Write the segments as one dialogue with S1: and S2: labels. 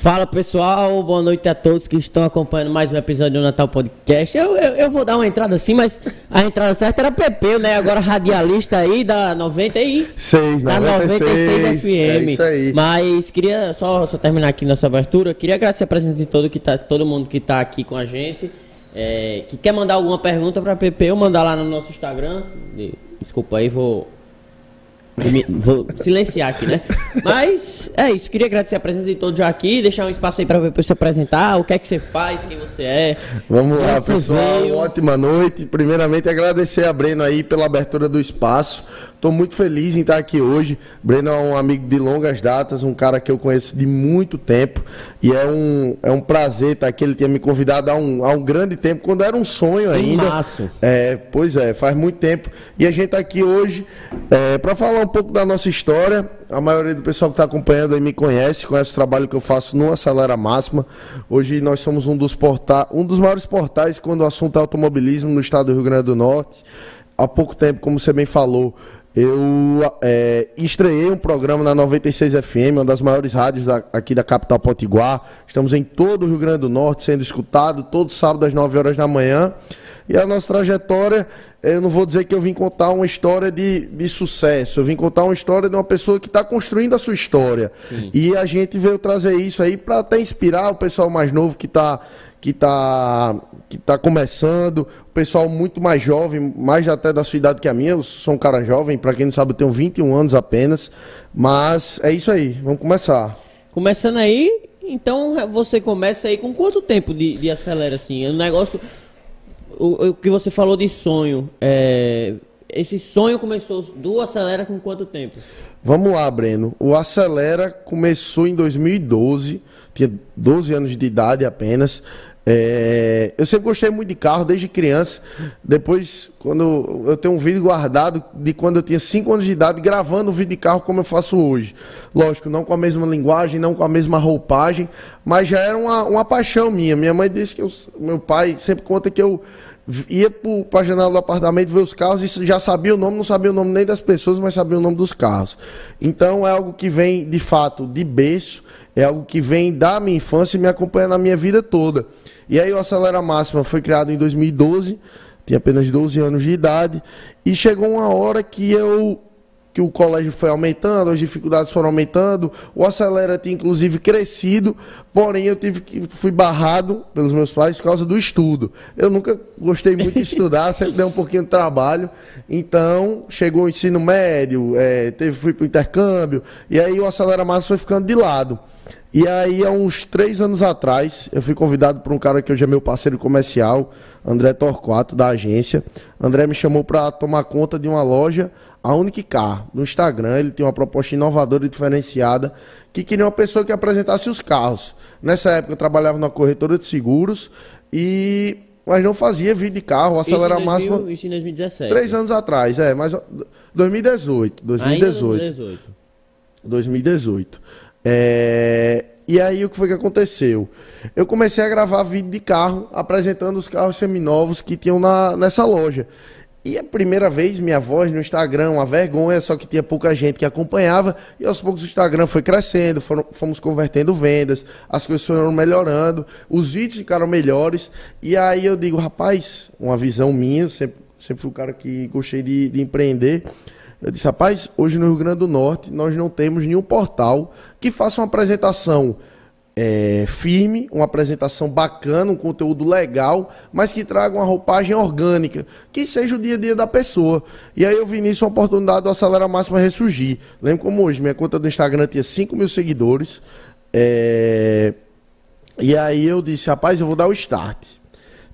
S1: Fala pessoal, boa noite a todos que estão acompanhando mais um episódio do Natal Podcast. Eu, eu, eu vou dar uma entrada assim, mas a entrada certa era PP, né? Agora radialista aí da 96, da 96 FM. É isso aí. Mas queria só, só terminar aqui nossa abertura. Queria agradecer a presença de todo, que tá, todo mundo que está aqui com a gente. É, que quer mandar alguma pergunta para PP, eu mandar lá no nosso Instagram. Desculpa aí, vou Vou silenciar aqui, né? Mas é isso. Queria agradecer a presença de todos já aqui, deixar um espaço aí para você se apresentar, o que é que você faz, quem você é.
S2: Vamos lá, pessoal. Ótima noite. Primeiramente, agradecer a Breno aí pela abertura do espaço. Estou muito feliz em estar aqui hoje. Breno é um amigo de longas datas, um cara que eu conheço de muito tempo. E é um, é um prazer estar aqui. Ele tinha me convidado há um, há um grande tempo, quando era um sonho ainda. Maço. É, pois é, faz muito tempo. E a gente está aqui hoje é, para falar um pouco da nossa história. A maioria do pessoal que está acompanhando aí me conhece, conhece o trabalho que eu faço no Acelera Máxima. Hoje nós somos um dos, porta um dos maiores portais quando o assunto é automobilismo no estado do Rio Grande do Norte. Há pouco tempo, como você bem falou, eu é, estreiei um programa na 96 FM, uma das maiores rádios da, aqui da capital potiguar. Estamos em todo o Rio Grande do Norte sendo escutado, todo sábado às 9 horas da manhã. E a nossa trajetória, eu não vou dizer que eu vim contar uma história de, de sucesso, eu vim contar uma história de uma pessoa que está construindo a sua história. Sim. E a gente veio trazer isso aí para até inspirar o pessoal mais novo que está que está que tá começando, o pessoal muito mais jovem, mais até da sua idade que a minha, eu sou um cara jovem, para quem não sabe, eu tenho 21 anos apenas, mas é isso aí, vamos começar.
S1: Começando aí, então você começa aí com quanto tempo de, de acelera assim? O negócio, o, o que você falou de sonho, é, esse sonho começou do Acelera com quanto tempo?
S2: Vamos lá, Breno. O Acelera começou em 2012, tinha 12 anos de idade apenas. É, eu sempre gostei muito de carro desde criança. Depois, quando eu tenho um vídeo guardado de quando eu tinha 5 anos de idade, gravando o vídeo de carro como eu faço hoje. Lógico, não com a mesma linguagem, não com a mesma roupagem, mas já era uma, uma paixão minha. Minha mãe disse que eu, meu pai sempre conta que eu ia para a janela do apartamento ver os carros e já sabia o nome, não sabia o nome nem das pessoas, mas sabia o nome dos carros. Então é algo que vem de fato de berço, é algo que vem da minha infância e me acompanha na minha vida toda. E aí o Acelera Máxima foi criado em 2012, tinha apenas 12 anos de idade, e chegou uma hora que eu que o colégio foi aumentando, as dificuldades foram aumentando, o Acelera tinha inclusive crescido, porém eu tive que fui barrado pelos meus pais por causa do estudo. Eu nunca gostei muito de estudar, sempre dei um pouquinho de trabalho, então chegou o ensino médio, é, teve, fui para o intercâmbio, e aí o Acelera Massa foi ficando de lado. E aí, há uns três anos atrás, eu fui convidado por um cara que hoje é meu parceiro comercial, André Torquato, da agência. André me chamou para tomar conta de uma loja, a Unique Car, no Instagram. Ele tem uma proposta inovadora e diferenciada, que queria uma pessoa que apresentasse os carros. Nessa época, eu trabalhava na corretora de seguros e mas não fazia vídeo de carro, acelera máximo.
S1: Isso em 2017.
S2: Três anos atrás, é, mas 2018. 2018. Ainda 2018. 2018. É... E aí o que foi que aconteceu? Eu comecei a gravar vídeo de carro, apresentando os carros seminovos que tinham na, nessa loja. E a primeira vez, minha voz no Instagram, uma vergonha, só que tinha pouca gente que acompanhava. E aos poucos o Instagram foi crescendo, foram, fomos convertendo vendas, as coisas foram melhorando, os vídeos ficaram melhores. E aí eu digo, rapaz, uma visão minha, sempre, sempre fui o cara que gostei de, de empreender. Eu disse, rapaz, hoje no Rio Grande do Norte nós não temos nenhum portal que faça uma apresentação é, firme, uma apresentação bacana, um conteúdo legal, mas que traga uma roupagem orgânica, que seja o dia a dia da pessoa. E aí eu vi nisso uma oportunidade do Acelera Máxima ressurgir. Lembro como hoje, minha conta do Instagram tinha 5 mil seguidores. É... E aí eu disse, rapaz, eu vou dar o start.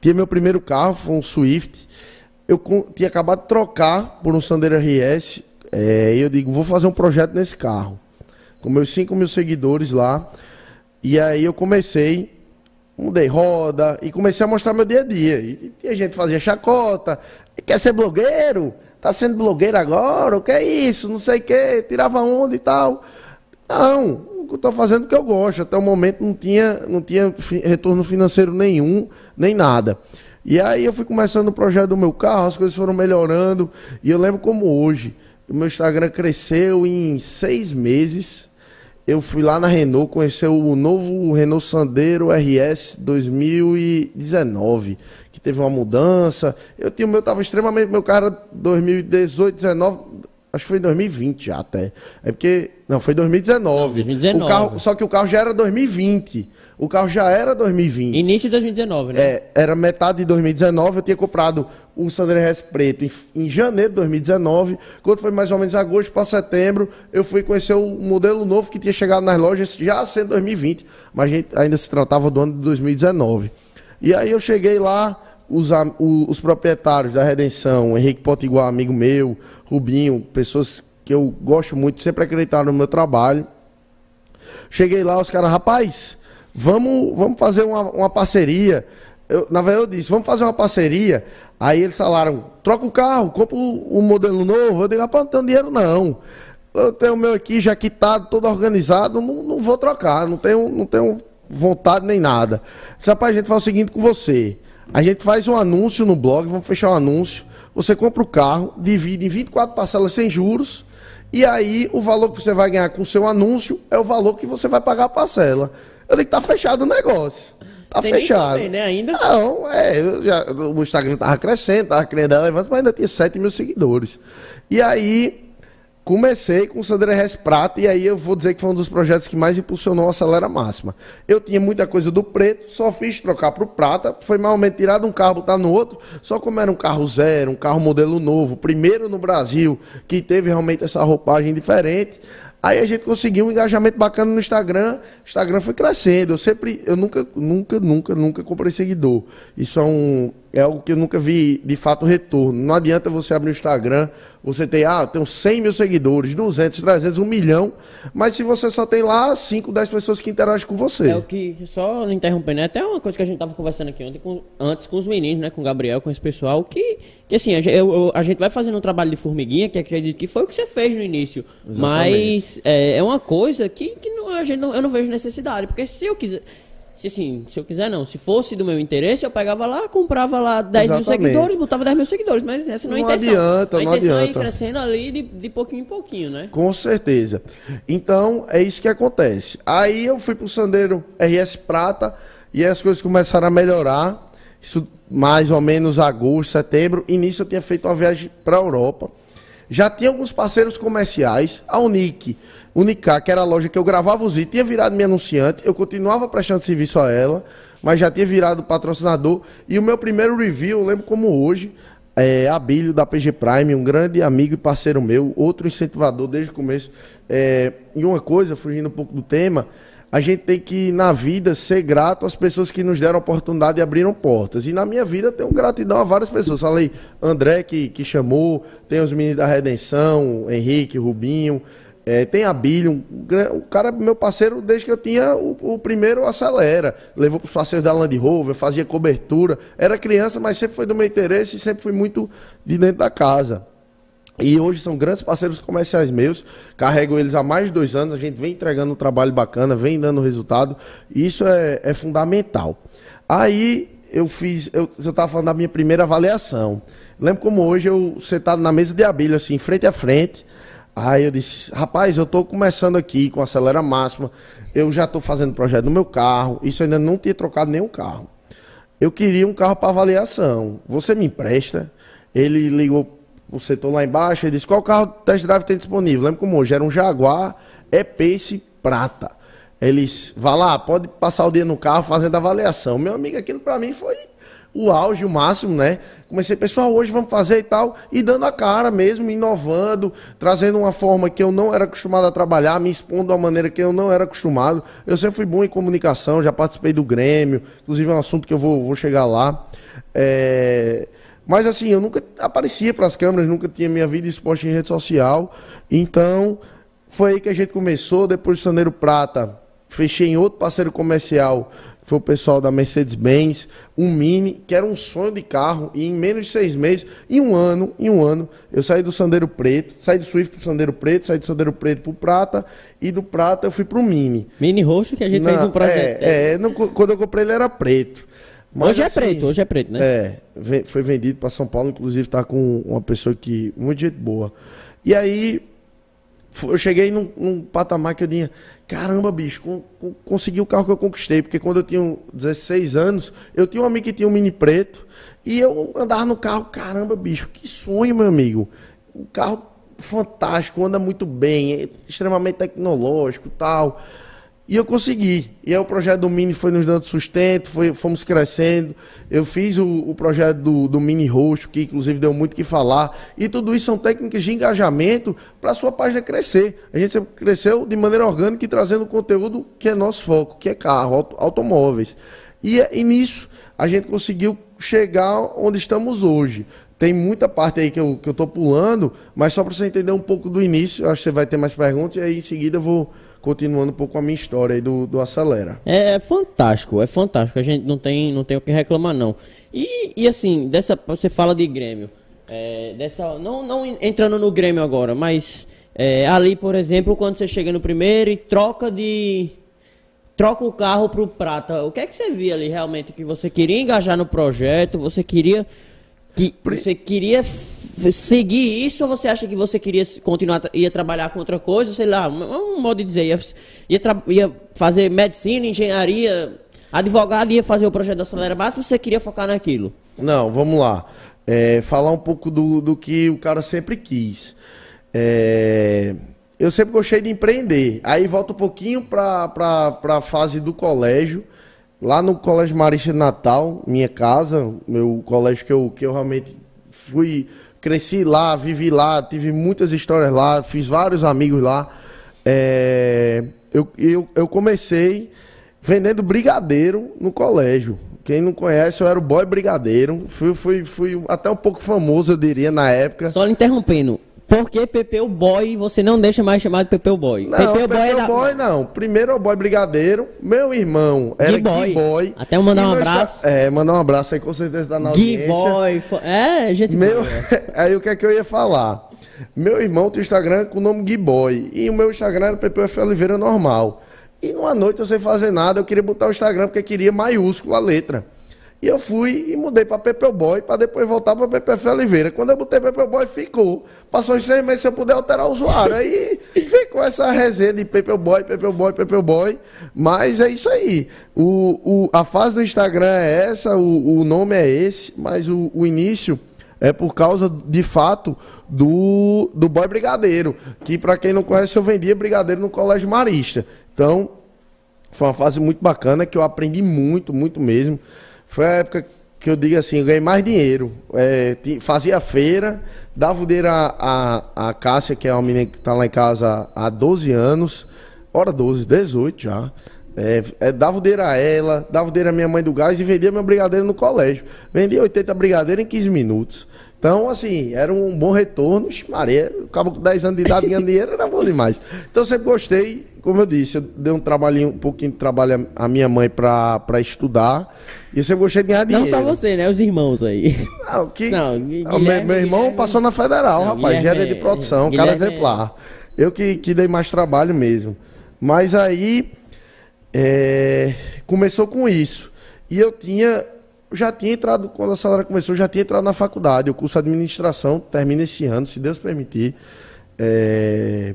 S2: Tinha meu primeiro carro, foi um Swift eu tinha acabado de trocar por um Sandero RS. É, e eu digo, vou fazer um projeto nesse carro. Com meus 5 mil seguidores lá. E aí eu comecei, mudei roda e comecei a mostrar meu dia a dia. E, e a gente fazia chacota. Quer ser blogueiro? Tá sendo blogueiro agora? O que é isso? Não sei o que. Tirava onda e tal. Não, eu tô fazendo o que eu gosto. Até o momento não tinha, não tinha retorno financeiro nenhum, nem nada. E aí eu fui começando o projeto do meu carro, as coisas foram melhorando. E eu lembro como hoje, o meu Instagram cresceu em seis meses. Eu fui lá na Renault conhecer o novo Renault Sandero RS 2019, que teve uma mudança. Eu tinha o meu tava extremamente meu carro 2018, 19, acho que foi 2020 já até. É porque não, foi 2019. Não, 2019. O carro, só que o carro já era 2020. O carro já era 2020.
S1: Início de 2019, né?
S2: É, era metade de 2019. Eu tinha comprado o Sandero RS preto em, em, janeiro de 2019. Quando foi mais ou menos agosto para setembro, eu fui conhecer o modelo novo que tinha chegado nas lojas já sendo 2020, mas ainda se tratava do ano de 2019. E aí eu cheguei lá, os, os proprietários da Redenção, Henrique Potiguar, amigo meu, Rubinho, pessoas que eu gosto muito, sempre acreditaram no meu trabalho. Cheguei lá, os caras, rapaz, vamos, vamos fazer uma, uma parceria. Eu, na verdade, eu disse, vamos fazer uma parceria. Aí eles falaram, troca o carro, compra o, o modelo novo. Eu digo, rapaz, não tenho dinheiro não. Eu tenho o meu aqui já quitado, todo organizado, não, não vou trocar, não tenho, não tenho vontade nem nada. Disse, rapaz, a gente faz o seguinte com você. A gente faz um anúncio no blog, vamos fechar um anúncio. Você compra o carro, divide em 24 parcelas sem juros. E aí o valor que você vai ganhar com o seu anúncio é o valor que você vai pagar a parcela. Eu digo, tá fechado o negócio. Tá Sem fechado. Saber,
S1: né, ainda?
S2: Não, é, já, o Instagram tava crescendo, tava criando relevância, mas ainda tinha 7 mil seguidores. E aí, Comecei com o Sandro RS Prata e aí eu vou dizer que foi um dos projetos que mais impulsionou a acelera máxima. Eu tinha muita coisa do preto, só fiz trocar para o prata, foi malmente tirado um carro, botar no outro, só como era um carro zero, um carro modelo novo, primeiro no Brasil, que teve realmente essa roupagem diferente. Aí a gente conseguiu um engajamento bacana no Instagram. O Instagram foi crescendo. Eu sempre, eu nunca, nunca, nunca, nunca comprei seguidor. Isso é um, é algo que eu nunca vi de fato retorno. Não adianta você abrir o Instagram, você tem, ah, tem 100 mil seguidores, 200, 300, 1 milhão, mas se você só tem lá 5, 10 pessoas que interagem com você.
S1: É o que, só interrompendo, é até uma coisa que a gente tava conversando aqui ontem, com, antes com os meninos, né, com o Gabriel, com esse pessoal, que, que assim, a, eu, a gente vai fazendo um trabalho de formiguinha, que acredito que foi o que você fez no início, Exatamente. mas é, é, uma coisa que, que não, a gente não, eu não vejo necessidade, porque se eu quiser se assim, se eu quiser não, se fosse do meu interesse, eu pegava lá, comprava lá 10 Exatamente. mil seguidores, botava 10 mil seguidores, mas essa não é a intenção.
S2: Adianta,
S1: a
S2: não intenção
S1: adianta. é ir crescendo ali de, de pouquinho em pouquinho, né?
S2: Com certeza. Então, é isso que acontece. Aí eu fui pro Sandeiro RS Prata e as coisas começaram a melhorar. Isso mais ou menos agosto, setembro. Início eu tinha feito uma viagem para a Europa. Já tinha alguns parceiros comerciais. A Unic Unicar, que era a loja que eu gravava os vídeos, tinha virado minha anunciante, eu continuava prestando serviço a ela, mas já tinha virado patrocinador. E o meu primeiro review, eu lembro como hoje, é Abílio da PG Prime, um grande amigo e parceiro meu, outro incentivador desde o começo. É, e uma coisa, fugindo um pouco do tema, a gente tem que, na vida, ser grato às pessoas que nos deram oportunidade e abriram portas. E na minha vida, eu tenho gratidão a várias pessoas. Falei, André, que, que chamou, tem os meninos da Redenção, Henrique, Rubinho. É, tem a Billion, o cara meu parceiro desde que eu tinha o, o primeiro acelera. Levou para os parceiros da Land Rover, fazia cobertura. Era criança, mas sempre foi do meu interesse e sempre fui muito de dentro da casa. E hoje são grandes parceiros comerciais meus. Carrego eles há mais de dois anos. A gente vem entregando um trabalho bacana, vem dando resultado. Isso é, é fundamental. Aí eu fiz, eu, você estava falando da minha primeira avaliação. Lembro como hoje eu sentado na mesa de abelha, assim, frente a frente Aí eu disse, rapaz, eu estou começando aqui com acelera máxima, eu já estou fazendo projeto no meu carro, isso ainda não tinha trocado nenhum carro. Eu queria um carro para avaliação. Você me empresta? Ele ligou o setor lá embaixo e disse, qual carro test drive tem disponível? Lembro como hoje, era um Jaguar E-Pace Prata. Eles, vá lá, pode passar o dia no carro fazendo avaliação. Meu amigo, aquilo para mim foi o auge, o máximo, né? Comecei, pessoal, hoje vamos fazer e tal, e dando a cara mesmo, inovando, trazendo uma forma que eu não era acostumado a trabalhar, me expondo de uma maneira que eu não era acostumado. Eu sempre fui bom em comunicação, já participei do Grêmio, inclusive é um assunto que eu vou, vou chegar lá. É... Mas assim, eu nunca aparecia para as câmeras, nunca tinha minha vida exposta em rede social. Então, foi aí que a gente começou, depois do Saneiro Prata, fechei em outro parceiro comercial foi o pessoal da Mercedes-Benz, um Mini, que era um sonho de carro, e em menos de seis meses, em um ano, em um ano, eu saí do Sandeiro Preto, saí do Swift pro Sandeiro Preto, saí do Sandeiro Preto pro Prata, e do Prata eu fui pro Mini.
S1: Mini roxo que a gente Na, fez um projeto.
S2: É, é não, quando eu comprei ele era preto.
S1: Mas, hoje é assim, preto, hoje é preto, né?
S2: É, foi vendido para São Paulo, inclusive tá com uma pessoa que, muito gente boa. E aí, eu cheguei num, num patamar que eu tinha, caramba, bicho, com, com, consegui o carro que eu conquistei, porque quando eu tinha 16 anos, eu tinha um amigo que tinha um mini preto, e eu andava no carro, caramba, bicho, que sonho, meu amigo. O carro fantástico, anda muito bem, é extremamente tecnológico tal. E eu consegui. E aí o projeto do Mini foi nos dando sustento, foi, fomos crescendo. Eu fiz o, o projeto do, do Mini Roxo, que inclusive deu muito o que falar. E tudo isso são técnicas de engajamento para a sua página crescer. A gente sempre cresceu de maneira orgânica e trazendo conteúdo que é nosso foco, que é carro, auto, automóveis. E, e nisso a gente conseguiu chegar onde estamos hoje. Tem muita parte aí que eu, que eu pulando, mas só para você entender um pouco do início, acho que você vai ter mais perguntas e aí em seguida eu vou continuando um pouco a minha história aí do, do Acelera.
S1: É, é fantástico, é fantástico. A gente não tem, não tem o que reclamar, não. E, e assim, dessa, você fala de Grêmio. É, dessa, não, não entrando no Grêmio agora, mas é, ali, por exemplo, quando você chega no primeiro e troca de. Troca o carro pro prata. O que é que você via ali realmente? Que você queria engajar no projeto, você queria que você queria seguir isso ou você acha que você queria continuar ia trabalhar com outra coisa, sei lá, um, modo de dizer, ia, ia, ia fazer medicina, engenharia, advogado, ia fazer o projeto da Acelera Básica, você queria focar naquilo?
S2: Não, vamos lá. É, falar um pouco do, do que o cara sempre quis. É, eu sempre gostei de empreender. Aí volta um pouquinho para a fase do colégio lá no Colégio Marista de Natal, minha casa, meu colégio que eu, que eu realmente fui, cresci lá, vivi lá, tive muitas histórias lá, fiz vários amigos lá. É, eu, eu, eu comecei vendendo brigadeiro no colégio. Quem não conhece, eu era o boy brigadeiro. Fui, fui, fui até um pouco famoso, eu diria, na época.
S1: Só lhe interrompendo. Por que Pepeu Boy você não deixa mais chamar de Pepeu Boy?
S2: Não, Pepeu, Boy, Pepeu Boy não. Primeiro é o Boy Brigadeiro. Meu irmão era Gui Boy. Gui Boy.
S1: Até mandar um abraço.
S2: É, mandar um abraço aí com certeza tá na Gui audiência. Boy.
S1: É, gente
S2: meu... aí o que é que eu ia falar? Meu irmão tem Instagram com o nome Gui Boy. E o meu Instagram era Pepeu F. Oliveira normal. E numa noite eu sem fazer nada, eu queria botar o Instagram porque queria maiúsculo a letra. E eu fui e mudei para Pepeu Boy para depois voltar para PPF Oliveira. Quando eu botei Pepeu Boy, ficou. Passou uns seis meses se eu puder alterar o usuário. Aí ficou essa resenha de Pepeu Boy, Pepeu Boy, Pepeu Boy. Mas é isso aí. O, o, a fase do Instagram é essa, o, o nome é esse, mas o, o início é por causa, de fato, do, do Boy Brigadeiro. Que, para quem não conhece, eu vendia brigadeiro no Colégio Marista. Então, foi uma fase muito bacana que eu aprendi muito, muito mesmo. Foi a época que eu digo assim, eu ganhei mais dinheiro. É, fazia feira, dava o dinheiro a, a, a Cássia, que é uma menina que está lá em casa há 12 anos, hora 12, 18 já. É, é, dava o dinheiro a ela, dava o dinheiro a minha mãe do gás e vendia meu brigadeiro no colégio. Vendia 80 brigadeiros em 15 minutos. Então, assim, era um bom retorno. Maria, acabou com 10 anos de idade ganhando dinheiro, era bom demais. Então, eu sempre gostei, como eu disse, eu dei um trabalhinho, um pouquinho de trabalho a minha mãe para estudar. E eu sempre gostei de ganhar dinheiro.
S1: Não só você, né? Os irmãos aí.
S2: Não, que... Não, Guilherme, meu, meu, irmão Guilherme... passou na Federal, não, rapaz, engenharia de produção, Guilherme... cara exemplar. Eu que, que dei mais trabalho mesmo. Mas aí, é... começou com isso. E eu tinha já tinha entrado, quando a salário começou, já tinha entrado na faculdade. O curso de administração termina esse ano, se Deus permitir. É,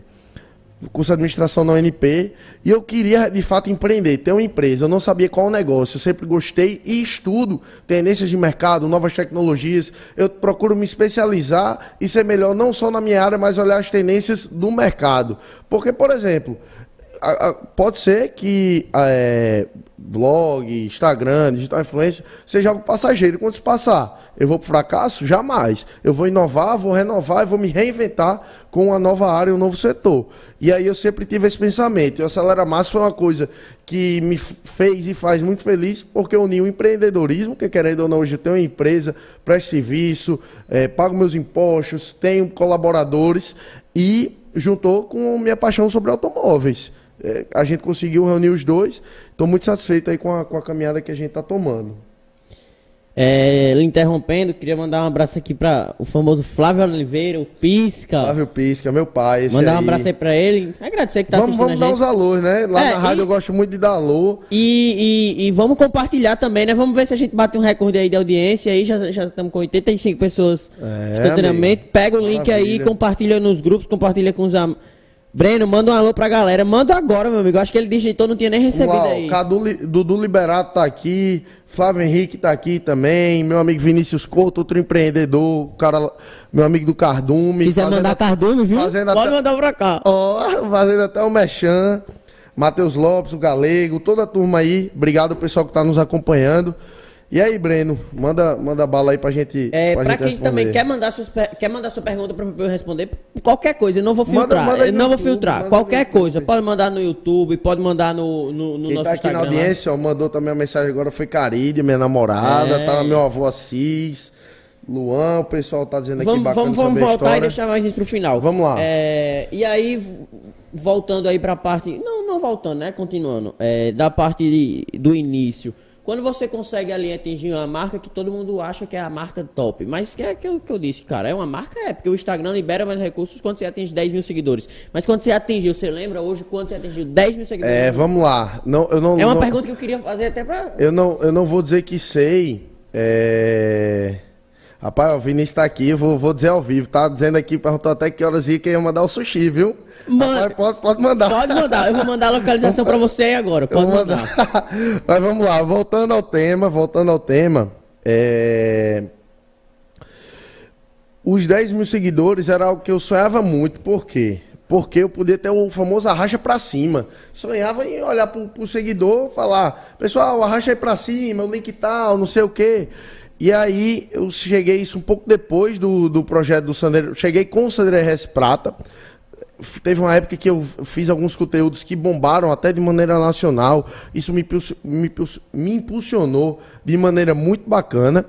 S2: o curso de administração na UNP. E eu queria, de fato, empreender, ter uma empresa. Eu não sabia qual o negócio. Eu sempre gostei e estudo tendências de mercado, novas tecnologias. Eu procuro me especializar e ser melhor, não só na minha área, mas olhar as tendências do mercado. Porque, por exemplo, pode ser que é, blog, Instagram, digital influência seja algo passageiro. Quando isso passar, eu vou para fracasso? Jamais. Eu vou inovar, vou renovar e vou me reinventar com uma nova área, um novo setor. E aí eu sempre tive esse pensamento. E o Acelera Massa foi uma coisa que me fez e faz muito feliz, porque uniu o empreendedorismo, que querendo ou não, hoje eu tenho uma empresa, presto serviço, é, pago meus impostos, tenho colaboradores e juntou com minha paixão sobre automóveis é, a gente conseguiu reunir os dois. Estou muito satisfeito aí com a, com a caminhada que a gente está tomando.
S1: É, interrompendo, queria mandar um abraço aqui para o famoso Flávio Oliveira, o Pisca.
S2: Flávio Pisca, meu pai.
S1: mandar um abraço aí para ele. Agradecer que tá
S2: vamos,
S1: assistindo
S2: Vamos dar uns alôs, né? Lá é, na rádio e, eu gosto muito de dar alô.
S1: E, e, e, vamos compartilhar também, né? Vamos ver se a gente bate um recorde aí de audiência. Aí já, já estamos com 85 pessoas é, instantaneamente. Amigo. Pega o link Maravilha. aí, compartilha nos grupos, compartilha com os amigos Breno, manda um alô pra galera. Manda agora, meu amigo. Acho que ele digitou, não tinha nem recebido Uau, aí.
S2: Cadu, Dudu Liberato tá aqui. Flávio Henrique tá aqui também. Meu amigo Vinícius Couto, outro empreendedor. Cara, meu amigo do Cardume.
S1: Quiser mandar Cardume, viu?
S2: Pode até... mandar pra cá. Ó, fazendo até o Mechan. Matheus Lopes, o Galego, toda a turma aí. Obrigado, pessoal que tá nos acompanhando. E aí, Breno, manda, manda bala aí pra gente.
S1: É, pra, pra quem responder. também quer mandar, suas, quer mandar sua pergunta pra eu responder, qualquer coisa, eu não vou filtrar. Manda, manda não YouTube, vou filtrar. Qualquer coisa, YouTube. pode mandar no YouTube, pode mandar no, no, no
S2: quem
S1: nosso
S2: tá aqui na audiência, ó, mandou também uma mensagem agora, foi Caride, minha namorada, é. tá meu avô Assis. Luan, o pessoal tá dizendo
S1: vamos,
S2: aqui
S1: bacana Vamos, vamos voltar e deixar mais isso pro final.
S2: Vamos lá.
S1: É, e aí, voltando aí pra parte. Não, não voltando, né? Continuando. É, da parte de, do início. Quando você consegue ali atingir uma marca que todo mundo acha que é a marca top, mas que é eu, que eu disse, cara, é uma marca, é, porque o Instagram libera mais recursos quando você atinge 10 mil seguidores. Mas quando você atingiu, você lembra hoje quando você atingiu 10 mil seguidores?
S2: É, vamos lá. Não, eu não,
S1: é uma
S2: não,
S1: pergunta que eu queria fazer até pra.
S2: Eu não, eu não vou dizer que sei. É. Rapaz, o Vinícius tá aqui, vou, vou dizer ao vivo, tá dizendo aqui, perguntou até que horas ia que ia mandar o sushi, viu?
S1: Man... Rapaz, pode, pode mandar. Pode mandar, eu vou mandar a localização para você agora, pode mandar. mandar.
S2: Mas vamos lá, voltando ao tema, voltando ao tema, é... Os 10 mil seguidores era algo que eu sonhava muito, por quê? Porque eu podia ter o famoso arracha para cima. Sonhava em olhar pro, pro seguidor falar, pessoal, arracha aí para cima, o link tal, não sei o quê. E aí eu cheguei isso um pouco depois do, do projeto do Sandero. Cheguei com o Sandero RS Prata. Teve uma época que eu fiz alguns conteúdos que bombaram até de maneira nacional. Isso me, me, me impulsionou de maneira muito bacana.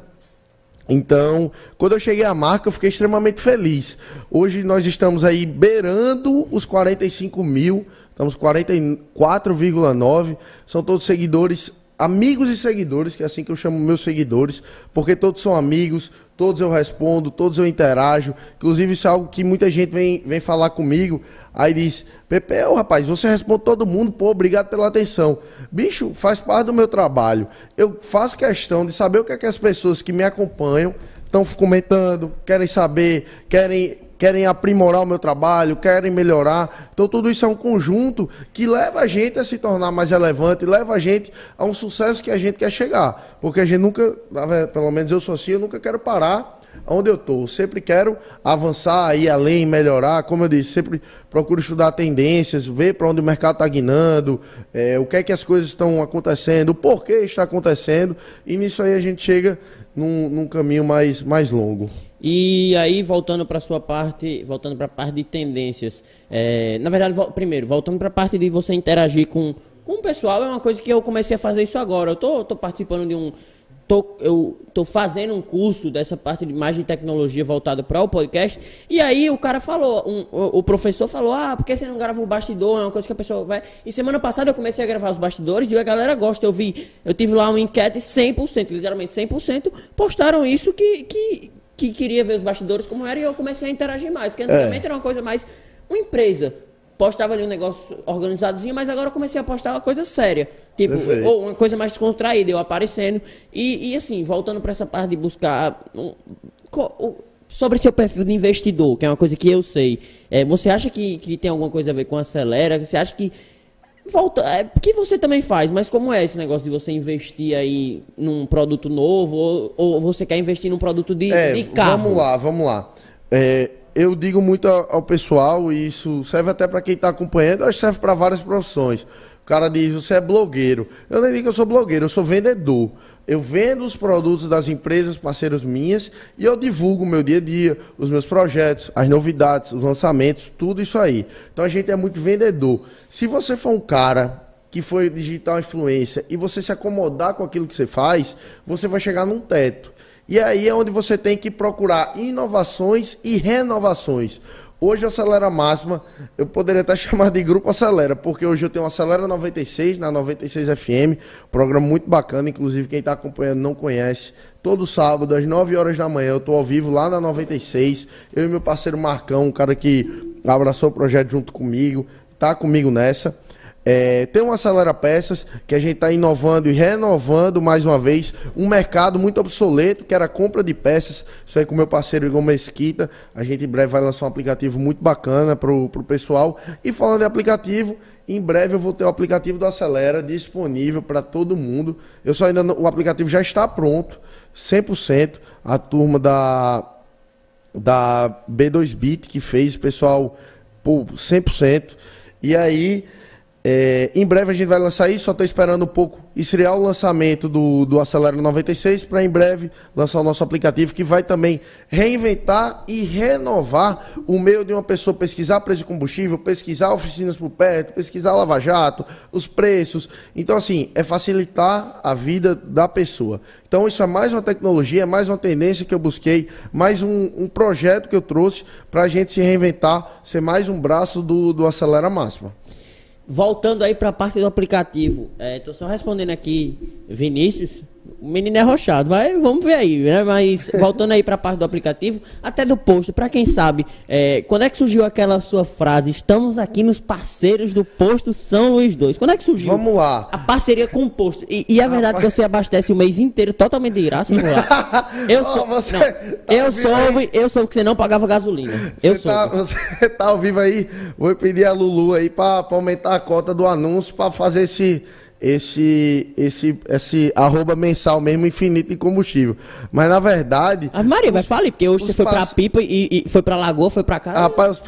S2: Então, quando eu cheguei à marca, eu fiquei extremamente feliz. Hoje nós estamos aí beirando os 45 mil, estamos 44,9. São todos seguidores amigos e seguidores, que é assim que eu chamo meus seguidores, porque todos são amigos, todos eu respondo, todos eu interajo. Inclusive, isso é algo que muita gente vem, vem falar comigo. Aí diz: Pepe, oh, rapaz, você responde todo mundo, pô, obrigado pela atenção. Bicho, faz parte do meu trabalho. Eu faço questão de saber o que, é que as pessoas que me acompanham estão comentando, querem saber, querem querem aprimorar o meu trabalho, querem melhorar. Então tudo isso é um conjunto que leva a gente a se tornar mais relevante, leva a gente a um sucesso que a gente quer chegar. Porque a gente nunca, pelo menos eu sou assim, eu nunca quero parar onde eu estou. Sempre quero avançar, ir além, melhorar. Como eu disse, sempre procuro estudar tendências, ver para onde o mercado está guinando, é, o que é que as coisas estão acontecendo, o porquê está acontecendo. E nisso aí a gente chega num, num caminho mais, mais longo.
S1: E aí, voltando para sua parte, voltando para a parte de tendências, é, na verdade, vo primeiro, voltando para a parte de você interagir com, com o pessoal, é uma coisa que eu comecei a fazer isso agora. Eu tô, tô participando de um. Tô, eu tô fazendo um curso dessa parte de mais de tecnologia voltado para o podcast. E aí o cara falou, um, o, o, professor falou: Ah, por que você não grava o bastidor? É uma coisa que a pessoa vai. E semana passada eu comecei a gravar os bastidores e a galera gosta. Eu vi, eu tive lá uma enquete 100%, literalmente 100%, postaram isso que, que que queria ver os bastidores como era e eu comecei a interagir mais. Porque antigamente é. era uma coisa mais. Uma empresa postava ali um negócio organizadozinho, mas agora eu comecei a postar uma coisa séria. Tipo, Perfeito. ou uma coisa mais descontraída, eu aparecendo. E, e assim, voltando para essa parte de buscar. Um, sobre seu perfil de investidor, que é uma coisa que eu sei. É, você acha que, que tem alguma coisa a ver com acelera? Você acha que Volta, é, que você também faz, mas como é esse negócio de você investir aí num produto novo ou, ou você quer investir num produto de, é, de carro?
S2: Vamos lá, vamos lá. É, eu digo muito ao, pessoal, e isso serve até para quem está acompanhando, acho que serve para várias profissões. O cara diz, você é blogueiro. Eu nem digo que eu sou blogueiro, eu sou vendedor. Eu vendo os produtos das empresas parceiros minhas e eu divulgo o meu dia a dia, os meus projetos, as novidades, os lançamentos, tudo isso aí. Então a gente é muito vendedor. Se você for um cara que foi digital influência e você se acomodar com aquilo que você faz, você vai chegar num teto. E aí é onde você tem que procurar inovações e renovações. Hoje a Acelera Máxima, eu poderia até chamar de Grupo Acelera, porque hoje eu tenho a Acelera 96 na 96 FM, programa muito bacana, inclusive quem está acompanhando não conhece. Todo sábado, às 9 horas da manhã, eu estou ao vivo lá na 96. Eu e meu parceiro Marcão, um cara que abraçou o projeto junto comigo, tá comigo nessa. É, tem um Acelera Peças que a gente está inovando e renovando mais uma vez um mercado muito obsoleto que era a compra de peças. Isso aí com meu parceiro Igor Mesquita. A gente em breve vai lançar um aplicativo muito bacana para o pessoal. E falando em aplicativo, em breve eu vou ter o aplicativo do Acelera disponível para todo mundo. Eu só ainda não, o aplicativo já está pronto, 100%. A turma da da B2Bit que fez, pessoal, pô, 100%. E aí é, em breve a gente vai lançar isso, só estou esperando um pouco esfriar o lançamento do, do Acelera 96 para em breve lançar o nosso aplicativo que vai também reinventar e renovar o meio de uma pessoa pesquisar preço de combustível, pesquisar oficinas por perto, pesquisar Lava Jato, os preços. Então, assim, é facilitar a vida da pessoa. Então, isso é mais uma tecnologia, é mais uma tendência que eu busquei, mais um, um projeto que eu trouxe para a gente se reinventar, ser mais um braço do, do Acelera Máxima.
S1: Voltando aí para a parte do aplicativo, estou é, só respondendo aqui, Vinícius, o menino é rochado, mas vamos ver aí, né? Mas voltando aí para a parte do aplicativo, até do posto, para quem sabe, é, quando é que surgiu aquela sua frase? Estamos aqui nos parceiros do posto São Luís 2. Quando é que surgiu?
S2: Vamos lá.
S1: A parceria com o posto. E, e é verdade que você abastece o mês inteiro totalmente de graça, vamos lá. Eu sou, oh, você não, tá eu soube, eu soube que você não pagava gasolina. Eu
S2: você tá, você tá ao vivo aí, vou pedir a Lulu aí para aumentar a cota do anúncio para fazer esse esse, esse, esse arroba mensal mesmo infinito de combustível. Mas na verdade.
S1: Mas Maria, mas fale, porque hoje você foi pra Pipa e, e, foi pra Lagoa, foi pra cá.
S2: Rapaz,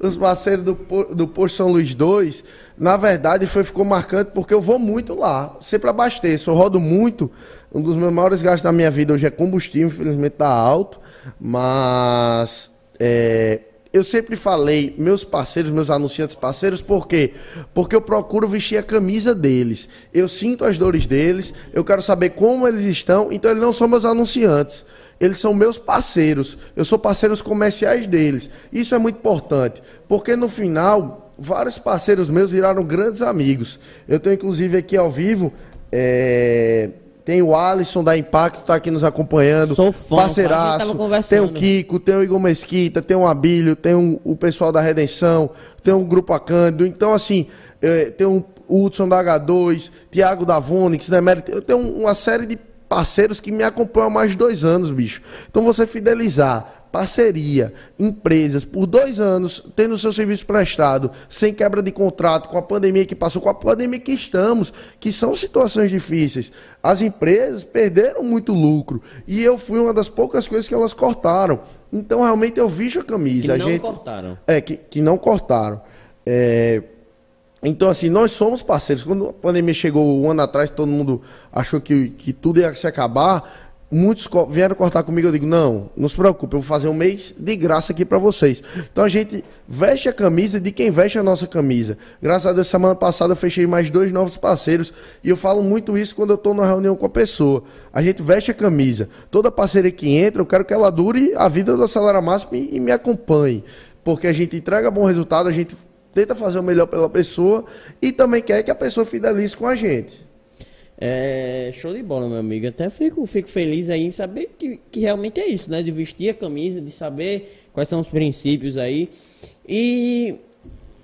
S2: os, os parceiros do, do Posto São Luís 2, na verdade, foi, ficou marcante porque eu vou muito lá. Sempre abasteço, eu rodo muito. Um dos meus maiores gastos da minha vida hoje é combustível, infelizmente tá alto. Mas. É, eu sempre falei, meus parceiros, meus anunciantes parceiros, por quê? Porque eu procuro vestir a camisa deles. Eu sinto as dores deles, eu quero saber como eles estão, então eles não são meus anunciantes. Eles são meus parceiros. Eu sou parceiros comerciais deles. Isso é muito importante, porque no final, vários parceiros meus viraram grandes amigos. Eu tenho inclusive aqui ao vivo. É tem o Alisson da Impacto, tá aqui nos acompanhando.
S1: Sou fã,
S2: parceiraço. Tem o Kiko, tem o Igor Mesquita, tem o Abílio, tem o, o pessoal da Redenção, tem o Grupo Acândido. Então, assim, é, tem o Hudson da H2, Tiago da Vonix, né, Eu tenho uma série de parceiros que me acompanham há mais de dois anos, bicho. Então, você fidelizar parceria, empresas, por dois anos, tendo seu serviço prestado, sem quebra de contrato, com a pandemia que passou, com a pandemia que estamos, que são situações difíceis. As empresas perderam muito lucro. E eu fui uma das poucas coisas que elas cortaram. Então, realmente, eu visto a camisa.
S1: Que não
S2: gente...
S1: cortaram.
S2: É, que, que não cortaram. É... Então, assim, nós somos parceiros. Quando a pandemia chegou um ano atrás, todo mundo achou que, que tudo ia se acabar muitos vieram cortar comigo, eu digo, não, não se preocupe, eu vou fazer um mês de graça aqui para vocês. Então a gente veste a camisa de quem veste a nossa camisa. Graças a Deus, semana passada eu fechei mais dois novos parceiros e eu falo muito isso quando eu estou numa reunião com a pessoa. A gente veste a camisa. Toda parceira que entra, eu quero que ela dure a vida do Acelera Máximo e, e me acompanhe. Porque a gente entrega bom resultado, a gente tenta fazer o melhor pela pessoa e também quer que a pessoa fidelize com a gente.
S1: É, show de bola, meu amigo. Até fico, fico feliz aí em saber que, que realmente é isso, né? De vestir a camisa, de saber quais são os princípios aí. E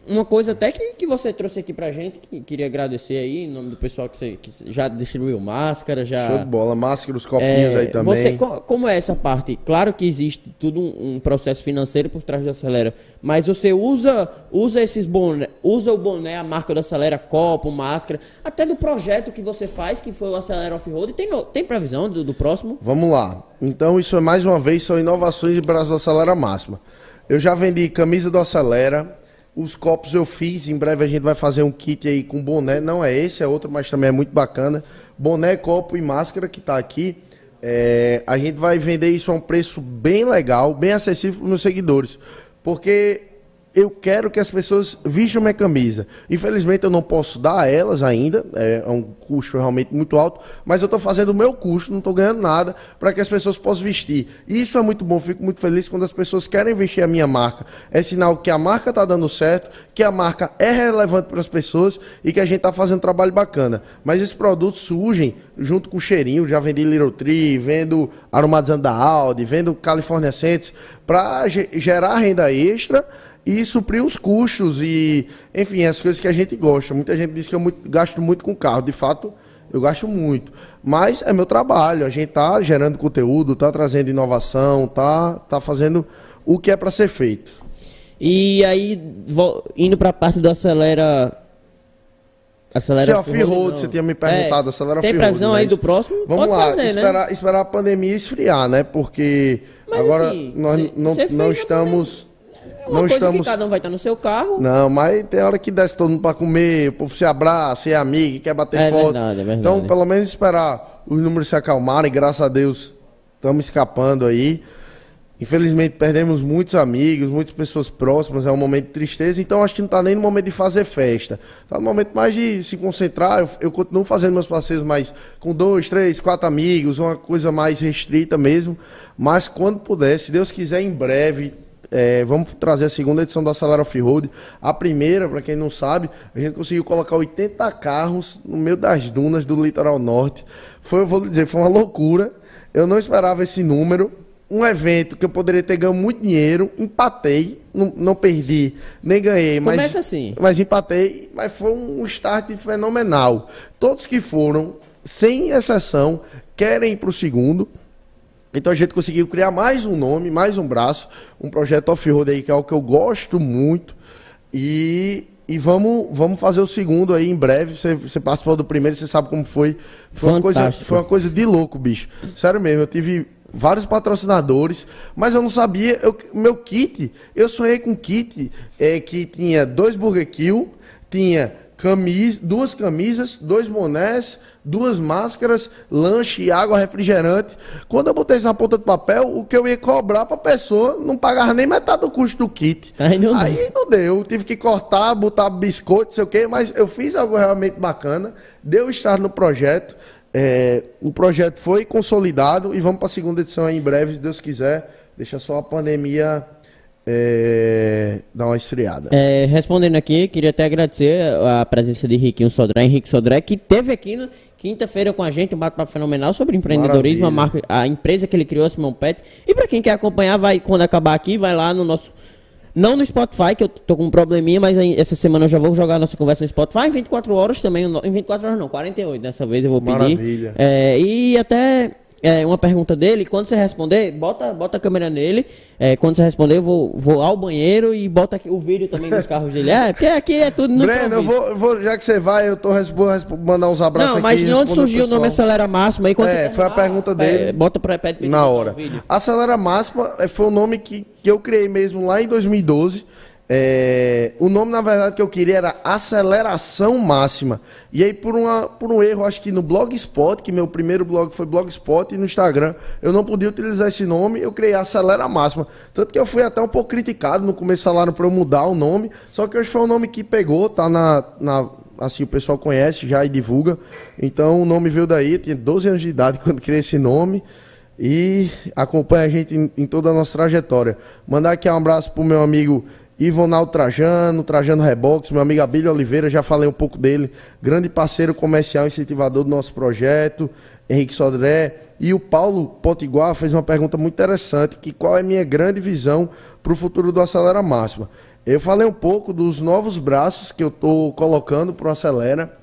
S1: uma coisa até que, que você trouxe aqui pra gente, que queria agradecer aí, em nome do pessoal que, você, que já distribuiu máscara, já...
S2: Show de bola, máscara, os copinhos é, aí também.
S1: Você, como é essa parte? Claro que existe tudo um, um, processo financeiro por trás da Acelera, mas você usa usa esses boné, usa o boné, a marca da Acelera, copo, máscara, até do projeto que você faz, que foi o Acelera Off-Road, tem, tem previsão do, do próximo?
S2: Vamos lá. Então isso é mais uma vez, são inovações de Brasil Acelera Máxima. Eu já vendi camisa do Acelera, os copos eu fiz, em breve a gente vai fazer um kit aí com boné. Não é esse, é outro, mas também é muito bacana. Boné, copo e máscara que está aqui. É, a gente vai vender isso a um preço bem legal, bem acessível para os meus seguidores. Porque eu quero que as pessoas vistam minha camisa. Infelizmente eu não posso dar a elas ainda, é, é um custo realmente muito alto, mas eu estou fazendo o meu custo, não estou ganhando nada, para que as pessoas possam vestir. Isso é muito bom, fico muito feliz quando as pessoas querem vestir a minha marca. É sinal que a marca está dando certo, que a marca é relevante para as pessoas e que a gente está fazendo um trabalho bacana. Mas esses produtos surgem junto com o cheirinho, já vendi Little Tree, vendo aromatizante da Audi, vendo California Scents, para gerar renda extra e suprir os custos e, enfim, as coisas que a gente gosta. Muita gente diz que eu muito, gasto muito com carro. De fato, eu gasto muito. Mas é meu trabalho. A gente tá gerando conteúdo, tá trazendo inovação, tá, tá fazendo o que é para ser feito.
S1: E aí, indo para a parte do Acelera
S2: Acelera Se off-road, você tinha me perguntado, é, acelera
S1: Tem previsão aí do próximo?
S2: Vamos lá, fazer, né? esperar, né? esperar a pandemia esfriar, né? Porque Mas, agora assim, nós cê, não, cê não estamos...
S1: Uma não coisa estamos... que cada um vai estar no seu carro.
S2: Não, mas tem hora que desce todo mundo para comer, o povo se abraça, é amigo, quer bater é foto. Verdade, é verdade. Então, pelo menos esperar os números se acalmarem, graças a Deus, estamos escapando aí. Infelizmente perdemos muitos amigos, muitas pessoas próximas, é um momento de tristeza, então acho que não está nem no momento de fazer festa. Está no momento mais de se concentrar. Eu, eu, continuo fazendo meus passeios mais com dois, três, quatro amigos, uma coisa mais restrita mesmo. Mas quando puder, se Deus quiser, em breve, é, vamos trazer a segunda edição da Acelera Off-Road. A primeira, para quem não sabe, a gente conseguiu colocar 80 carros no meio das dunas do litoral norte. Foi, eu vou dizer, foi uma loucura. Eu não esperava esse número um evento que eu poderia ter ganho muito dinheiro, empatei, não, não perdi, nem ganhei,
S1: mas, Começa assim.
S2: mas empatei, mas foi um start fenomenal. Todos que foram, sem exceção, querem ir para o segundo. Então a gente conseguiu criar mais um nome, mais um braço, um projeto off-road aí que é o que eu gosto muito. E, e vamos, vamos fazer o segundo aí em breve. Você, você participou do primeiro, você sabe como foi. Foi uma, coisa, foi uma coisa de louco, bicho. Sério mesmo, eu tive vários patrocinadores, mas eu não sabia. Eu, meu kit, eu sonhei com kit é, que tinha dois Burger Kill, tinha camis, duas camisas, dois bonés, duas máscaras, lanche, água, refrigerante. Quando eu botei isso na ponta do papel, o que eu ia cobrar para a pessoa não pagava nem metade do custo do kit.
S1: Aí não,
S2: Aí deu. não deu. Tive que cortar, botar biscoito, sei o quê, mas eu fiz algo realmente bacana. Deu estar no projeto. É, o projeto foi consolidado e vamos para a segunda edição aí em breve, se Deus quiser. Deixa só a pandemia é, dar uma esfriada.
S1: É, respondendo aqui, queria até agradecer a presença de Riquinho Sodré, Henrique Sodré, que teve aqui no, quinta-feira com a gente um bate-papo fenomenal sobre empreendedorismo, a, marca, a, empresa que ele criou, a Simão Pet. E para quem quer acompanhar, vai quando acabar aqui, vai lá no nosso não no Spotify, que eu tô com um probleminha, mas essa semana eu já vou jogar nossa conversa no Spotify. Em 24 horas também. Em 24 horas não, 48 dessa vez eu vou pedir. Maravilha. É, e até é, uma pergunta dele, quando você responder, bota, bota a câmera nele. É, quando você responder, eu vou, vou ao banheiro e bota aqui o vídeo também dos carros dele. É, porque aqui é tudo no
S2: Breno, eu vou, vou, já que você vai, eu tô vou mandar uns abraços Não,
S1: mas de onde surgiu o, nome Acelera Máxima? Aí,
S2: quando é, foi a pergunta dele.
S1: Bota pra pede
S2: Na hora. Acelera Máxima é, foi o nome que, que eu criei mesmo lá em 2012. É, o nome, na verdade, que eu queria era Aceleração Máxima. E aí, por, uma, por um erro, acho que no Blogspot, que meu primeiro blog foi Blogspot, e no Instagram, eu não podia utilizar esse nome, eu criei Acelera Máxima. Tanto que eu fui até um pouco criticado no começo falaram para eu mudar o nome, só que hoje foi um nome que pegou, tá na, na assim, o pessoal conhece já e divulga. Então o nome veio daí, eu tinha 12 anos de idade quando criei esse nome e acompanha a gente em, em toda a nossa trajetória. Mandar aqui um abraço pro meu amigo Ivonaldo Trajano, Trajano Rebox, meu amigo Abílio Oliveira, já falei um pouco dele, grande parceiro comercial, incentivador do nosso projeto, Henrique Sodré. E o Paulo Potiguar fez uma pergunta muito interessante, que qual é a minha grande visão para o futuro do Acelera Máxima. Eu falei um pouco dos novos braços que eu estou colocando para o Acelera.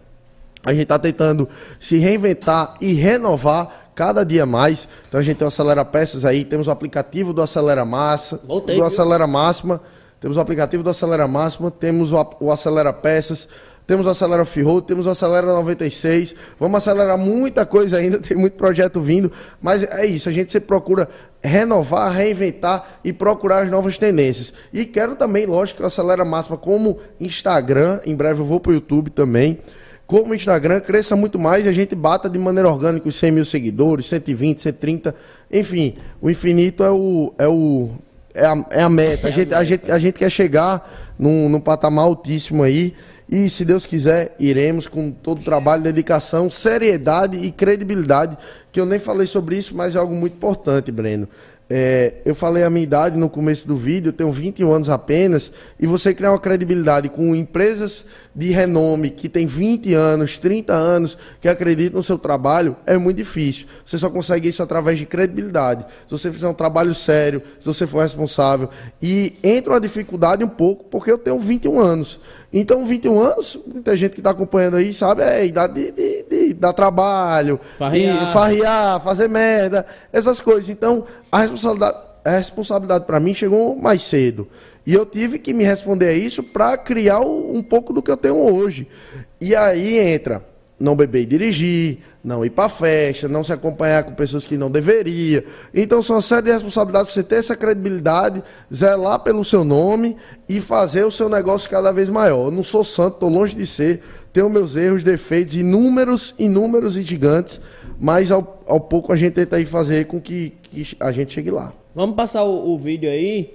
S2: A gente está tentando se reinventar e renovar cada dia mais. Então a gente tem o Acelera Peças aí, temos o aplicativo do Acelera Massa, Voltei, do viu? Acelera Máxima. Temos o aplicativo do Acelera Máxima, temos o, o Acelera Peças, temos o Acelera Off-Road, temos o Acelera 96. Vamos acelerar muita coisa ainda, tem muito projeto vindo. Mas é isso, a gente sempre procura renovar, reinventar e procurar as novas tendências. E quero também, lógico, o Acelera Máxima como Instagram. Em breve eu vou para o YouTube também. Como Instagram cresça muito mais e a gente bata de maneira orgânica os 100 mil seguidores, 120, 130. Enfim, o infinito é o, é o, é a, é a meta. A gente, a, gente, a gente quer chegar num, num patamar altíssimo aí. E se Deus quiser, iremos com todo o trabalho, dedicação, seriedade e credibilidade. Que eu nem falei sobre isso, mas é algo muito importante, Breno. É, eu falei a minha idade no começo do vídeo, eu tenho 21 anos apenas, e você criar uma credibilidade com empresas de renome que tem 20 anos, 30 anos, que acreditam no seu trabalho, é muito difícil. Você só consegue isso através de credibilidade. Se você fizer um trabalho sério, se você for responsável. E entra uma dificuldade um pouco, porque eu tenho 21 anos. Então, 21 anos, muita gente que está acompanhando aí sabe, é a idade de, de, dar trabalho, farriar. farriar, fazer merda, essas coisas. Então, a responsabilidade, a responsabilidade para mim chegou mais cedo. E eu tive que me responder a isso para criar um pouco do que eu tenho hoje. E aí entra não beber e dirigir, não ir para festa, não se acompanhar com pessoas que não deveria. Então são uma série de responsabilidades você ter essa credibilidade, zelar pelo seu nome e fazer o seu negócio cada vez maior. Eu não sou santo, estou longe de ser, tenho meus erros, defeitos, inúmeros, inúmeros e gigantes, mas ao, ao pouco a gente tenta aí fazer com que, que a gente chegue lá.
S1: Vamos passar o, o vídeo aí.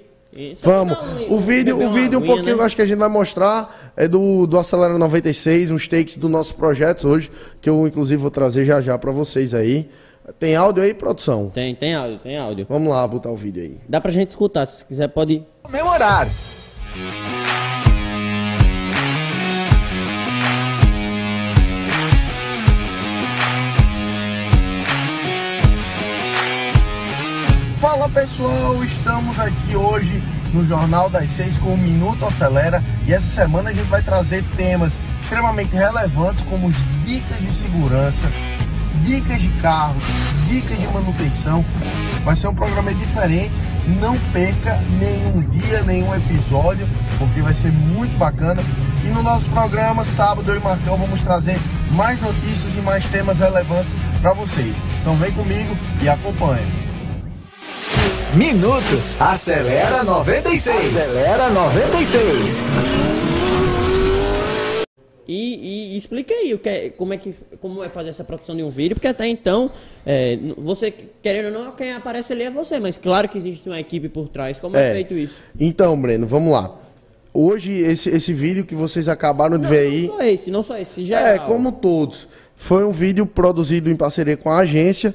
S2: Vamos. Um, o vídeo, o vídeo um pouquinho, né? eu acho que a gente vai mostrar é do, do Acelera 96, uns takes dos nossos projetos hoje, que eu inclusive vou trazer já já para vocês aí. Tem áudio aí, produção?
S1: Tem, tem áudio, tem áudio.
S2: Vamos lá, botar o vídeo aí.
S1: Dá pra gente escutar, se quiser pode...
S3: Meu horário.
S2: Fala pessoal, estamos aqui hoje no Jornal das Seis com o Minuto Acelera e essa semana a gente vai trazer temas extremamente relevantes como dicas de segurança, dicas de carro, dicas de manutenção. Vai ser um programa diferente, não perca nenhum dia, nenhum episódio, porque vai ser muito bacana. E no nosso programa, sábado eu e Marcão vamos trazer mais notícias e mais temas relevantes para vocês. Então vem comigo e acompanhe.
S3: Minuto Acelera 96. Acelera 96.
S1: E, e, explica aí o que é, como, é que, como é fazer essa produção de um vídeo, porque até então, é, você, querendo ou não, quem aparece ali é você, mas claro que existe uma equipe por trás. Como é, é feito isso?
S2: Então, Breno, vamos lá. Hoje, esse, esse vídeo que vocês acabaram de
S1: não,
S2: ver aí.
S1: Não só esse, não só esse,
S2: já. É, como todos. Foi um vídeo produzido em parceria com a agência.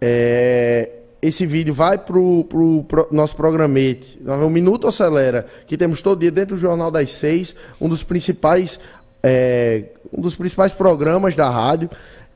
S2: É, esse vídeo vai para o pro nosso programete, o Minuto Acelera, que temos todo dia dentro do Jornal das Seis, um dos principais, é, um dos principais programas da rádio.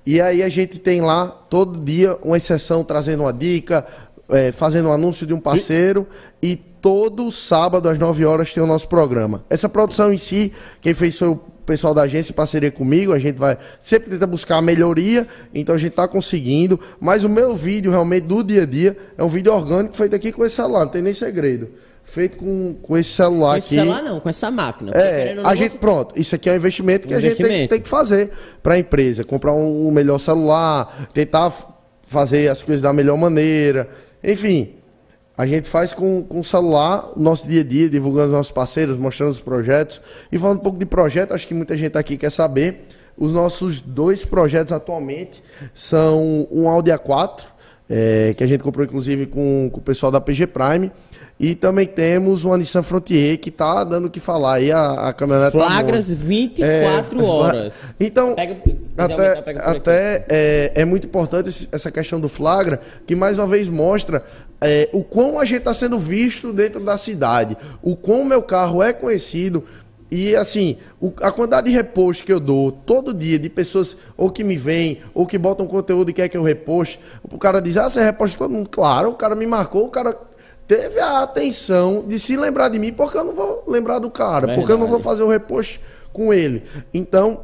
S2: E aí a gente tem lá todo dia uma exceção trazendo uma dica, é, fazendo um anúncio de um parceiro e todo sábado às 9 horas tem o nosso programa. Essa produção em si, quem fez foi o pessoal da agência em parceria comigo, a gente vai sempre tentar buscar a melhoria, então a gente está conseguindo. Mas o meu vídeo realmente do dia a dia é um vídeo orgânico feito aqui com esse celular, não tem nem segredo. Feito com, com esse celular com esse aqui.
S1: celular não, com essa máquina.
S2: É, a gente, pronto, isso aqui é um investimento que um a investimento. gente tem, tem que fazer para a empresa. Comprar um, um melhor celular, tentar fazer as coisas da melhor maneira. Enfim, a gente faz com, com o celular o nosso dia a dia, divulgando os nossos parceiros, mostrando os projetos. E falando um pouco de projeto, acho que muita gente aqui quer saber. Os nossos dois projetos atualmente são um Audi A4, é, que a gente comprou inclusive com, com o pessoal da PG Prime. E também temos uma Nissan Frontier que está dando o que falar aí, a, a caminhonete
S1: tá Flagras tá 24 é, horas.
S2: Então, pega, até, até é, é, muito importante essa questão do flagra, que mais uma vez mostra é, o quão a gente está sendo visto dentro da cidade, o quão meu carro é conhecido. E assim, o, a quantidade de reposto que eu dou todo dia de pessoas ou que me vêm, ou que botam conteúdo e quer que eu reposte, o cara diz, ah, você reposta todo mundo. Claro, o cara me marcou, o cara teve a atenção de se lembrar de mim, porque eu não vou lembrar do cara, Verdade. porque eu não vou fazer o repost com ele. Então,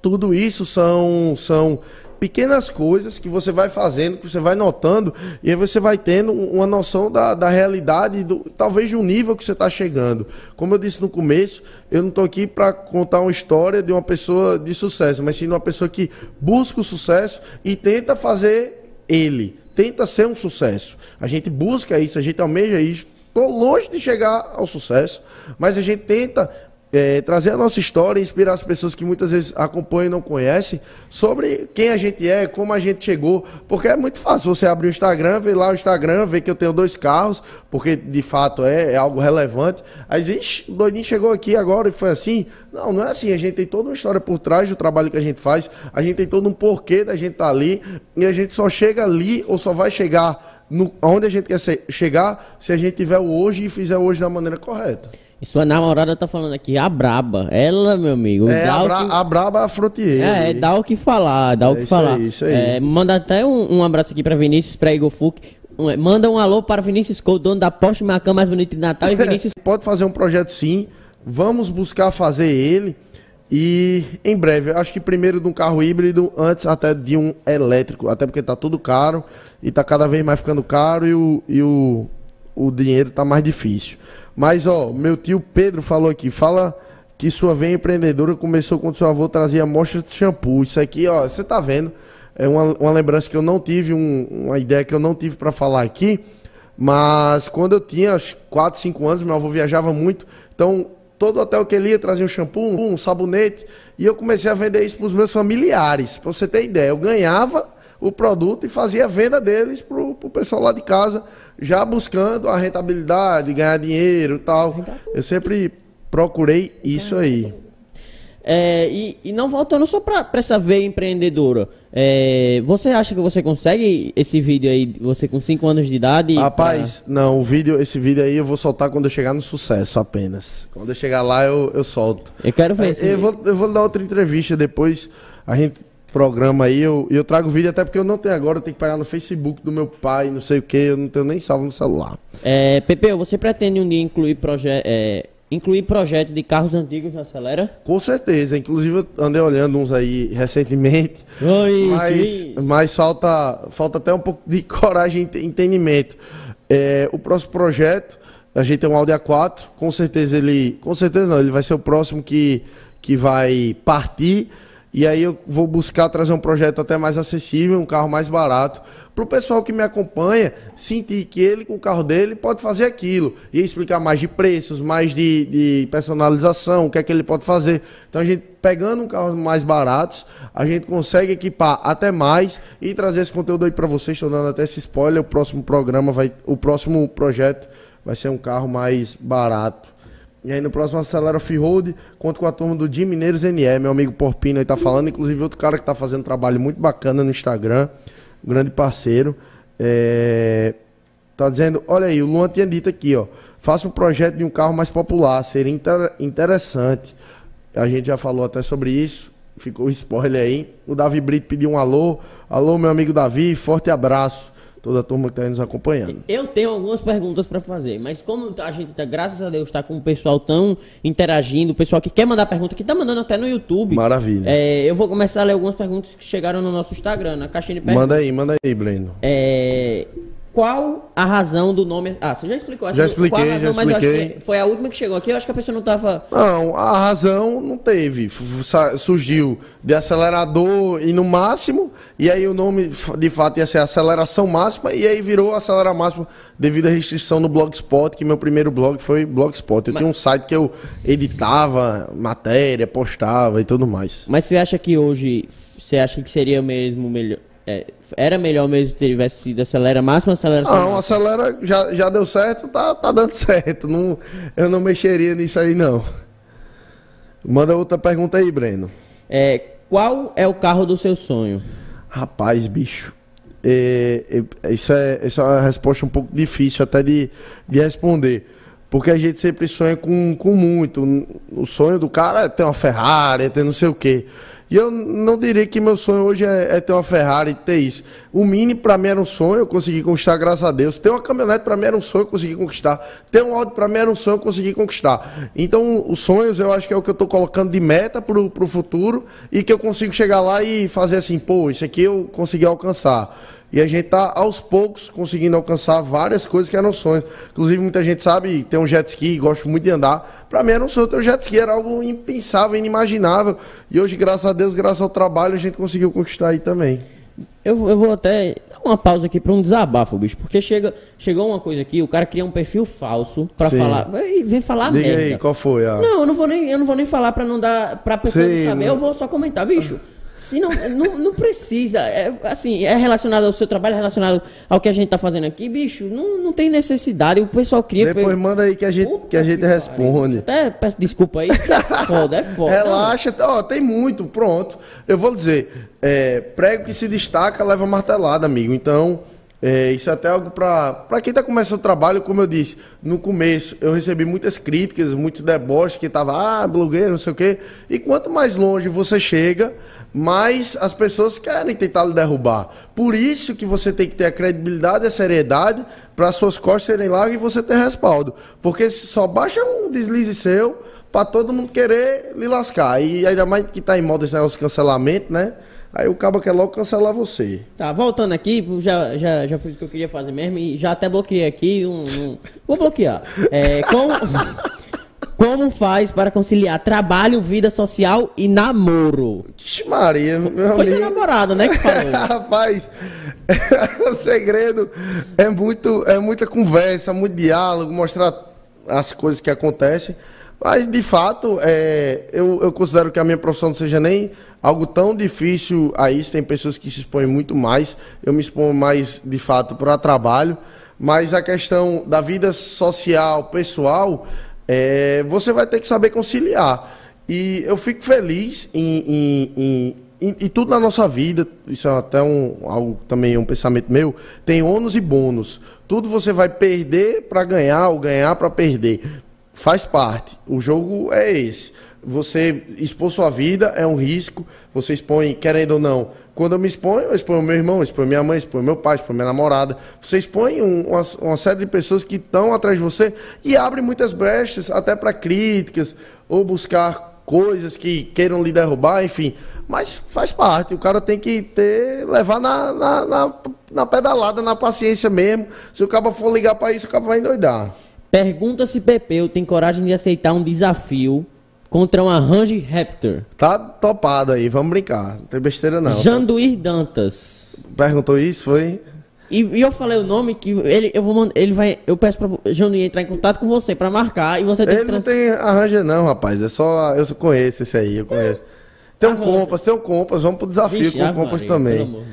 S2: tudo isso são, são pequenas coisas que você vai fazendo, que você vai notando, e aí você vai tendo uma noção da, da realidade, do, talvez de um nível que você está chegando. Como eu disse no começo, eu não estou aqui para contar uma história de uma pessoa de sucesso, mas sim de uma pessoa que busca o sucesso e tenta fazer ele, tenta ser um sucesso. A gente busca isso, a gente almeja isso. Estou longe de chegar ao sucesso, mas a gente tenta é, trazer a nossa história inspirar as pessoas que muitas vezes acompanham e não conhecem sobre quem a gente é, como a gente chegou. Porque é muito fácil você abrir o Instagram, ver lá o Instagram, ver que eu tenho dois carros, porque de fato é, é algo relevante. Aí, ixi, o doidinho chegou aqui agora e foi assim. Não, não é assim. A gente tem toda uma história por trás do trabalho que a gente faz, a gente tem todo um porquê da gente estar tá ali, e a gente só chega ali ou só vai chegar no, onde a gente quer ser, chegar se a gente tiver o hoje e fizer hoje da maneira correta.
S1: E sua namorada tá falando aqui, a braba. Ela, meu amigo.
S2: É, a, bra que... a braba é frontier.
S1: É, dá o que falar, dá é o que falar. Aí, isso aí. É, manda até um, um, abraço aqui pra Vinícius, pra Igor Fuc. Manda um alô para Vinícius Couto, dono da Porsche Macan mais bonita de Natal. E Vinícius...
S2: Pode fazer um projeto sim. Vamos buscar fazer ele. E em breve, acho que primeiro de um carro híbrido, antes até de um elétrico. Até porque tá tudo caro e tá cada vez mais ficando caro e o, e o, o dinheiro tá mais difícil. Mas, ó, meu tio Pedro falou aqui, fala que sua veia empreendedora começou quando seu avô trazia amostra de shampoo. Isso aqui, ó, você tá vendo, é uma, uma lembrança que eu não tive, um, uma ideia que eu não tive para falar aqui, mas quando eu tinha 4, 5 anos, meu avô viajava muito, então todo hotel que ele ia trazia um shampoo, um sabonete, e eu comecei a vender isso para os meus familiares, para você ter ideia. Eu ganhava o produto e fazia a venda deles para o pessoal lá de casa, já buscando a rentabilidade, ganhar dinheiro e tal. Eu sempre procurei isso aí.
S1: É, e, e, não voltando só para essa veia empreendedora, é, você acha que você consegue esse vídeo aí, você com 5 anos de idade?
S2: Rapaz, pra... não, o vídeo, esse vídeo aí eu vou soltar quando eu chegar no sucesso apenas. Quando eu chegar lá eu, eu solto.
S1: Eu quero ver.
S2: É, eu, vou, eu vou dar outra entrevista depois, a gente programa aí, eu, eu trago vídeo até porque eu não tenho agora, eu tenho que pagar no Facebook do meu pai, não sei o que, eu não tenho nem salvo no celular.
S1: É, Pepe, você pretende um dia incluir projeto. É, incluir projeto de carros antigos na Acelera?
S2: Com certeza, inclusive eu andei olhando uns aí recentemente, Oi, mas, mas falta, falta até um pouco de coragem e entendimento. É, o próximo projeto, a gente tem um Audi A4, com certeza ele, com certeza não, ele vai ser o próximo que, que vai partir, e aí eu vou buscar trazer um projeto até mais acessível, um carro mais barato, para o pessoal que me acompanha sentir que ele com o carro dele pode fazer aquilo. E explicar mais de preços, mais de, de personalização, o que é que ele pode fazer. Então a gente pegando um carro mais baratos, a gente consegue equipar até mais e trazer esse conteúdo aí para vocês. Estou dando até esse spoiler. O próximo programa vai, o próximo projeto vai ser um carro mais barato. E aí no próximo Acelera Off-Road, conto com a turma do Jim Mineiros NE, meu amigo Porpino aí tá falando, inclusive outro cara que tá fazendo um trabalho muito bacana no Instagram, um grande parceiro. É... Tá dizendo, olha aí, o Luan tinha dito aqui, ó, faça um projeto de um carro mais popular, seria inter... interessante. A gente já falou até sobre isso, ficou spoiler aí. O Davi Brito pediu um alô. Alô, meu amigo Davi, forte abraço toda a turma que está nos acompanhando.
S1: Eu tenho algumas perguntas para fazer, mas como a gente tá, graças a Deus, está com o pessoal tão interagindo, o pessoal que quer mandar pergunta, que está mandando até no YouTube.
S2: Maravilha.
S1: É, eu vou começar a ler algumas perguntas que chegaram no nosso Instagram, na caixinha de perguntas.
S2: Manda aí, manda aí, Breno.
S1: É, qual a razão do nome. Ah, você já explicou essa
S2: Já expliquei, razão, já expliquei.
S1: foi a última que chegou aqui, eu acho que a pessoa não estava.
S2: Não, a razão não teve. Surgiu de acelerador e no máximo, e aí o nome de fato ia ser aceleração máxima, e aí virou acelera máxima devido à restrição no Blogspot, que meu primeiro blog foi Blogspot. Eu Mas... tinha um site que eu editava matéria, postava e tudo mais.
S1: Mas você acha que hoje. Você acha que seria mesmo melhor é, era melhor mesmo se tivesse sido acelera máximo acelera
S2: Não, acelera já, já deu certo, tá, tá dando certo. Não, eu não mexeria nisso aí, não. Manda outra pergunta aí, Breno.
S1: É, qual é o carro do seu sonho?
S2: Rapaz, bicho. É, é, isso, é, isso é uma resposta um pouco difícil até de, de responder. Porque a gente sempre sonha com, com muito. O sonho do cara é ter uma Ferrari, é ter não sei o quê. E eu não diria que meu sonho hoje é, é ter uma Ferrari ter isso. O Mini para mim era um sonho, eu consegui conquistar, graças a Deus. Ter uma caminhonete para mim era um sonho, eu consegui conquistar. Ter um Audi para mim era um sonho, eu consegui conquistar. Então, os sonhos eu acho que é o que eu estou colocando de meta para o futuro e que eu consigo chegar lá e fazer assim, pô, isso aqui eu consegui alcançar. E a gente tá aos poucos conseguindo alcançar várias coisas que eram sonhos. Inclusive, muita gente sabe, tem um jet ski, gosto muito de andar. Para mim era um sonho ter um jet ski, era algo impensável, inimaginável. E hoje, graças a Deus, graças ao trabalho, a gente conseguiu conquistar aí também.
S1: Eu, eu vou até dar uma pausa aqui para um desabafo, bicho, porque chega, chegou uma coisa aqui, o cara cria um perfil falso para falar, e vem falar
S2: Diga merda. aí, qual foi a...
S1: Não, eu não vou nem, eu não vou nem falar para não dar para pessoa Sim, saber, não... eu vou só comentar, bicho. Se não, não, não, precisa, é, assim, é relacionado ao seu trabalho, é relacionado ao que a gente tá fazendo aqui, bicho, não, não tem necessidade, o pessoal cria...
S2: Depois manda aí que a gente, que a gente responde.
S1: Até peço desculpa aí, é foda, é foda.
S2: Relaxa, ó, tem muito, pronto. Eu vou dizer, é, prego que se destaca leva martelada, amigo, então É, isso é até algo para quem está começando o trabalho, como eu disse, no começo eu recebi muitas críticas, muitos deboches, que tava, ah, blogueiro, não sei o quê. E quanto mais longe você chega, mais as pessoas querem tentar lhe derrubar. Por isso que você tem que ter a credibilidade e a seriedade para suas costas serem largas e você ter respaldo. Porque só baixa um deslize seu para todo mundo querer lhe lascar. E ainda mais que está em moda esse negócio de cancelamento, né? Aí o cabo quer logo cancelar você.
S1: Tá, voltando aqui, já, já, já fiz o que eu queria fazer mesmo e já até bloqueei aqui. Um, um... Vou bloquear. É, como, como faz para conciliar trabalho, vida social e namoro?
S2: Vixe Maria,
S1: meu Foi amigo... seu namorado, né, que falou?
S2: Rapaz, o segredo é, muito, é muita conversa, muito diálogo, mostrar as coisas que acontecem. Mas, de fato, é, eu, eu considero que a minha profissão não seja nem algo tão difícil a isso. Tem pessoas que se expõem muito mais. Eu me exponho mais, de fato, para trabalho. Mas a questão da vida social, pessoal, é, você vai ter que saber conciliar. E eu fico feliz em, em, em, em, tudo na nossa vida. Isso é até um, algo também um pensamento meu. Tem ônus e bônus. Tudo você vai perder para ganhar ou ganhar para perder. Faz parte. O jogo é esse você expor sua vida é um risco, você expõe, querendo ou não. Quando eu me exponho, eu exponho meu irmão, exponho minha mãe, exponho meu pai, exponho minha namorada. Você expõe um, uma, uma, série de pessoas que estão atrás de você e abre muitas brechas até para críticas ou buscar coisas que queiram lhe derrubar, enfim. Mas faz parte, o cara tem que ter, levar na, na, na, na pedalada, na paciência mesmo. Se o cara for ligar para isso, o cara vai endoidar.
S1: Pergunta se Pepeu tem coragem de aceitar um desafio contra uma Range Raptor.
S2: Tá topado aí, vamos brincar. Não tem besteira não.
S1: Janduir Dantas.
S2: Perguntou isso, foi?
S1: E, e, eu falei o nome que ele, eu vou ele vai, eu peço para Janduir entrar em contato com você para marcar e você
S2: tem Ele trans... não tem arranja não, rapaz. É só eu conheço esse aí, eu conheço. Tem um Compass, tem um Compass, vamos pro desafio Vixe, com o Compass Maria, também.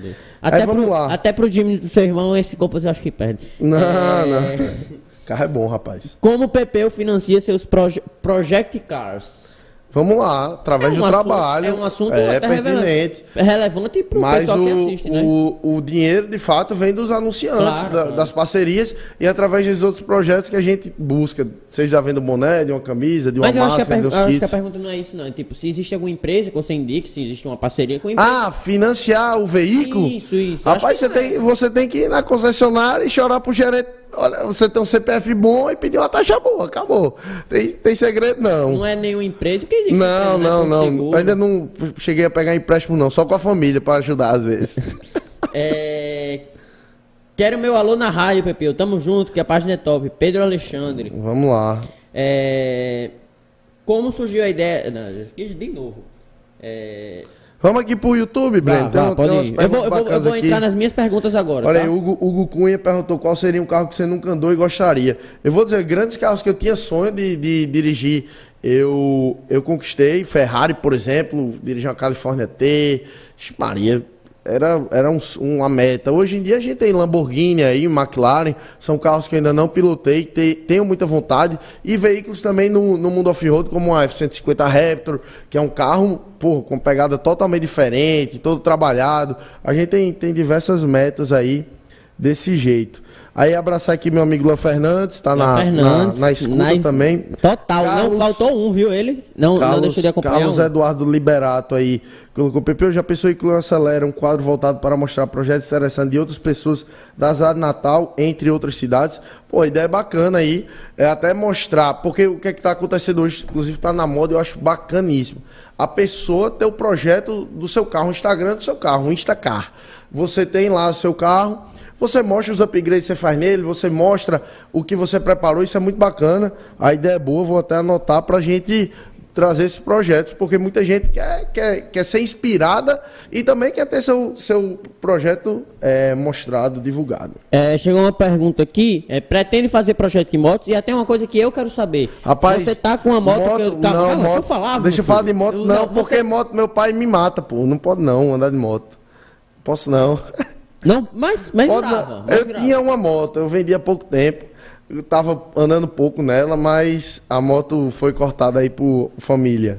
S1: Até, vamos pro, lá. até pro Jimmy do seu irmão, esse Compass eu acho que perde.
S2: Não, é... não. Carro é bom, rapaz.
S1: Como o Pepeu financia seus proje Project Cars?
S2: Vamos lá, através é um do assunto, trabalho. É
S1: um assunto é pertinente. É relevante para o pessoal que assiste, né?
S2: O, o dinheiro, de fato, vem dos anunciantes, claro, da, claro. das parcerias e através dos outros projetos que a gente busca. Seja da venda boné, de uma camisa, de uma Mas
S1: massa, de uns kits. Mas acho que a pergunta não é isso, não. É tipo, se existe alguma empresa que você indique, se existe uma parceria com a empresa.
S2: Ah, financiar o veículo?
S1: Isso, isso.
S2: Rapaz, você tem, é. você tem que ir na concessionária e chorar pro gerente Olha, você tem um CPF bom e pedir uma taxa boa, acabou. Tem, tem segredo, não.
S1: Não é nenhuma empresa, que existe.
S2: Não, não, não. Seguro. Ainda não cheguei a pegar empréstimo, não. Só com a família para ajudar às vezes.
S1: é. Quero meu alô na rádio, Pepeu. Tamo junto, que a página é top. Pedro Alexandre.
S2: Vamos lá.
S1: É... Como surgiu a ideia. Não, de novo. É...
S2: Vamos aqui pro YouTube, Breno.
S1: Vá, pode ir. Eu vou, eu vou, eu vou entrar nas minhas perguntas agora.
S2: Olha
S1: tá?
S2: aí, Hugo, Hugo Cunha perguntou qual seria um carro que você nunca andou e gostaria. Eu vou dizer, grandes carros que eu tinha sonho de, de dirigir. Eu, eu conquistei Ferrari, por exemplo, dirigi uma California T. Maria, era, era um, uma meta. Hoje em dia a gente tem Lamborghini aí, McLaren, são carros que eu ainda não pilotei, te, tenho muita vontade. E veículos também no, no mundo off-road, como a F-150 Raptor, que é um carro porra, com pegada totalmente diferente, todo trabalhado. A gente tem, tem diversas metas aí desse jeito. Aí abraçar aqui meu amigo Luan Fernandes, tá na, Fernandes, na, na escuta na, também.
S1: Total, Carlos, não faltou um, viu ele? Não, Carlos, não deixou de acompanhar.
S2: Carlos
S1: um.
S2: Eduardo Liberato aí colocou Pepe, já pensou em que o Acelera um quadro voltado para mostrar projetos interessantes de outras pessoas da cidade de Natal, entre outras cidades. Pô, a ideia é bacana aí, é até mostrar, porque o que é que tá acontecendo hoje, inclusive tá na moda, eu acho bacaníssimo. A pessoa ter o projeto do seu carro, o Instagram do seu carro, o Instacar. Você tem lá o seu carro, você mostra os upgrades que você faz nele, você mostra o que você preparou, isso é muito bacana. A ideia é boa, vou até anotar para a gente trazer esses projetos, porque muita gente quer, quer, quer ser inspirada e também quer ter seu, seu projeto é, mostrado, divulgado.
S1: É, chegou uma pergunta aqui, é, pretende fazer projeto de motos e até uma coisa que eu quero saber.
S2: Rapaz,
S1: você tá com uma moto, moto que eu,
S2: calma, não, calma, moto, deixa eu falar. Deixa eu falar de moto, não, não porque você... moto meu pai me mata, pô, não pode não andar de moto. Posso não.
S1: Não, mas, mas virava,
S2: mas Eu tinha uma moto, eu vendi há pouco tempo. Eu tava andando pouco nela, mas a moto foi cortada aí por família.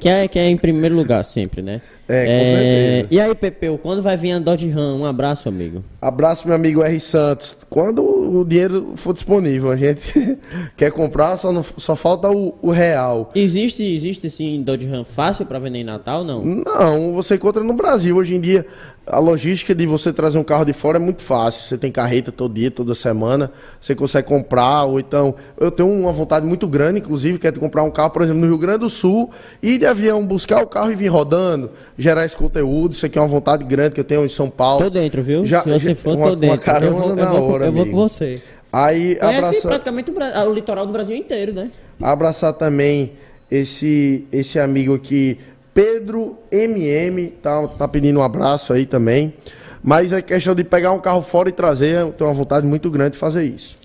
S1: Que é, que é em primeiro lugar sempre, né? É, com é... certeza. E aí, Pepeu, quando vai vir a Dodge Ram? Um abraço, amigo.
S2: Abraço, meu amigo R. Santos. Quando o dinheiro for disponível, a gente quer comprar, só, não, só falta o, o, real.
S1: Existe, existe sim Dodge Ram fácil para vender em Natal, não?
S2: Não, você encontra no Brasil. Hoje em dia, a logística de você trazer um carro de fora é muito fácil. Você tem carreta todo dia, toda semana, você consegue comprar, ou então. Eu tenho uma vontade muito grande, inclusive, que é de comprar um carro, por exemplo, no Rio Grande do Sul, ir de avião, buscar o carro e vir rodando, gerar esse conteúdo. Isso aqui é uma vontade grande que eu tenho em São Paulo.
S1: Tô dentro, viu? Já, Se você já, for, uma, tô dentro.
S2: Uma eu vou, na eu hora,
S1: eu vou com você.
S2: Aí,
S1: Conhece abraçar... praticamente o, o litoral do Brasil inteiro, né?
S2: Abraçar também esse, esse amigo aqui Pedro MM tá, tá pedindo um abraço aí também. Mas é questão de pegar um carro fora e trazer, eu tenho uma vontade muito grande de fazer isso.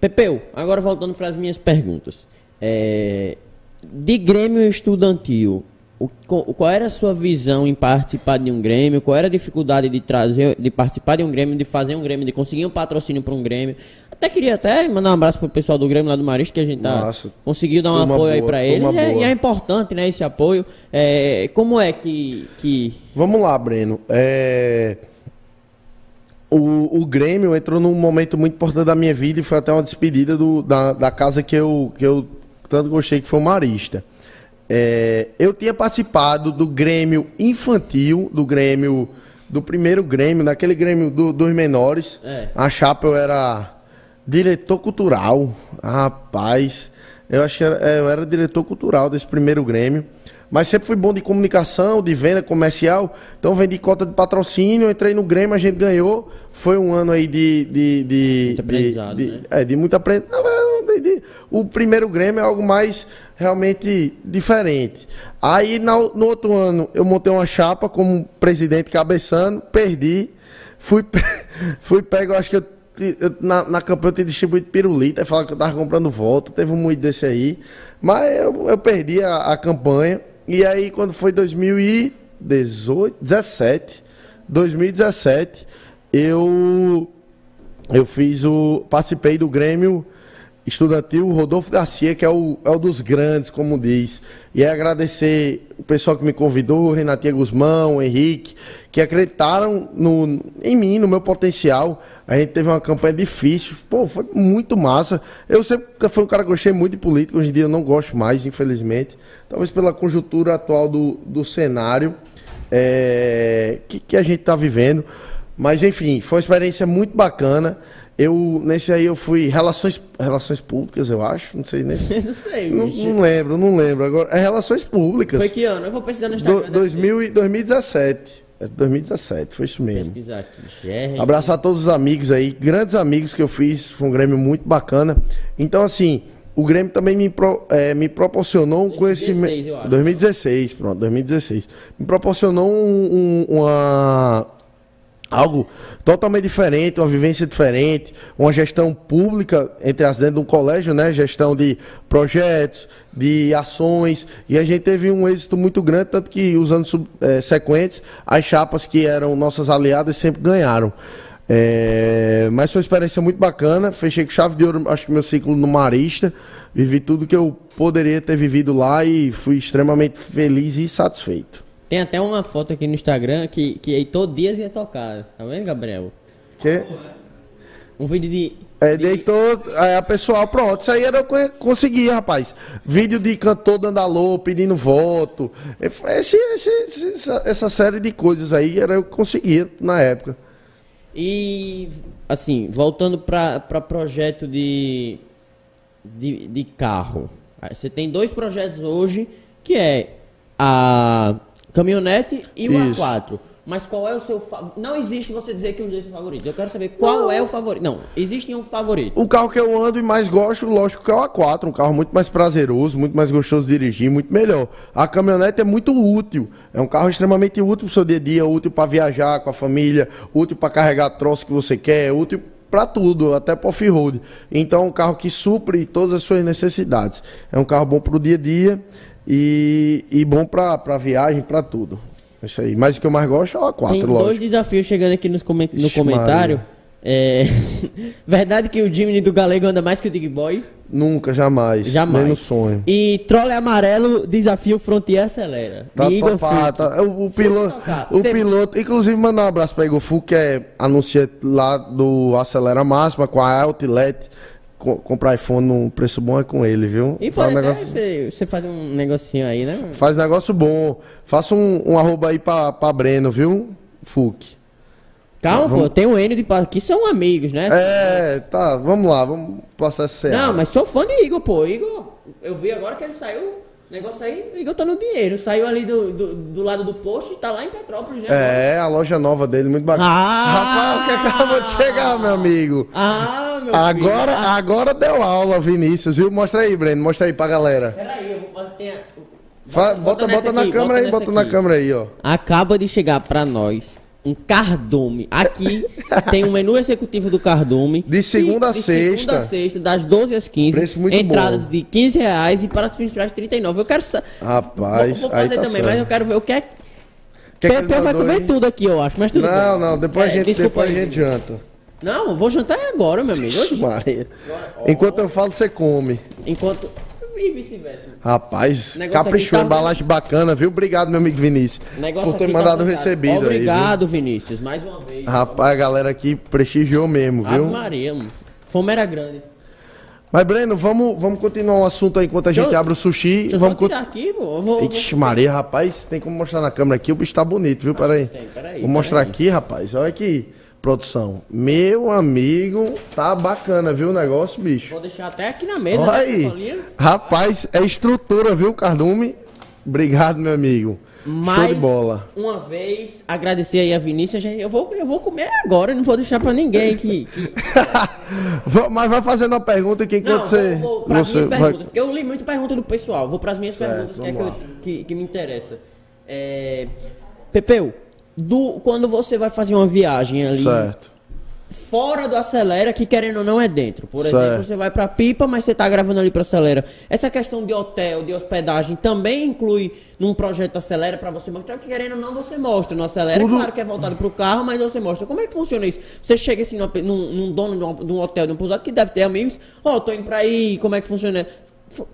S1: Pepeu, agora voltando para as minhas perguntas. É, de Grêmio Estudantil, o, qual era a sua visão em participar de um Grêmio? Qual era a dificuldade de trazer, de participar de um Grêmio, de fazer um Grêmio, de conseguir um patrocínio para um Grêmio? Até queria até mandar um abraço pro pessoal do Grêmio lá do Marista, que a gente tá Nossa, conseguiu dar um apoio boa, aí para eles. E é, e é, importante, né, esse apoio. É, como é que, que.
S2: Vamos lá, Breno. É... O, o Grêmio entrou num momento muito importante da minha vida e foi até uma despedida do, da, da casa que eu, que eu tanto gostei, que foi o Marista. É, eu tinha participado do Grêmio infantil, do Grêmio. Do primeiro Grêmio, daquele Grêmio do, dos menores. É. A chapa eu era Diretor cultural. Rapaz, eu acho que era, é, eu era diretor cultural desse primeiro Grêmio. Mas sempre fui bom de comunicação, de venda comercial. Então vendi cota de patrocínio, entrei no Grêmio, a gente ganhou. Foi um ano aí de. de, de muito aprendizado. De, né? É, de muito aprendizado. O primeiro Grêmio é algo mais realmente diferente. Aí no, no outro ano eu montei uma chapa como presidente cabeçando, perdi. Fui, fui pego, acho que eu na, na campanha eu tinha distribuído pirulita, e falaram que eu tava comprando voto, teve um muito desse aí. Mas eu, eu perdi a, a campanha. E aí, quando foi 2018, 17, 2017, eu, eu fiz o. Participei do Grêmio estudantil Rodolfo Garcia, que é o, é o dos grandes, como diz. E é agradecer o pessoal que me convidou, Renatinha Guzmão, Henrique, que acreditaram no, em mim, no meu potencial. A gente teve uma campanha difícil, pô, foi muito massa. Eu sempre fui um cara que gostei muito de política, hoje em dia eu não gosto mais, infelizmente. Talvez pela conjuntura atual do, do cenário é, que, que a gente está vivendo. Mas enfim, foi uma experiência muito bacana. Eu, nesse aí eu fui relações, relações públicas, eu acho. Não sei nesse.
S1: não sei,
S2: não, não, lembro, não lembro. Agora, é relações públicas.
S1: Foi que ano? Eu vou pesquisar no Instagram.
S2: Do, 2000 e 2017. É 2017, foi isso mesmo. Pesquisar aqui. Abraçar todos os amigos aí, grandes amigos que eu fiz. Foi um Grêmio muito bacana. Então, assim, o Grêmio também me, pro, é, me proporcionou um 2016, conhecimento. Eu acho, 2016, pronto, 2016. Me proporcionou um, um, uma algo totalmente diferente, uma vivência diferente, uma gestão pública, entre as dentro de um colégio, né? Gestão de projetos, de ações, e a gente teve um êxito muito grande, tanto que os anos é, sequentes, as chapas que eram nossas aliadas sempre ganharam. É, mas foi uma experiência muito bacana. Fechei com chave de ouro, acho que meu ciclo no Marista. Vivi tudo que eu poderia ter vivido lá e fui extremamente feliz e satisfeito.
S1: Tem até uma foto aqui no Instagram que, que Heitor Dias ia tocar. Tá vendo, Gabriel?
S2: Que?
S1: Um vídeo de.
S2: É, de Heitor, é, a pessoal, pronto, isso aí era eu consegui, rapaz. Vídeo de cantor dando alô, pedindo voto. Esse, esse, essa, essa série de coisas aí era eu que conseguia na época.
S1: E, assim, voltando para projeto de, de, de carro. Você tem dois projetos hoje, que é a Caminhonete e o Isso. A4. Mas qual é o seu favorito? Não existe você dizer que um deles é favorito. Eu quero saber qual não. é o favorito. Não, existe um favorito.
S2: O carro que eu ando e mais gosto, lógico que é o A4. Um carro muito mais prazeroso, muito mais gostoso de dirigir, muito melhor. A caminhonete é muito útil. É um carro extremamente útil pro seu dia a dia, útil para viajar com a família, útil para carregar troço que você quer, útil para tudo, até para off-road. Então é um carro que supre todas as suas necessidades. É um carro bom para o dia a dia e, e bom para viagem, para tudo. Isso aí. Mas o que eu mais gosto é o A4, Tem
S1: lógico. dois desafios chegando aqui nos coment no comentário. É... Verdade que o Jimmy do Galego anda mais que o Dig Boy?
S2: Nunca, jamais. Jamais. Nem no sonho.
S1: E Trolle Amarelo, desafio Frontier Acelera.
S2: Tá topado. Tá. O, o piloto, o Cê... piloto, inclusive mandar um abraço pra Igor Fu, que é anunciante lá do Acelera Máxima, com a Outlet. Comprar iPhone num preço bom é com ele, viu?
S1: E pode um negócio... você, você faz um negocinho aí, né?
S2: Faz negócio bom. Faça um, um arroba aí pra, pra Breno, viu? Fuque.
S1: Calma, vamos... pô, tem o Enio de que são amigos, né?
S2: É, tá, vamos lá, vamos passar essa
S1: Não, mas sou fã de Igor, pô. Igor, eu vi agora que ele saiu. Negócio aí, o Igor tá no dinheiro. Saiu ali do, do, do, lado do posto e tá lá em Petrópolis, né?
S2: É, a loja nova dele, muito bacana. Ah, Rapaz, o que acabou de chegar, meu amigo?
S1: Ah, meu
S2: agora, filho. Agora deu aula, Vinícius, viu? Mostra aí, Breno, mostra aí pra galera.
S1: Peraí, eu vou fazer. Tem a...
S2: Bota, bota, bota, na aqui, câmera aí, bota aqui. na câmera aí, ó.
S1: Acaba de chegar pra nós um cardume. Aqui tem um menu executivo do cardume.
S2: De segunda a de sexta. segunda a
S1: sexta, das 12 às 15.
S2: Preço muito
S1: entradas
S2: bom.
S1: de 15 reais e para os principais 39. Eu quero.
S2: Rapaz,
S1: vou, vou fazer
S2: tá
S1: também,
S2: certo.
S1: mas eu quero ver o que é. Que Pepe vai comer tudo aqui, eu acho, mas tudo
S2: Não, bem. não, depois, é, a, gente, depois a gente janta.
S1: Não, vou jantar agora, meu amigo. Hoje...
S2: Maria. Enquanto eu falo, você come.
S1: Enquanto e vice-versa.
S2: Rapaz, caprichou, tá embalagem bacana, viu? Obrigado, meu amigo Vinícius.
S1: Negócio
S2: por ter tá mandado
S1: tá
S2: recebido
S1: Obrigado, aí, Vinícius, mais uma vez.
S2: Rapaz, a galera aqui prestigiou mesmo, viu?
S1: Ave Maria, mano. Fome era grande.
S2: Mas, Breno, vamos, vamos continuar o assunto aí enquanto a gente abre o sushi.
S1: Deixa
S2: vamos
S1: eu só aqui, pô. Vou,
S2: Ixi, vou... Maria, rapaz, tem como mostrar na câmera aqui, o bicho tá bonito, viu? Peraí. Tem, peraí. Vou mostrar aqui, rapaz. Olha aqui produção. Meu amigo, tá bacana, viu o negócio, bicho?
S1: Vou deixar até aqui na mesa.
S2: Olha aí. Rapaz, é estrutura, viu, Cardume? Obrigado, meu amigo.
S1: Mais Show de bola. Uma vez, agradecer aí a Vinícius. Eu vou, eu vou comer agora, não vou deixar pra ninguém que.
S2: Mas vai fazendo uma pergunta que enquanto não, você.
S1: Vou, vou você minhas vai... perguntas. Eu li muita pergunta do pessoal. Vou pras minhas certo, perguntas que, é que, eu, que, que, me interessa. É... Pepeu, do quando você vai fazer uma viagem ali.
S2: Certo.
S1: Fora do acelera, que querendo ou não é dentro. Por certo. exemplo, você vai pra pipa, mas você tá gravando ali para acelera. Essa questão de hotel, de hospedagem, também inclui num projeto acelera para você mostrar que querendo ou não você mostra no acelera. Tudo... Claro que é voltado pro carro, mas você mostra. Como é que funciona isso? Você chega assim num, num dono de um, de um, hotel, de um pousado que deve ter amigos. Ó, oh, tô indo pra aí, como é que funciona?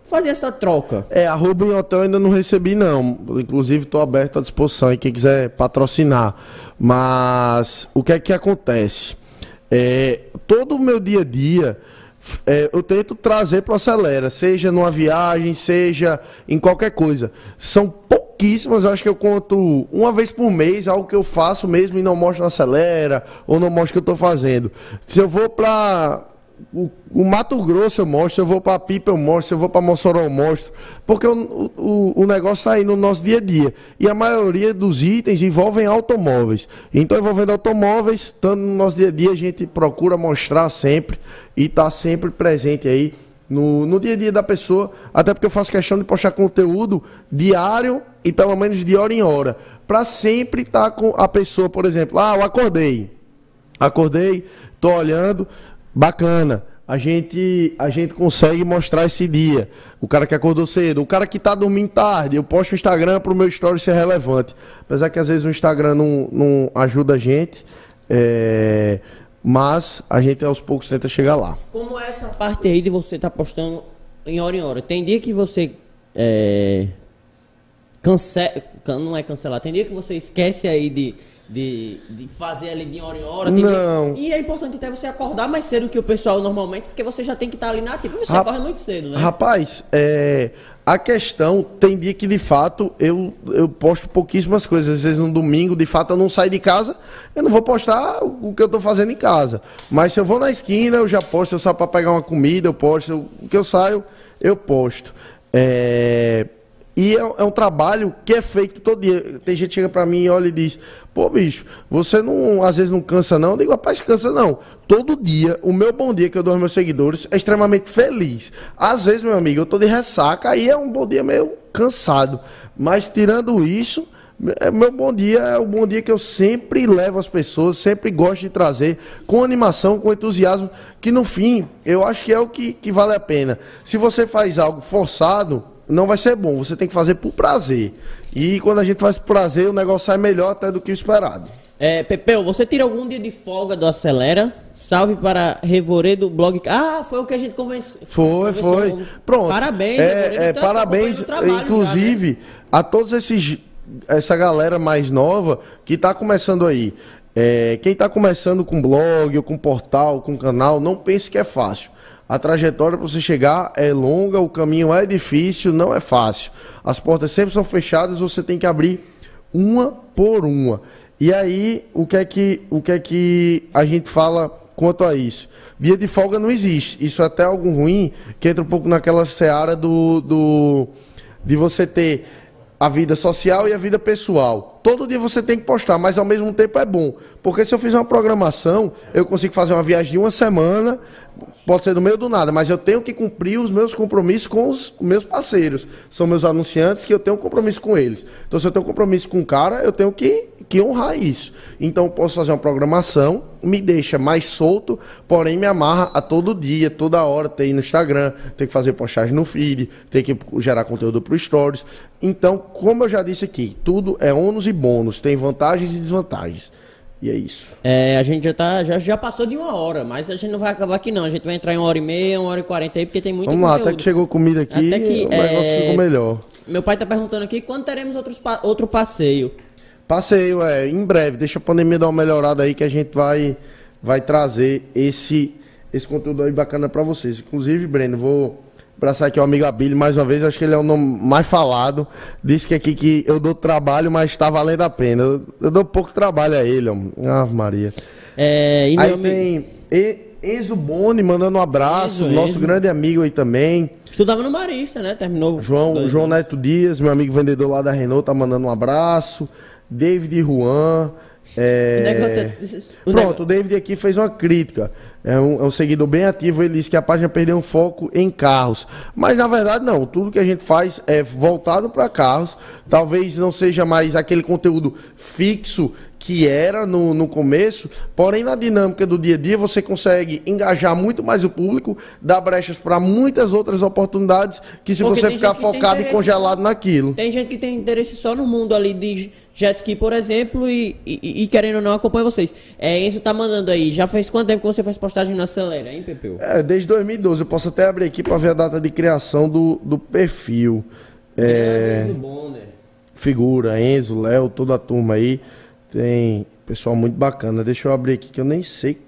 S1: Fazer essa troca.
S2: É, arroba em hotel ainda não recebi, não. Inclusive, estou aberto à disposição e quem quiser patrocinar. Mas o que é que acontece? É, todo o meu dia a dia. É, eu tento trazer para o Acelera, seja numa viagem, seja em qualquer coisa. São pouquíssimas, acho que eu conto uma vez por mês, algo que eu faço mesmo e não mostro no Acelera, ou não mostro o que eu estou fazendo. Se eu vou para o, o, Mato Grosso eu mostro, eu vou para Pipa eu mostro, eu vou para Mossoró eu mostro, porque o, o, o negócio está aí no nosso dia a dia. E a maioria dos itens envolvem automóveis. Então, envolvendo automóveis, estando no nosso dia a dia, a gente procura mostrar sempre e tá sempre presente aí no, no dia a dia da pessoa, até porque eu faço questão de postar conteúdo diário e pelo menos de hora em hora, para sempre estar tá com a pessoa, por exemplo, ah, eu acordei. Acordei, tô olhando, bacana. A gente, a gente consegue mostrar esse dia. O cara que acordou cedo, o cara que tá dormindo tarde. Eu posto o Instagram para o meu story ser relevante. Apesar que às vezes o Instagram não, não ajuda a gente. É... Mas a gente aos poucos tenta chegar lá.
S1: Como é essa parte aí de você estar tá postando em hora em hora? Tem dia que você é, cancela, não é cancelar, tem dia que você esquece aí de de, de fazer ali de hora em hora.
S2: não.
S1: E é importante até você acordar mais cedo que o pessoal normalmente, porque você já tem que estar ali na ativa. Você Rap acorda muito cedo, né?
S2: Rapaz, é, a questão tem dia que de fato eu, eu posto pouquíssimas coisas. Às vezes no domingo, de fato, eu não saio de casa, eu não vou postar o que eu estou fazendo em casa. Mas se eu vou na esquina, eu já posto, eu saio para pegar uma comida, eu posto, o que eu saio, eu posto. É. E é, é, um trabalho que é feito todo dia. Tem gente que chega pra mim e olha e diz: Pô, bicho, você não, às vezes não cansa, não? Eu digo, rapaz, cansa não. Todo dia, o meu bom dia que eu dou aos meus seguidores é extremamente feliz. Às vezes, meu amigo, eu tô de ressaca, aí é um bom dia meio cansado. Mas tirando isso. É, meu bom dia é o bom dia que eu sempre levo às pessoas, sempre gosto de trazer com animação, com entusiasmo, que no fim eu acho que é o que, que vale a pena. Se você faz algo forçado, não vai ser bom. Você tem que fazer por prazer. E quando a gente faz por prazer, o negócio sai melhor até do que o esperado.
S1: É, Pepeu, você tira algum dia de folga do Acelera? Salve para Revorê do blog. Ah, foi o que a gente conversou.
S2: Foi, foi. Pronto. Parabéns, é, é, tá parabéns, inclusive, já, né? a todos esses essa galera mais nova que está começando aí. É, quem está começando com blog, ou com portal, com canal, não pense que é fácil. A trajetória para você chegar é longa, o caminho é difícil, não é fácil. As portas sempre são fechadas, você tem que abrir uma por uma. E aí, o que é que, o que, é que a gente fala quanto a isso? Dia de folga não existe. Isso é até algo ruim, que entra um pouco naquela seara do, do de você ter a vida social e a vida pessoal. Todo dia você tem que postar, mas ao mesmo tempo é bom. Porque se eu fizer uma programação, eu consigo fazer uma viagem de uma semana, pode ser do meio do nada, mas eu tenho que cumprir os meus compromissos com os meus parceiros. São meus anunciantes que eu tenho um compromisso com eles. Então, se eu tenho um compromisso com o cara, eu tenho que, que honrar isso. Então, eu posso fazer uma programação, me deixa mais solto, porém me amarra a todo dia, toda hora, tem no Instagram, tem que fazer postagem no feed, tem que gerar conteúdo para Stories. Então, como eu já disse aqui, tudo é ônus e bônus, tem vantagens e desvantagens. E é isso.
S1: É, a gente já, tá, já, já passou de uma hora, mas a gente não vai acabar aqui não. A gente vai entrar em uma hora e meia, uma hora e quarenta aí, porque tem muito
S2: Vamos conteúdo. lá, até que chegou comida aqui, até que, o negócio é... ficou melhor.
S1: Meu pai tá perguntando aqui quando teremos outros, outro passeio.
S2: Passeio, é, em breve. Deixa a pandemia dar uma melhorada aí que a gente vai, vai trazer esse, esse conteúdo aí bacana para vocês. Inclusive, Breno, vou Abraçar aqui o amigo Abílio mais uma vez, acho que ele é o nome mais falado. Disse que aqui que eu dou trabalho, mas está valendo a pena. Eu, eu, dou pouco trabalho a ele, ó. Ah, Maria. É, aí tem Enzo Boni mandando um abraço, Enzo, nosso Enzo. grande amigo aí também.
S1: Estudava no Marista, né? Terminou.
S2: João, João Neto Dias, meu amigo vendedor lá da Renault, tá mandando um abraço. David Juan. É... O Pronto, o David aqui fez uma crítica. É um, é um, seguidor bem ativo. Ele disse que a página perdeu um foco em carros. Mas na verdade, não. Tudo que a gente faz é voltado para carros. Talvez não seja mais aquele conteúdo fixo que era no, no começo, porém na dinâmica do dia a dia você consegue engajar muito mais o público, dar brechas para muitas outras oportunidades que se Porque você ficar focado e congelado naquilo.
S1: Tem gente que tem interesse só no mundo ali de jet ski, por exemplo, e, e, e querendo ou não acompanha vocês. É, Enzo tá mandando aí, já faz quanto tempo que você faz postagem no Acelera, hein, Pepeu?
S2: É, desde 2012, eu posso até abrir aqui para ver a data de criação do, do perfil. É, Enzo Bonner. Figura, Enzo, Léo, toda a turma aí. Tem pessoal muito bacana. Deixa eu abrir aqui que eu nem sei.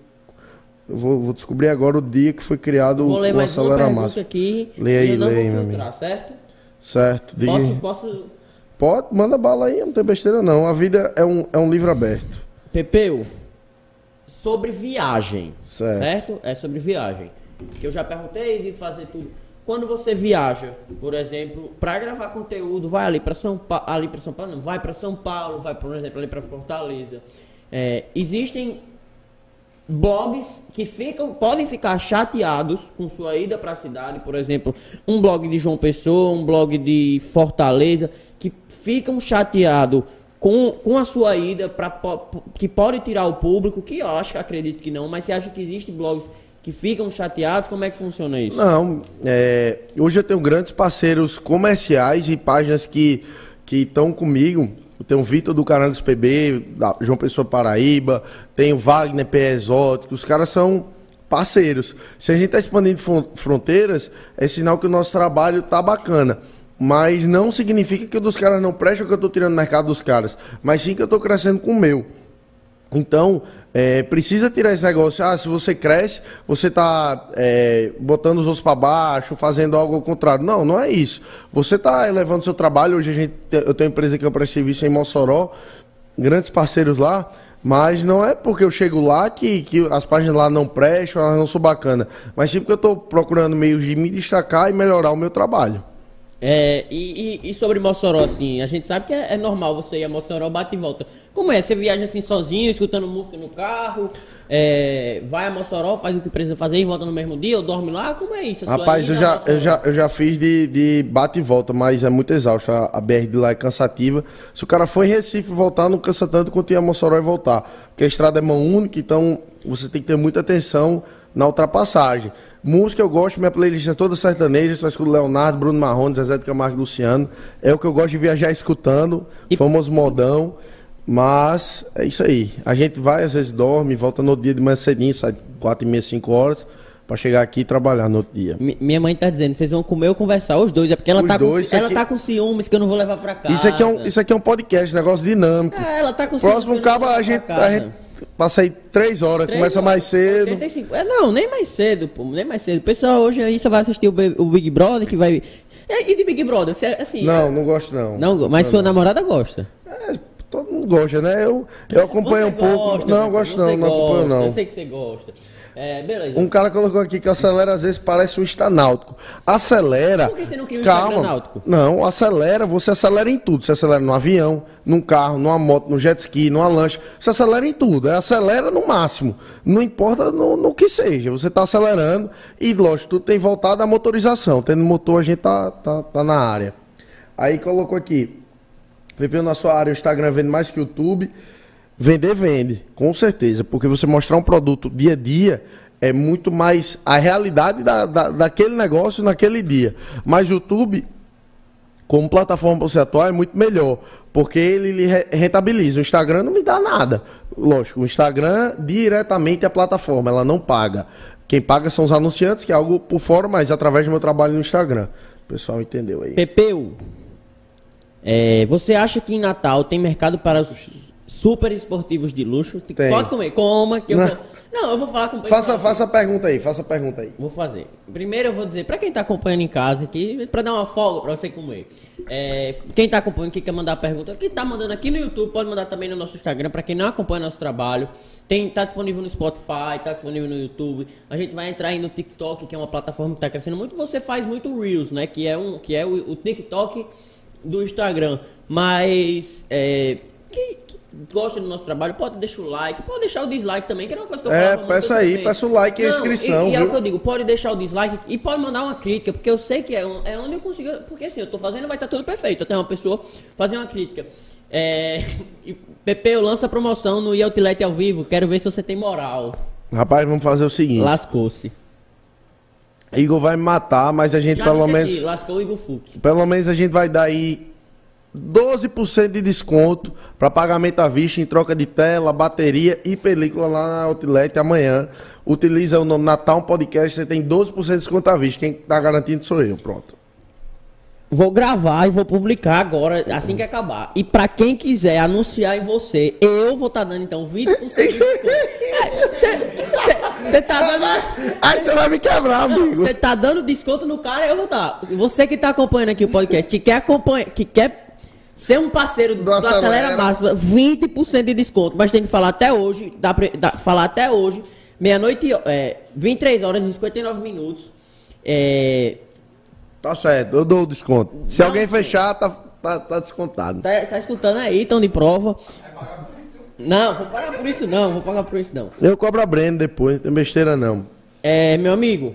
S2: Eu vou, vou descobrir agora o dia que foi criado
S1: vou ler o mais Acelera Massa. aqui.
S2: Lê aí, lê aí, meu amigo.
S1: certo?
S2: Certo.
S1: Diga. Posso, posso...
S2: Pode, manda bala aí, não tem besteira não. A vida é um, é um livro aberto.
S1: Pepeu, sobre viagem, certo. certo? É sobre viagem. Que eu já perguntei de fazer tudo. Quando você viaja, por exemplo, para gravar conteúdo, vai ali para São Paulo, ali para São Paulo, não, vai para São Paulo, vai por exemplo ali para Fortaleza. É, existem blogs que ficam, podem ficar chateados com sua ida para a cidade, por exemplo, um blog de João Pessoa, um blog de Fortaleza, que ficam chateados com, com a sua ida, pra, que pode tirar o público, que eu acho, acredito que não, mas você acha que existem blogs que ficam chateados? Como é que funciona isso?
S2: Não, é, hoje eu tenho grandes parceiros comerciais e páginas que estão comigo. Eu tenho o Vitor do Carangos PB, da João Pessoa Paraíba, tenho Wagner P. Exótico, os caras são parceiros. Se a gente está expandindo fronteiras, é sinal que o nosso trabalho está bacana. Mas não significa que o dos caras não presta ou que eu estou tirando o mercado dos caras. Mas sim que eu estou crescendo com o meu. Então, é, precisa tirar esse negócio. Ah, se você cresce, você está é, botando os outros para baixo, fazendo algo ao contrário. Não, não é isso. Você está elevando seu trabalho. Hoje a gente, eu tenho empresa que eu presto serviço em Mossoró, grandes parceiros lá. Mas não é porque eu chego lá que, que as páginas lá não prestam, elas não são bacanas. Mas sim porque eu estou procurando meios de me destacar e melhorar o meu trabalho.
S1: É, e, e, e, sobre Mossoró, assim, a gente sabe que é, é, normal você ir a Mossoró, bate e volta. Como é? Você viaja assim sozinho, escutando música no carro, é, vai a Mossoró, faz o que precisa fazer e volta no mesmo dia, ou dorme lá? Como é isso?
S2: Rapaz, eu já, eu, já, eu já fiz de, de bate e volta, mas é muito exausto. A, a BR de lá é cansativa. Se o cara for em Recife voltar, não cansa tanto quanto ir a Mossoró e voltar. Porque a estrada é mão única, então você tem que ter muita atenção na ultrapassagem. Música eu gosto, minha playlist é toda sertaneja, só escuto Leonardo, Bruno Marrone, Zezé de Camargo e Luciano. É o que eu gosto de viajar escutando, e... famoso modão. Mas é isso aí. A gente vai, às vezes dorme, volta no dia de manhã cedinho, sai 4 e meia, 5 horas, pra chegar aqui e trabalhar no outro dia.
S1: Mi- minha mãe tá dizendo, vocês vão comer ou conversar, os dois, é porque ela,
S2: Os
S1: tá,
S2: dois,
S1: com, ela
S2: aqui-
S1: tá com ciúmes que eu não vou levar pra casa.
S2: Isso aqui, é um, isso aqui é um podcast, negócio dinâmico.
S1: É, ela tá com ciúmes
S2: Próximo
S1: que eu não
S2: cabo a a
S1: casa.
S2: gente passa aí 3 horas,
S1: Três
S2: começa
S1: horas,
S2: mais cedo.
S1: 85. É, não, nem mais cedo, pô, nem mais cedo. Pessoal hoje aí só vai assistir o, Big Brother, que vai... É, E de Big Brother, você, assim...
S2: Não, não gosto não.
S1: Não, mas sua namorada gosta.
S2: É, todo mundo gosta, né? Eu, eu acompanho
S1: Você
S2: um pouco.
S1: gosta,
S2: não,
S1: Pepe,
S2: gosto não, não acompanho
S1: gosta,
S2: não.
S1: Eu sei que você gosta. É, beleza.
S2: Um cara colocou aqui que acelera às vezes parece um estanáutico. Acelera.
S1: Por que você não cria um
S2: Calma.
S1: Náutico?
S2: Não, acelera, você acelera em tudo. Você acelera no avião, num carro, numa moto, no jet ski, numa lancha. Você acelera em tudo. É, acelera no máximo. Não importa no, no que seja. Você está acelerando e, lógico, tudo tem voltado à motorização. Tendo motor, a gente tá, tá, tá na área. Aí colocou aqui. Pepeu na sua área, o Instagram vende mais que o YouTube. Vender, vende, com certeza. Porque você mostrar um produto dia a dia é muito mais a realidade da, da, daquele negócio naquele dia. Mas o YouTube, como plataforma para você atuar, é muito melhor. Porque ele rentabiliza. O Instagram não me dá nada. Lógico, o Instagram diretamente é a plataforma, ela não paga. Quem paga são os anunciantes, que é algo por fora, mas através do meu trabalho no Instagram. O pessoal entendeu aí.
S1: Pepeu, é, você acha que em Natal tem mercado para os super esportivos de luxo?
S2: Tem.
S1: Pode comer, coma que eu
S2: Não.
S1: vou... Não, eu vou falar com.
S2: Faça, faça a pergunta aí, faça a pergunta aí.
S1: Vou fazer. Primeiro eu vou dizer, pra quem tá acompanhando em casa aqui, pra dar uma folga pra você comer. É, quem tá acompanhando, que quer mandar pergunta, quem tá mandando aqui no YouTube, pode mandar também no nosso Instagram, pra quem não acompanha nosso trabalho. Tem, tá disponível no Spotify, tá disponível no YouTube. A gente vai entrar aí no TikTok, que é uma plataforma que tá crescendo muito. Você faz muito Reels, né? Que é, um, que é o, o TikTok do Instagram. Mas, é, que, que gosta do nosso trabalho, pode deixar o like, pode deixar o dislike também, que era uma coisa que eu
S2: É,
S1: falava muito
S2: peça aí,
S1: também.
S2: peça o like e a
S1: Não,
S2: inscrição,
S1: E, e é o que eu digo, pode deixar o dislike e pode mandar uma crítica, porque eu sei que é, um- é onde eu consigo. Porque assim, eu tô fazendo, vai estar tudo perfeito. Até uma pessoa fazer uma crítica. É, Pepe, lança promoção no Outlet ao vivo, quero ver se você tem moral.
S2: Rapaz, vamos fazer o seguinte.
S1: Lascou-se.
S2: Igor vai me matar, mas a gente
S1: Já
S2: pelo menos.
S1: aqui, lascou o Igor Fuc.
S2: Pelo menos a gente vai dar aí 12% de desconto para pagamento à vista em troca de tela, bateria e película lá na Outlet amanhã. Utiliza o nome Natal Podcast, você tem 12% de desconto à vista. Quem tá garantindo sou eu, pronto.
S1: Vou gravar e vou publicar agora, assim que acabar. E pra quem quiser anunciar em você, eu vou estar dando então 20% de desconto. Você tá dando.
S2: Aí você vai me quebrar, amigo.
S1: Você tá dando desconto no cara, eu vou dar. Você que tá acompanhando aqui o podcast, que quer acompanhar, que quer ser um parceiro do,
S2: Acelera.
S1: Acelera Máxima, 20% de desconto, mas tem que falar até hoje, dá pra, dá- falar até hoje, meia-noite, é, 23 horas e 59 minutos. É,
S2: Tá certo, eu dou o desconto. Se
S1: Não,
S2: alguém fechar, tá, tá, tá descontado.
S1: tá, tá escutando aí, estão de prova. Não, vou pagar por isso não, vou pagar por isso não.
S2: Eu cobro a Breno depois, não tem besteira não.
S1: É, meu amigo,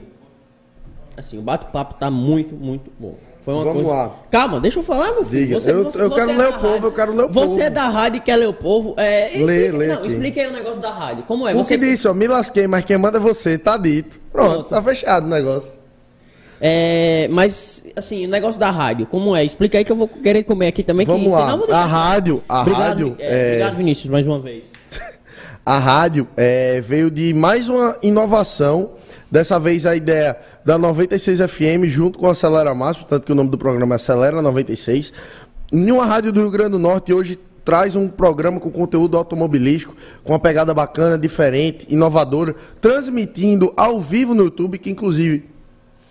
S1: assim, o bate-papo tá muito, muito bom. Foi uma
S2: Vamos
S1: coisa...
S2: lá.
S1: Calma, deixa eu falar, meu filho.
S2: Diga. Eu- eu quero
S1: é
S2: ler
S1: da
S2: o povo,
S1: rádio.
S2: eu quero ler o
S1: Você
S2: povo.
S1: é da rádio e quer ler o povo. É,
S2: Lê,
S1: explica-
S2: lê
S1: Não,
S2: aqui.
S1: explica aí o negócio da rádio. Como é?
S2: O
S1: Você
S2: que disse, ó, me lasquei, mas quem manda é você, tá dito. Pronto,
S1: Pronto.
S2: tá fechado o negócio.
S1: É, mas, assim, o negócio da rádio, como é? Explica aí que eu vou querer comer aqui também.
S2: Vamos
S1: que,
S2: lá.
S1: senão eu vou
S2: A rádio, a
S1: obrigado,
S2: rádio,
S1: é,
S2: é-
S1: Obrigado, Vinícius, mais uma vez.
S2: A rádio é, veio de mais uma inovação. Dessa vez a ideia da 96 FM junto com a Acelera Máximo, tanto que o nome do programa é Acelera 96. Em uma rádio do Rio Grande do Norte hoje traz um programa com conteúdo automobilístico, com uma pegada bacana, diferente, inovadora, transmitindo ao vivo no YouTube, que inclusive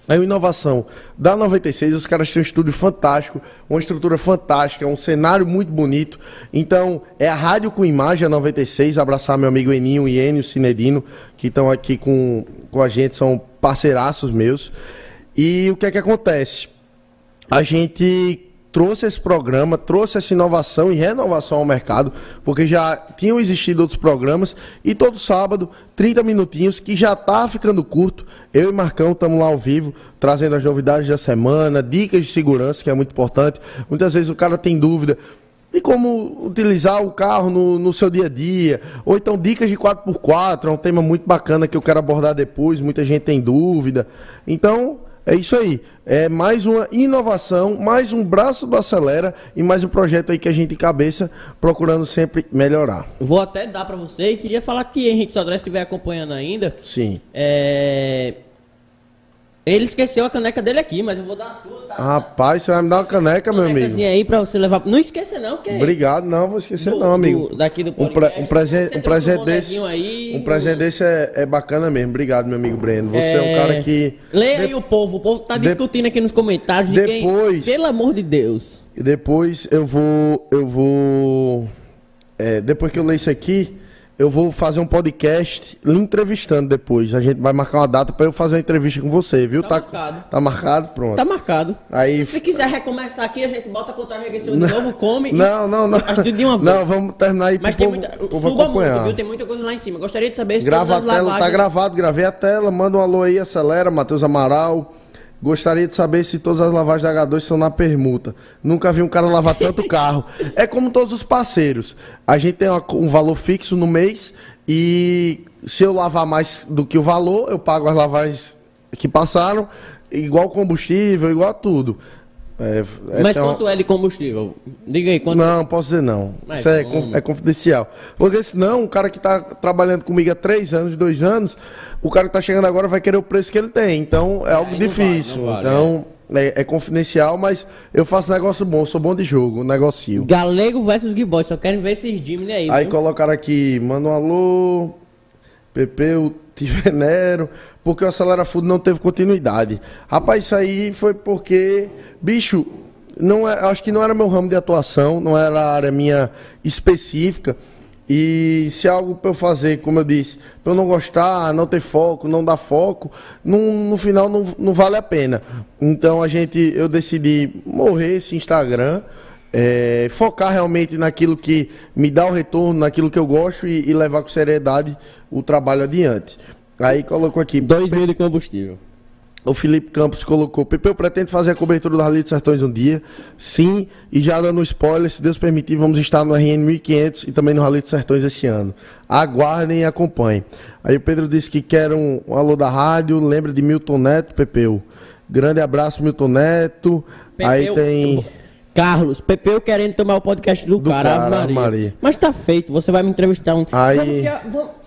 S2: é uma inovação da 96, os caras têm um estúdio fantástico, uma estrutura fantástica, um cenário muito bonito. Então, é a rádio com imagem a 96, abraçar meu amigo Eninho e Enio Cinedino, que estão aqui com, com a gente, são parceiraços meus. E o que é que acontece? A gente trouxe esse programa, trouxe essa inovação e renovação ao mercado, porque já tinham existido outros programas, e todo sábado, 30 minutinhos, que já tá ficando curto. Eu e Marcão estamos lá ao vivo, trazendo as novidades da semana, dicas de segurança, que é muito importante. Muitas vezes o cara tem dúvida de como utilizar o carro no, no seu dia a dia, ou então dicas de 4x4, é um tema muito bacana que eu quero abordar depois, muita gente tem dúvida. Então, é isso aí. É mais uma inovação, mais um braço do Acelera e mais um projeto aí que a gente cabeça procurando sempre melhorar.
S1: Vou até dar para você e queria falar que Henrique Sodré estiver acompanhando ainda.
S2: Sim.
S1: É ele esqueceu a caneca dele aqui, mas eu vou dar a sua,
S2: tá? Rapaz, você vai me dar uma caneca, meu amigo.
S1: aí pra você levar. Não esqueça, não,
S2: que Obrigado, não, vou esquecer, do, não, amigo.
S1: Do, daqui do.
S2: Um, um presente, um presente desse. Aí, um presente desse é, é, bacana mesmo. Obrigado, meu amigo Breno. Você é, é um cara que.
S1: Leia de... aí o povo. O povo tá discutindo de... aqui nos comentários. De
S2: depois.
S1: Quem... Pelo amor de Deus.
S2: E depois eu vou. Eu vou. É, depois que eu ler isso aqui eu vou fazer um podcast lhe entrevistando depois. A gente vai marcar uma data para eu fazer uma entrevista com você, viu?
S1: Tá, tá marcado.
S2: Tá marcado? Pronto.
S1: Tá marcado.
S2: Aí...
S1: Se quiser recomeçar aqui, a gente bota a contagem regressiva de novo, come.
S2: Não, não, não. De uma vez. Não, vamos terminar aí
S1: Mas tem povo, muita. Povo suba acompanhar. muito, viu? Tem muita coisa lá em cima. Gostaria de saber se
S2: Grava a tela, tá lavagens... tá gravado, gravei a tela. Manda um alô aí, acelera, Matheus Amaral. Gostaria de saber se todas as lavagens da H2 são na permuta. Nunca vi um cara lavar tanto carro. É como todos os parceiros. A gente tem um valor fixo no mês e se eu lavar mais do que o valor, eu pago as lavagens que passaram, igual combustível, igual tudo.
S1: É, é Mas quanto uma... é de combustível? Diga aí quanto.
S2: Não, posso dizer não. Mas Isso é, é, confidencial. Porque senão, um cara que está trabalhando comigo há três anos, dois anos, o cara que está chegando agora vai querer o preço que ele tem. Então é, é algo difícil. Vale, vale, então. É. é. confidencial, mas eu faço negócio bom, sou bom de jogo, negocio.
S1: Galego versus Giboy, só querem ver esses Jimmy aí.
S2: Aí viu? colocaram aqui, manda um alô, Pepeu, te venero, porque o Acelera Food não teve continuidade. Rapaz, isso aí foi porque, bicho, não é, acho que não era meu ramo de atuação, não era a área minha específica. E se é algo para eu fazer, como eu disse, para eu não gostar, não ter foco, não dar foco, no, no final não, não vale a pena. Então a gente, eu decidi morrer esse Instagram, é, focar realmente naquilo que me dá o retorno, naquilo que eu gosto e, e levar com seriedade o trabalho adiante. Aí colocou aqui.
S1: 2 mil de combustível.
S2: O Felipe Campos colocou: Pepe, eu pretendo fazer a cobertura do Rally dos Sertões um dia. Sim, e já dando spoiler, se Deus permitir, vamos estar no RN 1500 e também no Rally dos Sertões esse ano. Aguardem e acompanhem. Aí o Pedro disse que quer um, um alô da rádio, lembra de Milton Neto, Pepeu. Grande abraço, Milton Neto. Pepeu, Aí tem.
S1: Carlos, Pepeu querendo tomar o podcast do, do cara, cara Maria. Maria. Mas tá feito, você vai me entrevistar um.
S2: Aí...
S1: Vamos, Vamos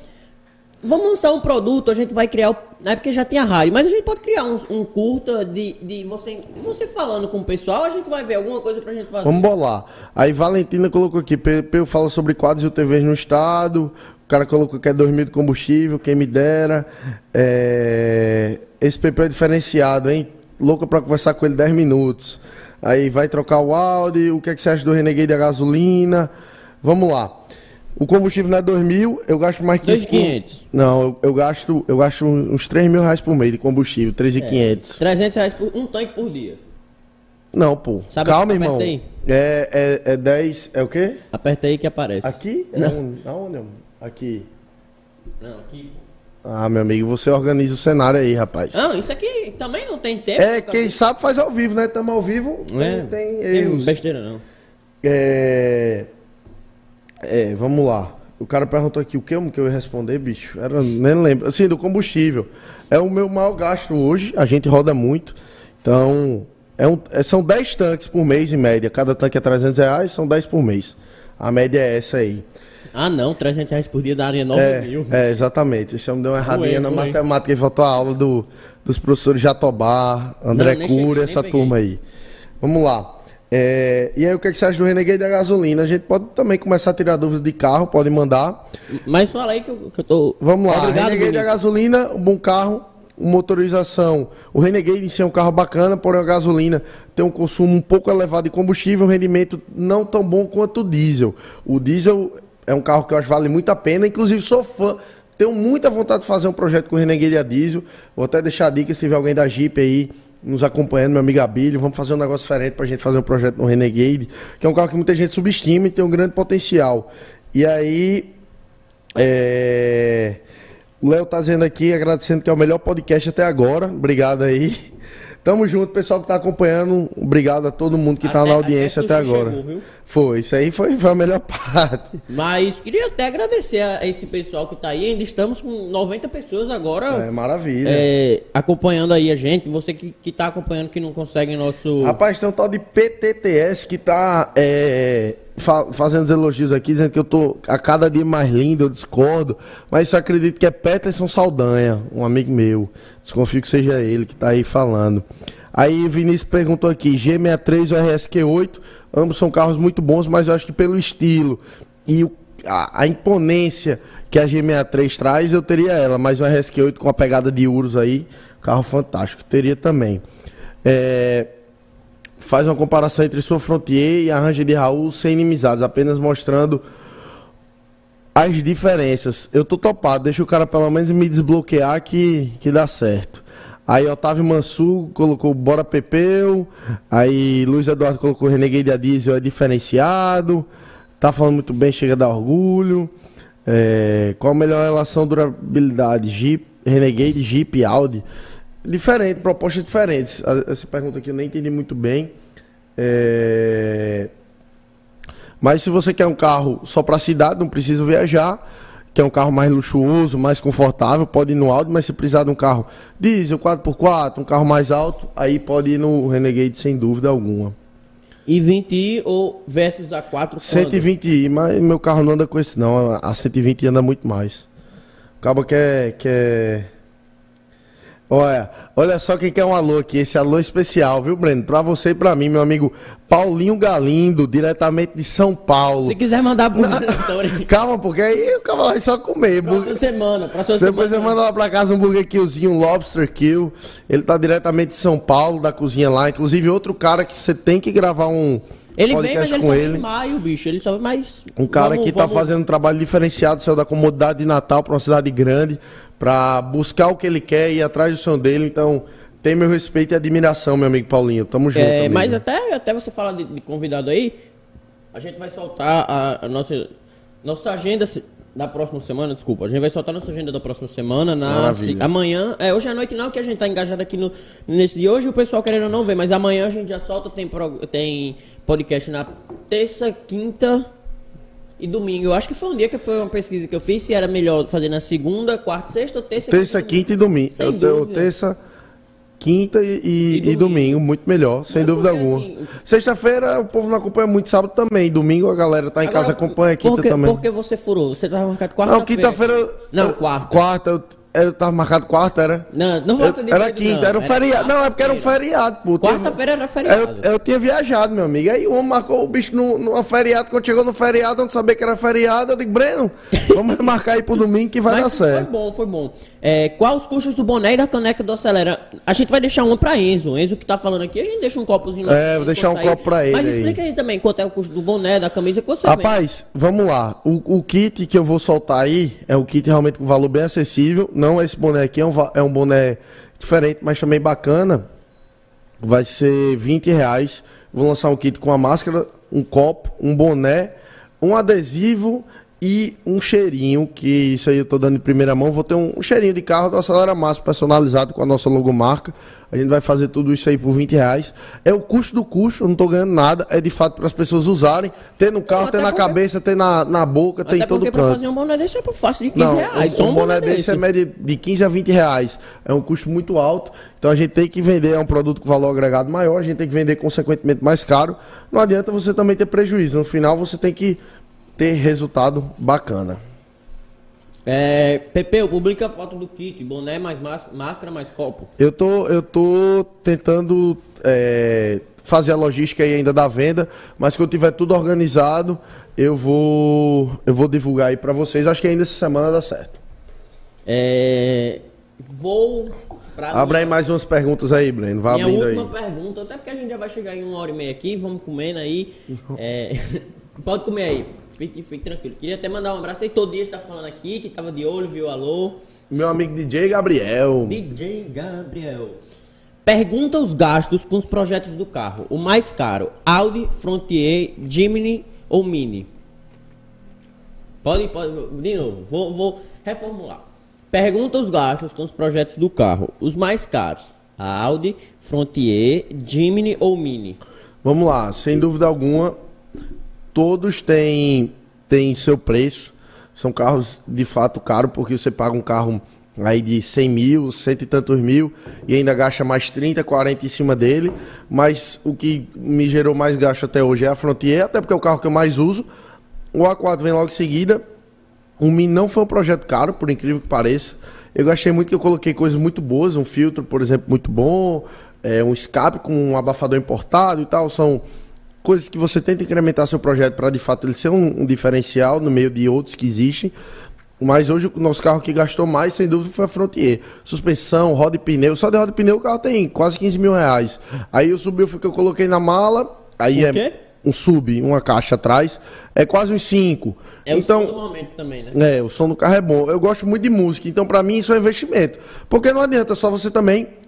S1: lançar um produto, a gente vai criar. É porque já tem a rádio, mas a gente pode criar um, um curta de, de você, você falando com o pessoal, a gente vai ver alguma coisa pra gente fazer.
S2: Vamos bolar. Aí Valentina colocou aqui, Peu fala sobre quadros de UTVs no estado. O cara colocou que é 2 mil de combustível, quem me dera. É... Esse PP é diferenciado, hein? Louco pra conversar com ele 10 minutos. Aí vai trocar o áudio, o que, é que você acha do Renegade da gasolina? Vamos lá. O combustível não é 2 mil, eu gasto mais que
S1: 2.500.
S2: Não, eu, eu, gasto, eu gasto uns 3 mil reais por mês de combustível, 3.500.
S1: É, 300 reais por um tanque por dia.
S2: Não, pô. Sabe Calma, irmão. É, é, é 10. É o quê?
S1: Aperta aí que aparece.
S2: Aqui? É não. Aonde? Aqui.
S1: Não, aqui, pô.
S2: Ah, meu amigo, você organiza o cenário aí, rapaz.
S1: Não, isso aqui também não tem tempo.
S2: É, quem sabe faz ao vivo, né? Estamos ao vivo, é, não tem erros.
S1: Tem besteira, não.
S2: É... É, vamos lá. O cara perguntou aqui o que, que eu ia responder, bicho. Era, nem lembro. Assim, do combustível. É o meu maior gasto hoje. A gente roda muito. Então, é um, é, são 10 tanques por mês, em média. Cada tanque é 300 reais, são 10 por mês. A média é essa aí.
S1: Ah, não. 300 reais por dia daria 9
S2: é,
S1: mil.
S2: É, exatamente. Esse homem deu uma erradinha na matemática e voltou a aula do, dos professores Jatobá, André Cura, essa turma aí. Vamos lá. É, e aí, o que, é que você acha do Renegade da gasolina? A gente pode também começar a tirar dúvida de carro, pode mandar.
S1: Mas fala aí que eu, que eu tô.
S2: Vamos lá, Obrigado, Renegade da gasolina, um bom carro, motorização. O Renegade em si é um carro bacana, porém a gasolina tem um consumo um pouco elevado de combustível, um rendimento não tão bom quanto o diesel. O diesel é um carro que eu acho que vale muito a pena, inclusive sou fã. Tenho muita vontade de fazer um projeto com o Renegade a diesel. Vou até deixar a dica se tiver alguém da Jeep aí nos acompanhando, meu amigo Abílio. Vamos fazer um negócio diferente para a gente fazer um projeto no Renegade, que é um carro que muita gente subestima e tem um grande potencial. E aí, é... o Léo tá dizendo aqui, agradecendo que é o melhor podcast até agora. Obrigado aí. Tamo junto, pessoal que tá acompanhando. Obrigado a todo mundo que tá até, tá na audiência até, até agora. Chegou, Foi, isso aí foi, foi a melhor parte.
S1: Mas queria até agradecer a esse pessoal que tá aí. Ainda estamos com 90 pessoas agora.
S2: É, maravilha.
S1: É, acompanhando aí a gente. Você que, que tá acompanhando que não consegue nosso.
S2: Rapaz, tem um tal de PTTS que tá é, fa fazendo os elogios aqui, dizendo que eu tô a cada dia mais lindo, eu discordo. Mas isso eu acredito que é Peterson Saldanha, um amigo meu. Desconfio que seja ele que tá aí falando. Aí Vinícius perguntou aqui, G63 ou RSQ8, ambos são carros muito bons, mas eu acho que pelo estilo e a, a, imponência que a G63 traz, eu teria ela, mas o RSQ8 com a pegada de Urus aí, carro fantástico, teria também. É, faz uma comparação entre sua Frontier e a Ranger de Raul sem inimizades, apenas mostrando as diferenças. Eu tô topado, deixa o cara pelo menos me desbloquear que, que dá certo. Aí Otávio Mansur colocou Bora Pepeu. Aí Luiz Eduardo colocou Renegade a Diesel é diferenciado. Tá falando muito bem, chega a dar orgulho. É, qual a melhor relação durabilidade? Jeep, Renegade, Jeep, Audi? Diferente, propostas diferentes. Essa pergunta aqui eu nem entendi muito bem. É... Mas se você quer um carro só para cidade, não precisa viajar que é um carro mais luxuoso, mais confortável, pode ir no Audi, mas se precisar de um carro diesel, 4x4, um carro mais alto, aí pode ir no Renegade sem dúvida alguma.
S1: E 20i ou versus a 4
S2: 120i, mas meu carro não anda com esse não, a 120i anda muito mais. Acaba que que é Olha, olha só quem quer um alô aqui, esse alô especial, viu, Breno? Pra você e pra mim, meu amigo Paulinho Galindo, diretamente de São Paulo.
S1: Se quiser mandar pro
S2: Calma, porque aí o cara vai só comer.
S1: Próxima semana, próxima
S2: Depois semana. você manda lá pra casa um burger killzinho, um lobster kill. Ele tá diretamente de São Paulo, da cozinha lá. Inclusive, outro cara que você tem que gravar um.
S1: Ele vem, mas ele com ele. em maio, bicho. Ele só mais.
S2: Um cara vamos, que tá vamos... fazendo um trabalho diferenciado, saiu da comodidade de Natal para uma cidade grande para buscar o que ele quer e ir atrás do sonho dele. Então, tem meu respeito e admiração, meu amigo Paulinho. Tamo junto. É,
S1: mas até, até você falar de, de, convidado aí, a gente vai soltar a, a, nossa, nossa agenda da próxima semana, desculpa. A gente vai soltar nossa agenda da próxima semana. Na, se, amanhã, é, hoje à noite não, que a gente tá engajado aqui no, nesse de hoje, o pessoal querendo não ver, mas amanhã a gente já solta, tem, tem podcast na terça, quinta e domingo. Eu acho que foi um dia que foi uma pesquisa que eu fiz se era melhor fazer na segunda, quarta, sexta ou terça.
S2: Terça, quinta, e domingo. Sem eu, eu, terça, quinta e, e, e, domingo. e, domingo. muito melhor, sem dúvida alguma. Assim, Sexta-feira o povo não acompanha muito, sábado também. Domingo a galera tá em Agora, casa acompanha, quinta
S1: porque,
S2: também.
S1: Por que você furou? Você tava marcado quarta-feira?
S2: Não, quinta-feira.
S1: Não, quarta.
S2: Quarta, eu eu tava marcado quarta, era?
S1: Não, não faça
S2: de Era quinta, não. era um feriado. Não, é porque era um feriado, pô.
S1: Quarta-feira era feriado.
S2: Eu, eu, tinha viajado, meu amigo. Aí o homem marcou o bicho no, no feriado. Quando chegou no feriado, eu não sabia que era feriado. Eu digo, Breno, vamos marcar aí pro domingo que vai Mas dar certo.
S1: Foi bom, foi bom. É, qual os custos do boné e da caneca do Acelera? A gente vai deixar um pra Enzo. Enzo que tá falando aqui, a gente deixa um copozinho
S2: É, vou deixar um sair. copo pra ele.
S1: Mas explica aí. também quanto é o custo do boné, da camisa que você
S2: Rapaz, vamos lá. O, o kit que eu vou soltar aí é um kit realmente com valor bem acessível. Não é esse boné aqui, é um, é um boné diferente, mas também bacana. Vai ser 20 reais. Vou lançar um kit com a máscara, um copo, um boné, um adesivo e um cheirinho, que isso aí eu tô dando em primeira mão. Vou ter um, um cheirinho de carro do Acelera Massa personalizado com a nossa logomarca. A gente vai fazer tudo isso aí por 20 reais. É o custo do custo, eu não tô ganhando nada. É de fato para as pessoas usarem. Ter no carro, ter na porque... cabeça, ter na, na boca, ter em todo canto. Pra
S1: fazer um boné desse é fácil de 15 não, reais.
S2: Um, um boné, boné desse é média de 15 a 20 reais. É um custo muito alto. Então a gente tem que vender, é um produto com valor agregado maior, a gente tem que vender consequentemente mais caro. Não adianta você também ter prejuízo. No final você tem que ter resultado bacana.
S1: É, Pepe, publica foto do kit, boné mais máscara mais copo.
S2: Eu tô, eu tô tentando é, fazer a logística aí ainda da venda, mas quando tiver tudo organizado, eu vou, eu vou divulgar aí para vocês. Acho que ainda essa semana dá certo.
S1: É, vou
S2: Abra aí mais umas perguntas aí, Breno. Vai abrindo aí.
S1: Minha última pergunta, até porque a gente já vai chegar em uma hora e meia aqui, vamos comendo aí. É, pode comer aí. Fique, fique tranquilo. Queria até mandar um abraço aí. Todo dia está falando aqui, que tava de olho, viu? Alô.
S2: Meu amigo DJ Gabriel.
S1: DJ Gabriel. Pergunta os gastos com os projetos do carro. O mais caro, Audi, Frontier, Jimny ou Mini? Pode, pode, de novo, vou, vou reformular. Pergunta os gastos com os projetos do carro. Os mais caros, Audi, Frontier, Jimny ou Mini?
S2: Vamos lá, sem dúvida alguma, todos têm, têm seu preço. São carros de fato caros, porque você paga um carro aí de 100 mil, cento e tantos mil, e ainda gasta mais 30, 40 em cima dele. Mas o que me gerou mais gasto até hoje é a Frontier, até porque é o carro que eu mais uso. O A4 vem logo em seguida. O Mini não foi um projeto caro, por incrível que pareça. Eu gastei muito que eu coloquei coisas muito boas, um filtro, por exemplo, muito bom, é, um escape com um abafador importado e tal. São coisas que você tenta incrementar seu projeto para de fato ele ser um, um, diferencial no meio de outros que existem. Mas hoje o nosso carro que gastou mais, sem dúvida, foi a Frontier. Suspensão, roda e pneu. Só de roda e pneu o carro tem quase 15 mil reais. Aí o subiu que eu coloquei na mala. Aí o é quê? um sub, uma caixa atrás. É quase uns 5.
S1: É então, o som do momento também, né?
S2: É, o som do carro é bom. Eu gosto muito de música, então para mim isso é investimento. Porque não adianta só você também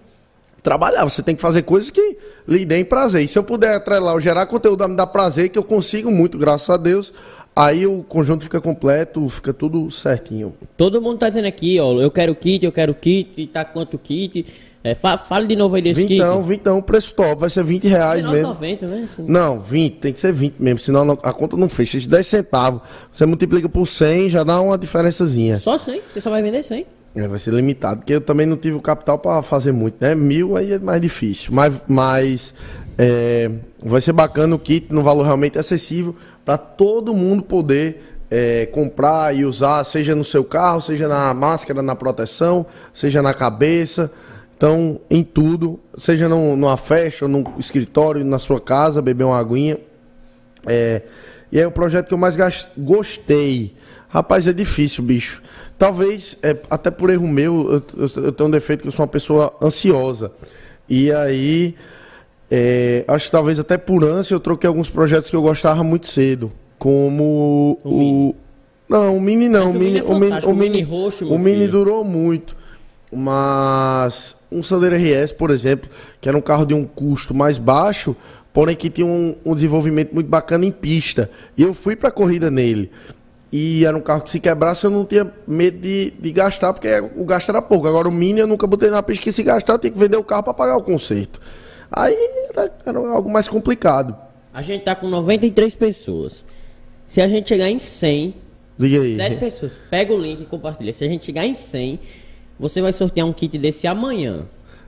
S2: trabalhar, você tem que fazer coisas que lhe deem prazer. E se eu puder atrelar, gerar conteúdo me dar prazer, que eu consigo muito, graças a Deus, aí o conjunto fica completo, fica tudo certinho.
S1: Todo mundo tá dizendo aqui, ó, eu quero kit, eu quero kit, tá quanto kit. É, fa fale de novo aí desse
S2: vintão, kit. Vintão, o preço top, vai ser 20 reais mesmo.
S1: 90, né? Assim.
S2: Não, 20, tem que ser 20 mesmo, senão a conta não fecha. 10 centavos, você multiplica por 100, já dá uma diferençazinha.
S1: Só 100? Você só vai vender 100?
S2: É, vai ser limitado, porque eu também não tive o capital para fazer muito, né? Mil aí é mais difícil, mas, mas é, vai ser bacana o kit no valor realmente acessível para todo mundo poder é, comprar e usar, seja no seu carro, seja na máscara, na proteção, seja na cabeça. Então, em tudo, seja num, numa festa, num escritório, na sua casa, beber uma aguinha. É, e é o projeto que eu mais gostei. Rapaz, é difícil, bicho. Talvez, é, até por erro meu, eu, eu, eu, tenho um defeito que eu sou uma pessoa ansiosa. E aí, é, acho que talvez até por ânsia eu troquei alguns projetos que eu gostava muito cedo. Como o. o não, o Mini não. O Mini, é o Mini, o Mini, roxo, o Mini durou muito. Mas um Sandero RS, por exemplo, que era um carro de um custo mais baixo, porém que tinha um, um desenvolvimento muito bacana em pista. E eu fui para a corrida nele. E era um carro que se quebrasse eu não tinha medo de, de gastar, porque o gasto era pouco. Agora o Mini eu nunca botei na pista que se gastar eu tenho que vender o carro para pagar o conserto. Aí era, era, algo mais complicado.
S1: A gente tá com 93 pessoas. Se a gente chegar em 100,
S2: Liga aí.
S1: 7 pessoas, pega o link e compartilha. Se a gente chegar em 100, você vai sortear um kit desse amanhã.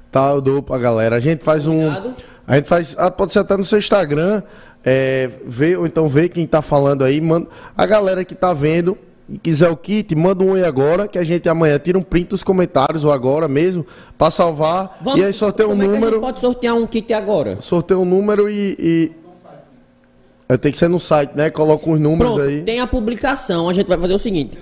S2: Tá, eu dou pra galera. A gente faz Obrigado. um. A gente faz. Ah, pode ser até no seu Instagram. É, ver, ou então ver quem tá falando aí. Manda, a galera que tá vendo e quiser o kit, manda um oi agora, que a gente amanhã tira um print dos comentários, ou agora mesmo, para salvar. Vamos, e aí sorteia um número. É
S1: pode sortear um kit agora.
S2: Sorteia um número e. e... É, tem que ser no site, né? Coloca os números Pronto, aí.
S1: Tem a publicação, a gente vai fazer o seguinte.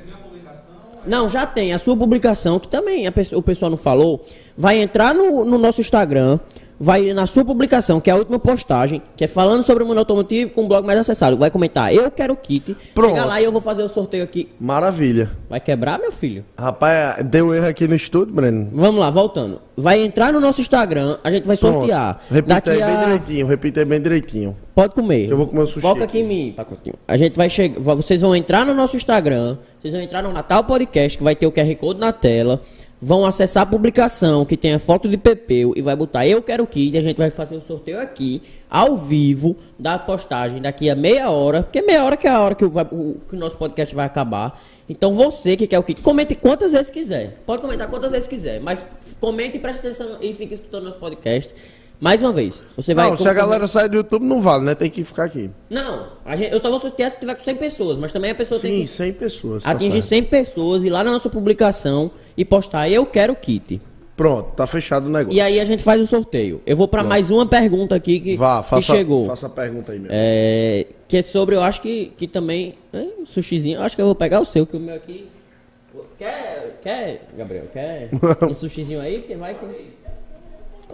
S1: Não, já tem. A sua publicação, que também a, o pessoal não falou, vai entrar no, no nosso Instagram vai na sua publicação, que é a última postagem, que é falando sobre o mundo automotivo com o blog mais acessado. Vai comentar, eu quero kit. Pronto. Chega lá e eu vou fazer o sorteio aqui.
S2: Maravilha.
S1: Vai quebrar, meu filho?
S2: Rapaz, deu erro aqui no estúdio, Breno.
S1: Vamos lá, voltando. Vai entrar no nosso Instagram, a gente vai Pronto. sortear.
S2: Repita aí a... bem direitinho, repita aí bem direitinho.
S1: Pode comer.
S2: Eu vou comer o sushi.
S1: Foca aqui, aqui em mim, pacotinho. A gente vai chegar, vocês vão entrar no nosso Instagram, vocês vão entrar no Natal Podcast, que vai ter o QR Code na tela vão acessar a publicação que tem a foto de Pepeu e vai botar eu quero kit, a gente vai fazer o sorteio aqui, ao vivo, da postagem daqui a meia hora, porque meia hora que é a hora que o, o, que o nosso podcast vai acabar. Então você que quer o kit, comente quantas vezes quiser. Pode comentar quantas vezes quiser, mas comente e preste atenção e fique escutando nosso podcast. Mais uma vez, você vai.
S2: Não, se a galera sair do YouTube, não vale, né? Tem que ficar aqui.
S1: Não, gente, eu só vou sortear se tiver com 100 pessoas, mas também a pessoa
S2: Sim,
S1: tem que.
S2: 100 pessoas.
S1: Tá atingir tá 100 pessoas e lá na nossa publicação e postar eu quero kit.
S2: Pronto, tá fechado o negócio.
S1: E aí a gente faz o sorteio. Eu vou para mais uma pergunta aqui que,
S2: Vá, faça,
S1: que chegou.
S2: Faça a pergunta aí mesmo.
S1: É, que é sobre, eu acho que, que também. É, sushizinho, eu acho que eu vou pegar o seu, que o meu aqui. Quer, quer, Gabriel? Quer um sushizinho aí? Porque vai que.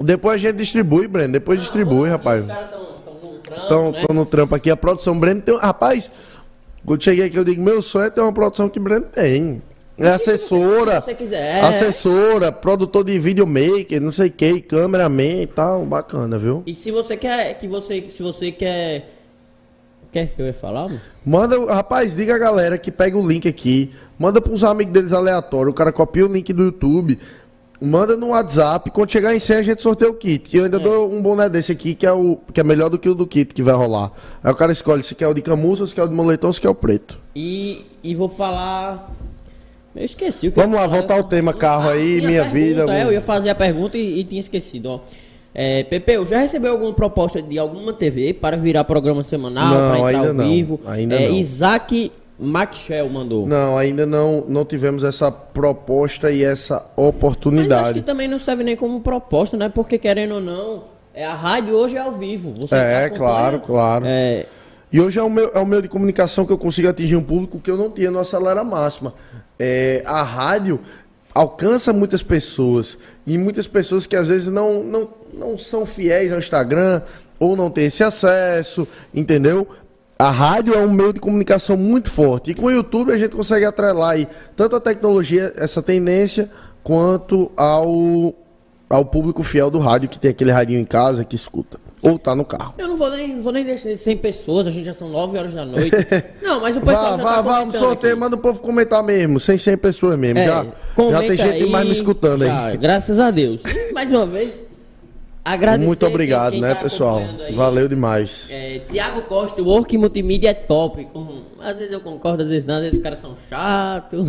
S2: Depois a gente distribui, Breno. Depois distribui, rapaz. Os caras estão no trampo. Estão né? no trampo aqui. A produção Breno tem. Rapaz, quando cheguei aqui, eu digo: meu sonho é ter uma produção que Breno tem. É assessora,
S1: você quiser.
S2: assessora, produtor de videomaker, não sei o que, cameraman e tal, bacana, viu?
S1: E se você quer, que você, se você quer, quer que eu ia falar? Mano?
S2: Manda, rapaz, diga a galera que pega o link aqui, manda para os amigos deles aleatórios, o cara copia o link do YouTube, Manda no WhatsApp, quando chegar em 100 a gente sorteia o kit. E eu ainda é. dou um boné desse aqui, que é, o, que é melhor do que o do kit que vai rolar. Aí o cara escolhe se quer o de camuça, se quer o de moletom, se quer o preto.
S1: E, e vou falar... Eu esqueci o
S2: que Vamos lá, voltar ao tema carro ah, aí, minha pergunta, vida.
S1: É, eu ia fazer a pergunta e, e tinha esquecido, ó. É, Pepeu, já recebeu alguma proposta de alguma TV para virar programa semanal,
S2: não, para entrar ao não, vivo? Ainda
S1: é,
S2: não.
S1: Isaac Maxwell mandou.
S2: Não, ainda não, não tivemos essa proposta e essa oportunidade. Mas acho que
S1: também não serve nem como proposta, né? Porque querendo ou não, é a rádio hoje é ao vivo.
S2: Você é, claro, claro. É... E hoje é o, meu, é o meio de comunicação que eu consigo atingir um público que eu não tinha no Acelera Máxima. É, a rádio alcança muitas pessoas. E muitas pessoas que às vezes não, não, não são fiéis ao Instagram ou não têm esse acesso, entendeu? A rádio é um meio de comunicação muito forte. E com o YouTube a gente consegue atrelar aí tanto a tecnologia, essa tendência, quanto ao, ao público fiel do rádio, que tem aquele radinho em casa que escuta. Ou tá no carro.
S1: Eu não vou nem, vou nem deixar de 100 pessoas, a gente já são 9 horas da noite. não, mas o pessoal vá, já
S2: vá, tá vá, vamos sorteio, manda o povo comentar mesmo, sem 100 pessoas mesmo. É, já, já tem gente aí, mais me escutando já, aí.
S1: Graças a Deus. Mais uma vez,
S2: Agradecer Muito obrigado, quem, quem né, tá pessoal? Valeu demais.
S1: É, Tiago Costa, o Work Multimídia é top. Às vezes eu concordo, às vezes não, às vezes os caras são chatos.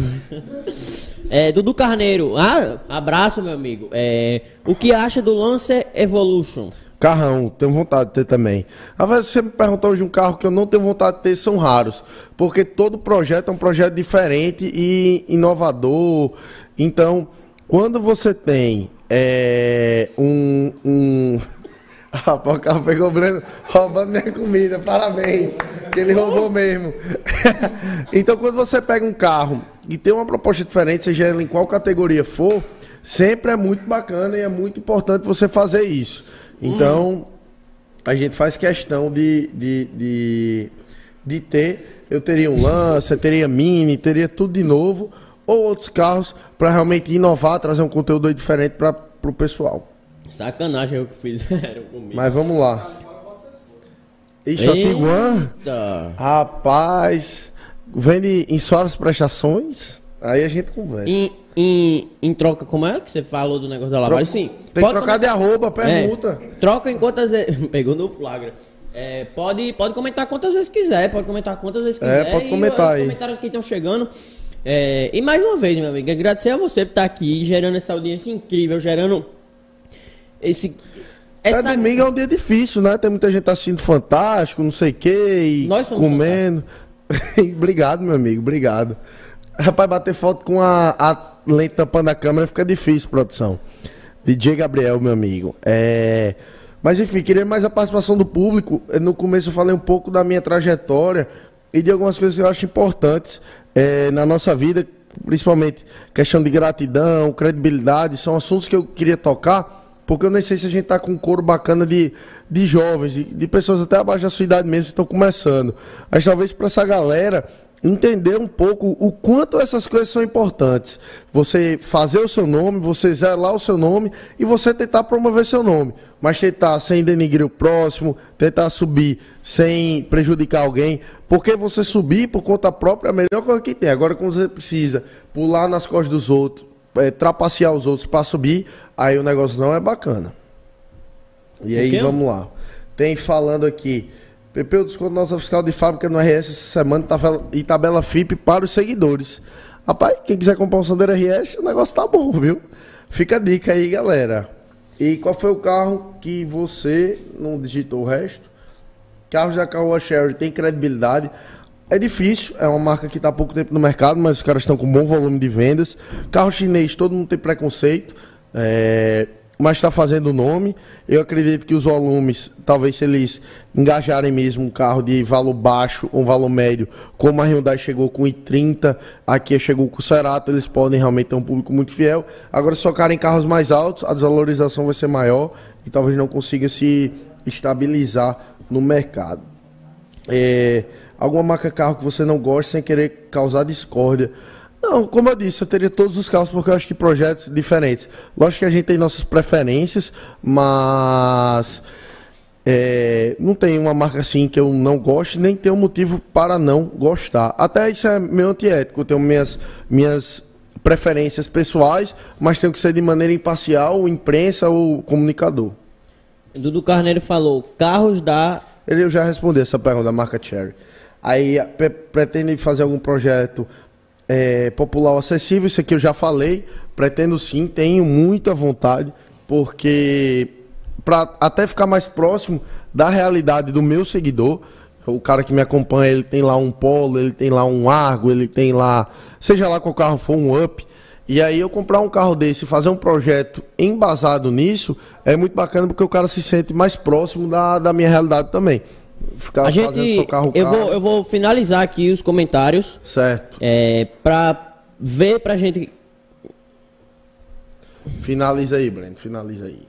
S1: é, Dudu Carneiro, ah, abraço, meu amigo. É, o que acha do Lancer Evolution?
S2: Carrão, tenho vontade de ter também. Às vezes você me perguntou hoje um carro que eu não tenho vontade de ter, são raros. Porque todo projeto é um projeto diferente e inovador. Então, quando você tem é, um. um... Rapaz, o carro pegou o Breno roubando minha comida, parabéns, que ele roubou mesmo. então, quando você pega um carro e tem uma proposta diferente, seja ela em qual categoria for, sempre é muito bacana e é muito importante você fazer isso. Então, a gente faz questão de, de, de, de ter. Eu teria um Lancer, teria Mini, teria tudo de novo ou outros carros para realmente inovar, trazer um conteúdo diferente para o pessoal.
S1: Sacanagem o que fizeram
S2: comigo. Mas vamos lá. Ixi, a Tiguan? Rapaz, vende em suaves prestações? Aí a gente conversa.
S1: Em, em, em, troca, como é que você falou do negócio da lavagem? Sim.
S2: Tem que trocar de arroba, pergunta.
S1: É, troca em quantas vezes. Pegou no flagra. É, pode, pode comentar quantas vezes quiser, pode comentar quantas vezes é, quiser.
S2: É, pode comentar aí. Os
S1: comentários que estão chegando. É, e mais uma vez, meu amigo, agradecer a você por estar aqui, gerando essa audiência incrível, gerando esse.
S2: Essa... É, domingo é um dia difícil, né? Tem muita gente assistindo Fantástico, não sei o quê, e Nós comendo. obrigado, meu amigo, obrigado. Rapaz, bater foto com a, a lente tampando a câmera fica difícil, produção. DJ Gabriel, meu amigo. É... Mas enfim, queria mais a participação do público. No começo eu falei um pouco da minha trajetória e de algumas coisas que eu acho importantes é, na nossa vida, principalmente questão de gratidão, credibilidade, são assuntos que eu queria tocar, porque eu nem sei se a gente está com um coro bacana de, de jovens, de, de pessoas até abaixo da sua idade mesmo que estão começando. Mas talvez para essa galera entender um pouco o quanto essas coisas são importantes. Você fazer o seu nome, você zelar o seu nome e você tentar promover seu nome. Mas tentar sem denigrir o próximo, tentar subir sem prejudicar alguém. Porque você subir por conta própria é a melhor coisa que tem. Agora, quando você precisa pular nas costas dos outros, é, trapacear os outros para subir, aí o negócio não é bacana. E aí, vamos lá. Tem falando aqui. O desconto nossa fiscal de fábrica no RS essa semana e tabela FIP para os seguidores. Rapaz, quem quiser comprar um Sandero RS, o negócio tá bom, viu? Fica a dica aí, galera. E qual foi o carro que você não digitou o resto? Carros da Caoa Sherry tem credibilidade. É difícil, é uma marca que está há pouco tempo no mercado, mas os caras estão com bom volume de vendas. Carro chinês, todo mundo tem preconceito. É, mas está fazendo nome. Eu acredito que os volumes, talvez se eles engajarem mesmo um carro de valor baixo, um valor médio, como a Hyundai chegou com i30, aqui chegou com o Cerato, eles podem realmente ter um público muito fiel. Agora, se focarem em carros mais altos, a desvalorização vai ser maior e talvez não consiga se estabilizar no mercado. É, alguma marca carro que você não gosta sem querer causar discórdia. Não, como eu disse, eu teria todos os carros porque eu acho que projetos diferentes. Lógico que a gente tem nossas preferências, mas é, não tem uma marca assim que eu não goste, nem tem um motivo para não gostar. Até isso é meio antiético, eu tenho minhas, minhas preferências pessoais, mas tem que ser de maneira imparcial, imprensa ou comunicador.
S1: Dudu Carneiro falou, carros da...
S2: Ele eu já respondi essa pergunta da marca Cherry. Aí pretende fazer algum projeto é, popular acessível, isso aqui eu já falei, pretendo sim, tenho muita vontade, porque para até ficar mais próximo da realidade do meu seguidor, o cara que me acompanha, ele tem lá um Polo, ele tem lá um Argo, ele tem lá, seja lá qual carro for, um Up. E aí eu comprar um carro desse e fazer um projeto embasado nisso é muito bacana porque o cara se sente mais próximo da, da minha realidade também.
S1: Ficar a gente, carro eu vou, eu vou finalizar aqui os comentários.
S2: Certo.
S1: É, pra ver pra gente.
S2: Finaliza aí, Breno, finaliza aí.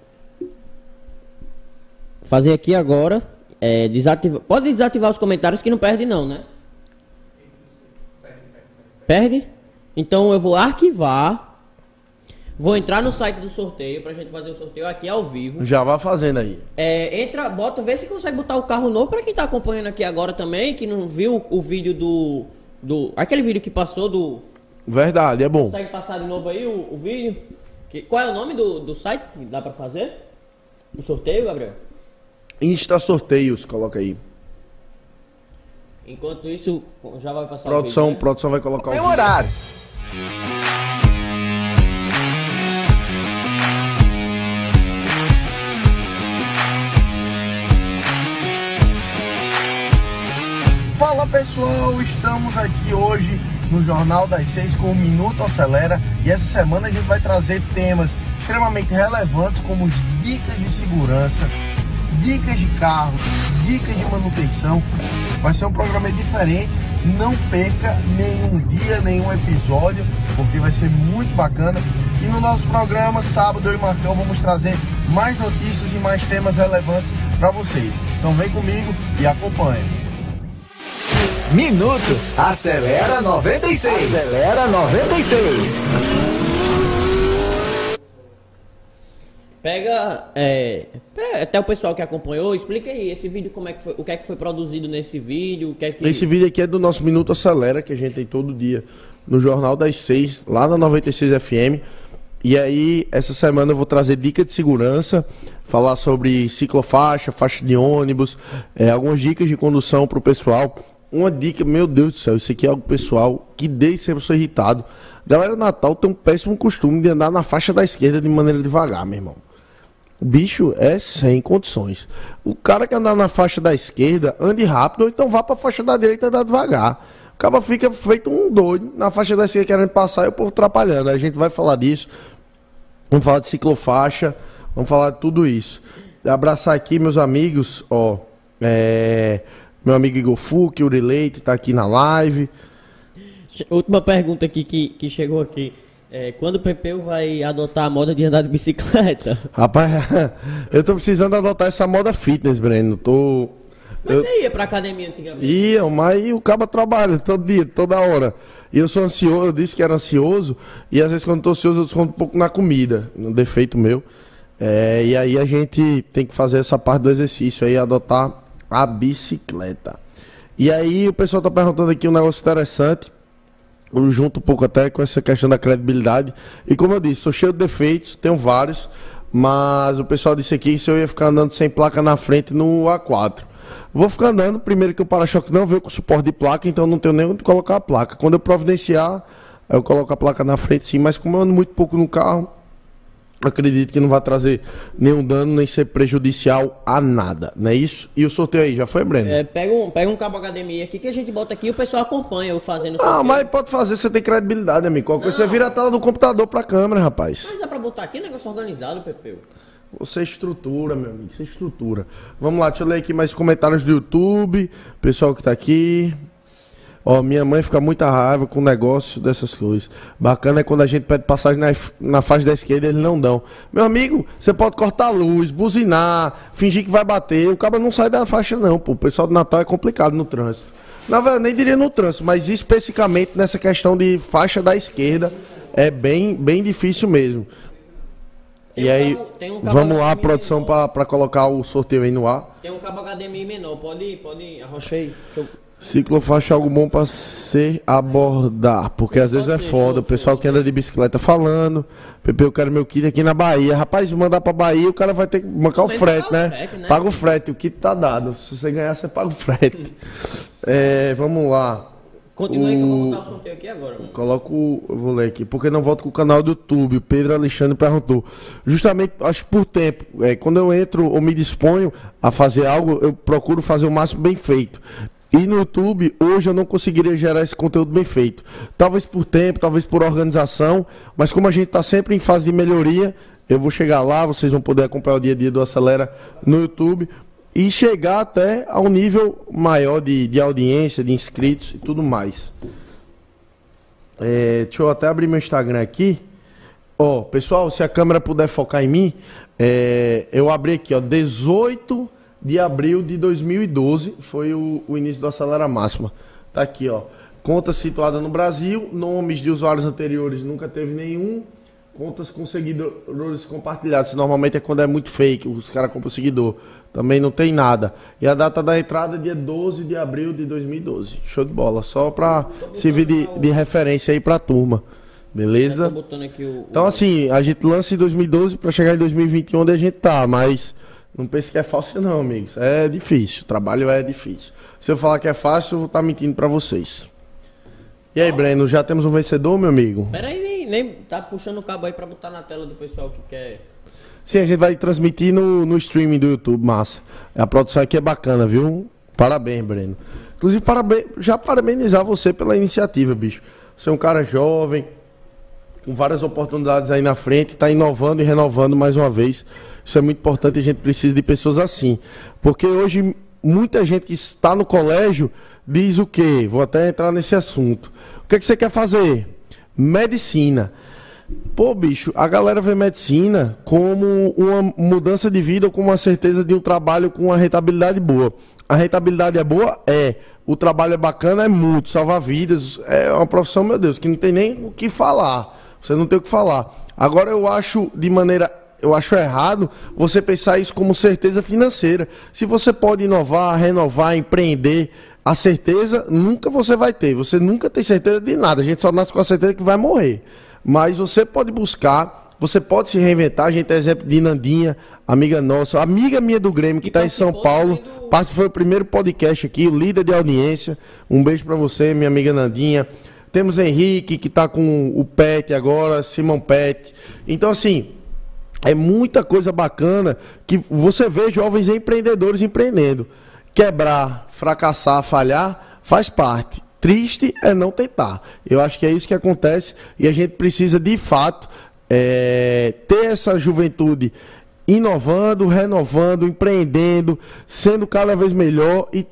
S1: Fazer aqui agora. É, desativa... Pode desativar os comentários que não perde não, né? Perde? Então eu vou arquivar. Vou entrar no site do sorteio pra gente fazer o sorteio aqui ao vivo.
S2: Já vai fazendo aí.
S1: É, entra, bota, vê se consegue botar o carro novo pra quem tá acompanhando aqui agora também, que não viu o vídeo do. do aquele vídeo que passou do.
S2: Verdade, é bom.
S1: Consegue passar de novo aí o, o vídeo? Que, qual é o nome do, do site que dá pra fazer? O sorteio, Gabriel?
S2: Insta sorteios, coloca aí.
S1: Enquanto isso, já vai passar
S2: produção,
S1: o vídeo,
S2: né? Produção vai colocar
S3: o horário. Fala pessoal, estamos aqui hoje no Jornal das Seis com o Minuto Acelera e essa semana a gente vai trazer temas extremamente relevantes como dicas de segurança, dicas de carro, dicas de manutenção. Vai ser um programa diferente. Não perca nenhum dia, nenhum episódio, porque vai ser muito bacana. E no nosso programa, sábado, eu e Marcão vamos trazer mais notícias e mais temas relevantes para vocês. Então vem comigo e acompanhe. Minuto Acelera 96. Acelera 96.
S1: Pega, é, até o pessoal que acompanhou, explica aí esse vídeo como é que foi, o que é que foi produzido nesse vídeo, o que é que...
S2: Esse vídeo aqui é do nosso Minuto Acelera, que a gente tem todo dia no Jornal das Seis, lá na 96 FM. E aí, essa semana eu vou trazer dica de segurança, falar sobre ciclofaixa, faixa de ônibus, é, algumas dicas de condução para o pessoal. Uma dica, meu Deus do céu, isso aqui é algo pessoal que desde sempre sou irritado. Galera, Natal tem um péssimo costume de andar na faixa da esquerda de maneira devagar, meu irmão. O bicho é sem condições. O cara que andar na faixa da esquerda, ande rápido, ou então vá para a faixa da direita andar devagar. O cara fica feito um doido na faixa da esquerda querendo passar e o povo atrapalhando. A gente vai falar disso. Vamos falar de ciclofaixa, vamos falar de tudo isso. Abraçar aqui meus amigos, ó. É, meu amigo Igor Fuc, Uri Leite, tá aqui na live.
S1: Última pergunta aqui que, que chegou aqui. É, quando o Pepeu vai adotar a moda de andar de bicicleta?
S2: Rapaz, eu tô precisando adotar essa moda fitness, Breno. Tô.
S1: Mas eu... você ia pra academia antigamente?
S2: Ia, mas o cabo trabalha todo dia, toda hora. E eu sou ansioso, eu disse que era ansioso, e às vezes quando eu tô ansioso eu desconto um pouco na comida, um defeito meu. É, e aí a gente tem que fazer essa parte do exercício aí, adotar a bicicleta. E aí o pessoal tá perguntando aqui um negócio interessante junto um pouco até com essa questão da credibilidade. E como eu disse, sou cheio de defeitos, tenho vários, mas o pessoal disse aqui se eu ia ficar andando sem placa na frente no A4. Vou ficar andando, primeiro que o para-choque não veio com suporte de placa, então não tenho nem onde colocar a placa. Quando eu providenciar, eu coloco a placa na frente sim, mas como eu ando muito pouco no carro, acredito que não vai trazer nenhum dano nem ser prejudicial a nada, não é isso? E o sorteio aí, já foi, Breno?
S1: É, pega um, pega um cabo HDMI aqui que a gente bota aqui e o pessoal acompanha eu fazendo
S2: sorteio. Ah, mas pode fazer, você tem credibilidade, amigo. Qualquer coisa, você vira a tela do computador pra câmera, rapaz.
S1: Mas dá pra botar aqui negócio organizado, Pepeu.
S2: Você estrutura, meu amigo, você estrutura. Vamos lá, deixa eu ler aqui mais comentários do YouTube, pessoal que tá aqui. Ó, minha mãe fica muita raiva com o negócio dessas coisas. Bacana é quando a gente pede passagem na, na faixa da esquerda e eles não dão. Meu amigo, você pode cortar a luz, buzinar, fingir que vai bater. O cara não sai da faixa, não, pô. O pessoal do Natal é complicado no trânsito. Na verdade, nem diria no trânsito, mas especificamente nessa questão de faixa da esquerda, é bem, bem difícil mesmo. Tem e um aí, cabo, um vamos lá, produção, para colocar o sorteio aí no ar.
S1: Tem um cabo HDMI menor, pode, pode arrochar aí. Eu...
S2: Ciclofaixa é algo bom para se abordar, porque às vezes é foda. O pessoal que anda de bicicleta falando, Pepe, eu quero meu kit aqui na Bahia. Rapaz, mandar pra Bahia, o cara vai ter que bancar o frete, né? frete, né? Paga o frete, o kit tá dado. Se você ganhar, você paga o frete. é, vamos lá.
S1: Continua aí que eu vou botar o sorteio aqui agora. Mano.
S2: Coloco, eu vou ler aqui, porque não volto com o canal do YouTube. O Pedro Alexandre perguntou. Justamente, acho que por tempo, é, quando eu entro ou me disponho a fazer algo, eu procuro fazer o máximo bem feito. E no YouTube, hoje eu não conseguiria gerar esse conteúdo bem feito. Talvez por tempo, talvez por organização, mas como a gente está sempre em fase de melhoria, eu vou chegar lá, vocês vão poder acompanhar o dia a dia do Acelera no YouTube e chegar até a um nível maior de, de audiência, de inscritos e tudo mais. É, deixa eu até abrir meu Instagram aqui. Ó, pessoal, se a câmera puder focar em mim, é, eu abri aqui, ó, 18 de abril de 2012 foi o, o início do Acelera Máxima. Tá aqui, ó. Conta situada no Brasil, nomes de usuários anteriores nunca teve nenhum. Contas com seguidores compartilhados. Normalmente é quando é muito fake, os caras compram seguidor. Também não tem nada. E a data da entrada é dia 12 de abril de 2012. Show de bola. Só pra servir de, de referência aí pra turma. Beleza? Então, assim, a gente lança em 2012 para chegar em 2021 onde a gente tá, mas não pense que é fácil, não, amigos. É difícil. O trabalho é difícil. Se eu falar que é fácil, eu vou estar tá mentindo para vocês. E aí, Breno, já temos um vencedor, meu amigo?
S1: Peraí, nem, nem tá puxando o cabo aí pra botar na tela do pessoal que quer.
S2: Sim, a gente vai transmitir no, no streaming do YouTube, massa. A produção aqui é bacana, viu? Parabéns, Breno. Inclusive, parabéns, já parabenizar você pela iniciativa, bicho. Você é um cara jovem, com várias oportunidades aí na frente, está inovando e renovando mais uma vez. Isso é muito importante a gente precisa de pessoas assim. Porque hoje muita gente que está no colégio diz o quê? Vou até entrar nesse assunto. O que, é que você quer fazer? Medicina. Pô, bicho, a galera vê medicina como uma mudança de vida ou como uma certeza de um trabalho com uma rentabilidade boa. A rentabilidade é boa? É. O trabalho é bacana? É muito. Salvar vidas. É uma profissão, meu Deus, que não tem nem o que falar. Você não tem o que falar. Agora eu acho de maneira eu acho errado você pensar isso como certeza financeira. Se você pode inovar, renovar, empreender, a certeza nunca você vai ter. Você nunca tem certeza de nada. A gente só nasce com a certeza que vai morrer. Mas você pode buscar, você pode se reinventar. A gente é exemplo de Nandinha, amiga nossa, amiga minha do Grêmio, que está em São Paulo. Do... Foi o primeiro podcast aqui, o líder de audiência. Um beijo para você, minha amiga Nandinha. Temos Henrique, que está com o Pet agora, Simão Pet. Então, assim, é muita coisa bacana que você vê jovens empreendedores empreendendo. Quebrar, fracassar, falhar, faz parte. Triste é não tentar. Eu acho que é isso que acontece e a gente precisa, de fato, é, ter essa juventude inovando, renovando, empreendendo, sendo cada vez melhor e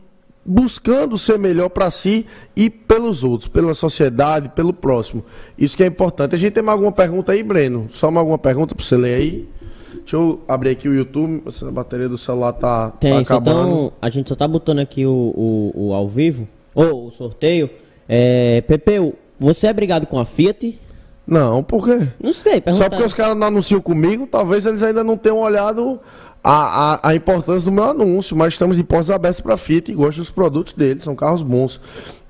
S2: buscando ser melhor para si e pelos outros, pela sociedade, pelo próximo. Isso que é importante. A gente tem mais alguma pergunta aí, Breno? Só mais alguma pergunta para você ler aí? Deixa eu abrir aqui o YouTube. A bateria do celular tá, tá tem, tá acabando. Então,
S1: a gente só tá botando aqui o, o, o ao vivo, ou o sorteio. É, Pepeu, você é brigado com a Fiat?
S2: Não, por quê?
S1: Não sei,
S2: Só porque os caras não anunciam comigo, talvez eles ainda não tenham olhado a, a, a, importância do meu anúncio, mas estamos de portas abertas para Fiat e gosto dos produtos deles, são carros bons.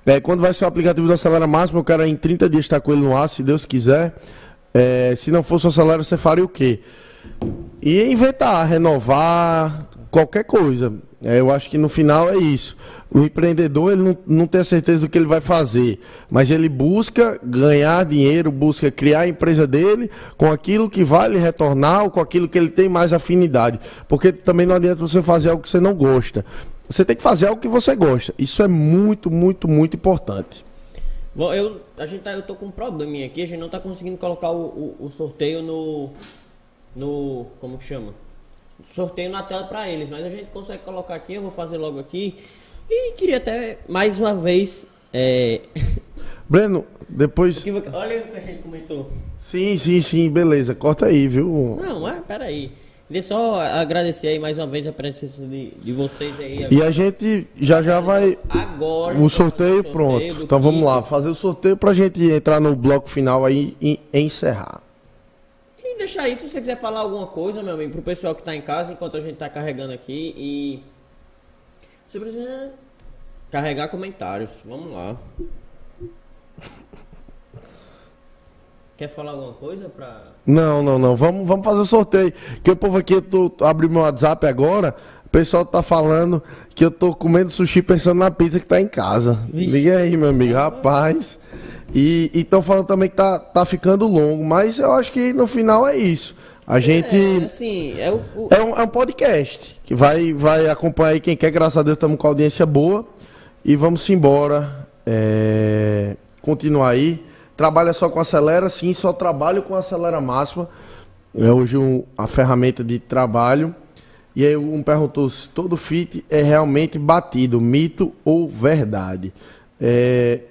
S2: É, quando vai ser o aplicativo do Acelera Máximo, eu quero em 30 dias estar com ele no ar, se Deus quiser. É, se não fosse o Acelera, você faria o quê? E inventar, renovar, qualquer coisa. É, eu acho que no final é isso. O empreendedor ele não, não tem a certeza do que ele vai fazer, mas ele busca ganhar dinheiro, busca criar a empresa dele com aquilo que vai lhe retornar ou com aquilo que ele tem mais afinidade. Porque também não adianta você fazer algo que você não gosta. Você tem que fazer algo que você gosta. Isso é muito, muito, muito importante.
S1: Bom, eu, a gente tá, eu tô com um probleminha aqui, a gente não está conseguindo colocar o, o, o sorteio no. no. como que chama? Sorteio na tela para eles, mas a gente consegue colocar aqui, eu vou fazer logo aqui. E queria até mais uma vez. É...
S2: Breno, depois.
S1: Olha o que a gente comentou.
S2: Sim, sim, sim, beleza. Corta aí, viu?
S1: Não, mas peraí. Queria só agradecer aí mais uma vez a presença de, de vocês aí.
S2: Agora. E a gente já já vai.
S1: Agora.
S2: O sorteio, sorteio pronto. Então vamos lá, fazer o sorteio pra gente entrar no bloco final aí e encerrar.
S1: E deixar aí, se você quiser falar alguma coisa, meu amigo, pro pessoal que tá em casa, enquanto a gente tá carregando aqui e. Você precisa. Carregar comentários. Vamos lá. Quer falar alguma coisa pra.
S2: Não, não, não. Vamos, vamos fazer o sorteio. Que o povo aqui, eu tô, abri meu WhatsApp agora. O pessoal tá falando que eu tô comendo sushi pensando na pizza que tá em casa. Vixe. Liga aí, meu amigo. Rapaz. E estão falando também que tá, tá ficando longo. Mas eu acho que no final é isso. A gente. É, assim, é, o, o... é, um, é um podcast que vai, vai acompanhar aí quem quer. Graças a Deus estamos com audiência boa. E vamos embora. É... Continuar aí. Trabalha só com acelera? Sim, só trabalho com acelera máxima. É hoje um, a ferramenta de trabalho. E aí um perguntou se todo fit é realmente batido, mito ou verdade. É,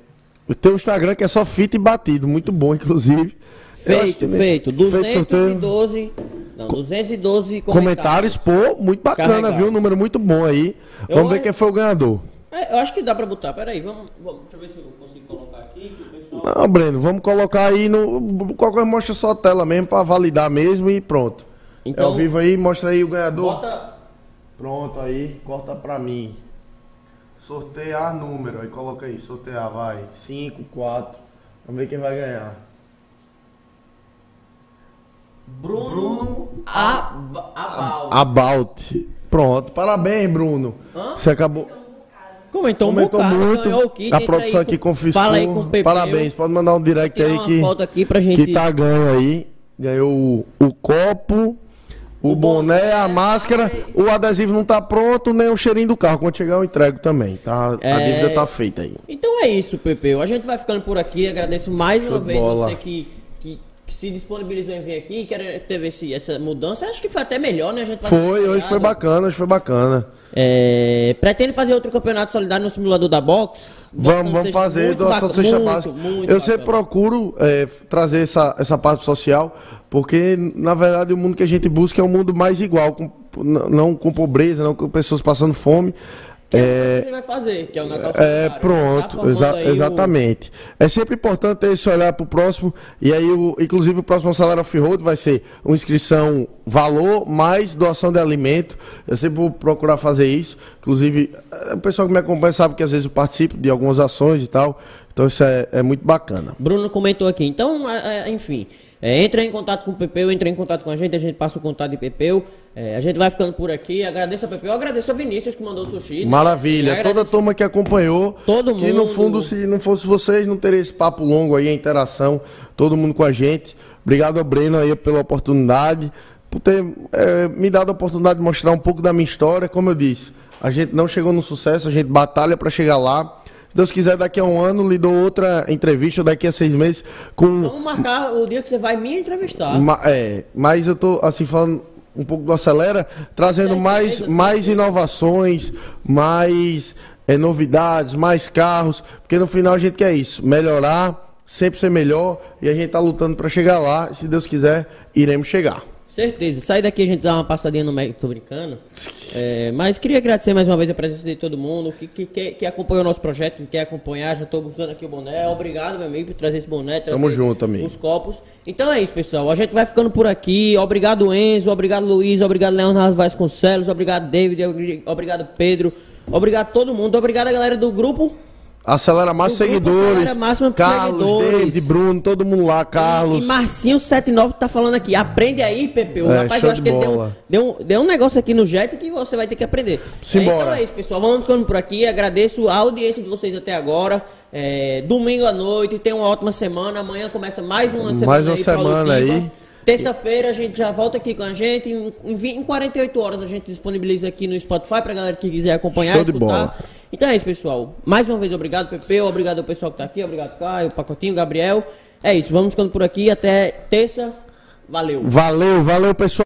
S2: o teu Instagram que é só fit e batido, muito bom, inclusive.
S1: Feito, feito. 212, não, 212
S2: comentários. comentários. Pô, muito bacana, Carregado. viu? Um número muito bom aí. Eu, vamos ver quem foi o ganhador.
S1: É, eu acho que dá pra botar. Peraí, vamos, vamos. Deixa eu ver se eu consigo colocar aqui.
S2: Não, Breno, vamos colocar aí no. Qualquer mostra só a tela mesmo pra validar mesmo e pronto. Então, é ao vivo aí, mostra aí o ganhador. Bota... Pronto aí, corta pra mim. Sortear número, aí coloca aí, sortear, vai. 5, 4. Vamos ver quem vai ganhar.
S1: Bruno, Bruno About.
S2: About. Pronto, parabéns, Bruno. Hã? Você acabou.
S1: Comentou, Comentou um
S2: bocado, muito. Kit, a produção aqui confiscou.
S1: Fala aí com o.
S2: Parabéns, pode mandar um direct aí que,
S1: foto aqui pra gente...
S2: que tá ganho aí. Ganhou o, o copo, o, o boné, a máscara. O adesivo não tá pronto, nem o cheirinho do carro. Quando chegar eu entrego também. Tá, é... A dívida tá feita aí.
S1: Então é isso, Pepe. A gente vai ficando por aqui. Agradeço mais Show uma vez bola. você que se disponibilizou em vir aqui, quer teve esse, essa mudança, acho que foi até melhor, né? A gente
S2: foi, hoje foi bacana, hoje foi bacana.
S1: É, pretende fazer outro campeonato solidário no simulador da box?
S2: Vamos, vamos fazer doação de cesta básica. Eu sempre procuro é, trazer essa, essa parte social, porque na verdade o mundo que a gente busca é um mundo mais igual, com, não com pobreza, não com pessoas passando fome.
S1: Que é, é, que vai fazer, que é o Natal
S2: É, pronto, tá exa exatamente. O... É sempre importante ter esse olhar para o próximo, e aí, o, inclusive, o próximo salário off-road vai ser uma inscrição valor mais doação de alimento. Eu sempre vou procurar fazer isso. Inclusive, é, o pessoal que me acompanha sabe que às vezes eu participo de algumas ações e tal. Então isso é, é muito bacana.
S1: Bruno comentou aqui. Então, é, enfim, é, entra em contato com o Pepeu, entra em contato com a gente, a gente passa o contato de Pepeu. É, a gente vai ficando por aqui. Agradeço a Pepeu, agradeço a Vinícius que mandou o sushi.
S2: Maravilha, né? toda a turma que acompanhou.
S1: Todo mundo.
S2: Que no fundo, se não fosse vocês, não teria esse papo longo aí, a interação, todo mundo com a gente. Obrigado ao Breno aí pela oportunidade, por ter é, me dado a oportunidade de mostrar um pouco da minha história. Como eu disse, a gente não chegou no sucesso, a gente batalha para chegar lá. Deus quiser, daqui a um ano lhe dou outra entrevista, daqui a seis meses com...
S1: Vamos marcar o dia que você vai me entrevistar.
S2: Ma é, mas eu tô, assim, falando um pouco do Acelera, trazendo mais, mais inovações, mais é, novidades, mais carros, porque no final a gente quer isso, melhorar, sempre ser melhor, e a gente tá lutando para chegar lá, se Deus quiser, iremos chegar.
S1: Certeza. Sai daqui a gente dá uma passadinha no Mac, tô brincando. É, mas queria agradecer mais uma vez a presença de todo mundo que, que, que, que acompanhou o nosso projeto, que quer acompanhar. Já estou usando aqui o boné. Obrigado, meu amigo, por trazer esse boné. Trazer
S2: Tamo junto, amigo.
S1: Os copos. Então é isso, pessoal. A gente vai ficando por aqui. Obrigado, Enzo. Obrigado, Luiz. Obrigado, Leonardo Vasconcelos. Obrigado, David. Obrigado, Pedro. Obrigado a todo mundo. Obrigado a galera do grupo
S2: Acelera mais seguidores. Acelera máximo Carlos, seguidores. David, Bruno, todo mundo lá, Carlos.
S1: E, e Marcinho79 tá falando aqui. Aprende aí, Pepe. O é, rapaz, eu acho que ele deu, deu, deu um negócio aqui no jet que você vai ter que aprender.
S2: Simbora.
S1: É, então é isso, pessoal. Vamos ficando por aqui. Agradeço a audiência de vocês até agora. É, domingo à noite, tenham uma ótima semana. Amanhã começa mais uma semana
S2: Mais uma aí, semana aí.
S1: Terça-feira a gente já volta aqui com a gente. Em, em, 48 horas a gente disponibiliza aqui no Spotify pra galera que quiser acompanhar,
S2: Show escutar. De bola.
S1: Então é isso, pessoal. Mais uma vez, obrigado, Pepe. Obrigado ao pessoal que tá aqui. Obrigado, Caio, Pacotinho, Gabriel. É isso, vamos ficando por aqui. Até terça. Valeu.
S2: Valeu, valeu, pessoal.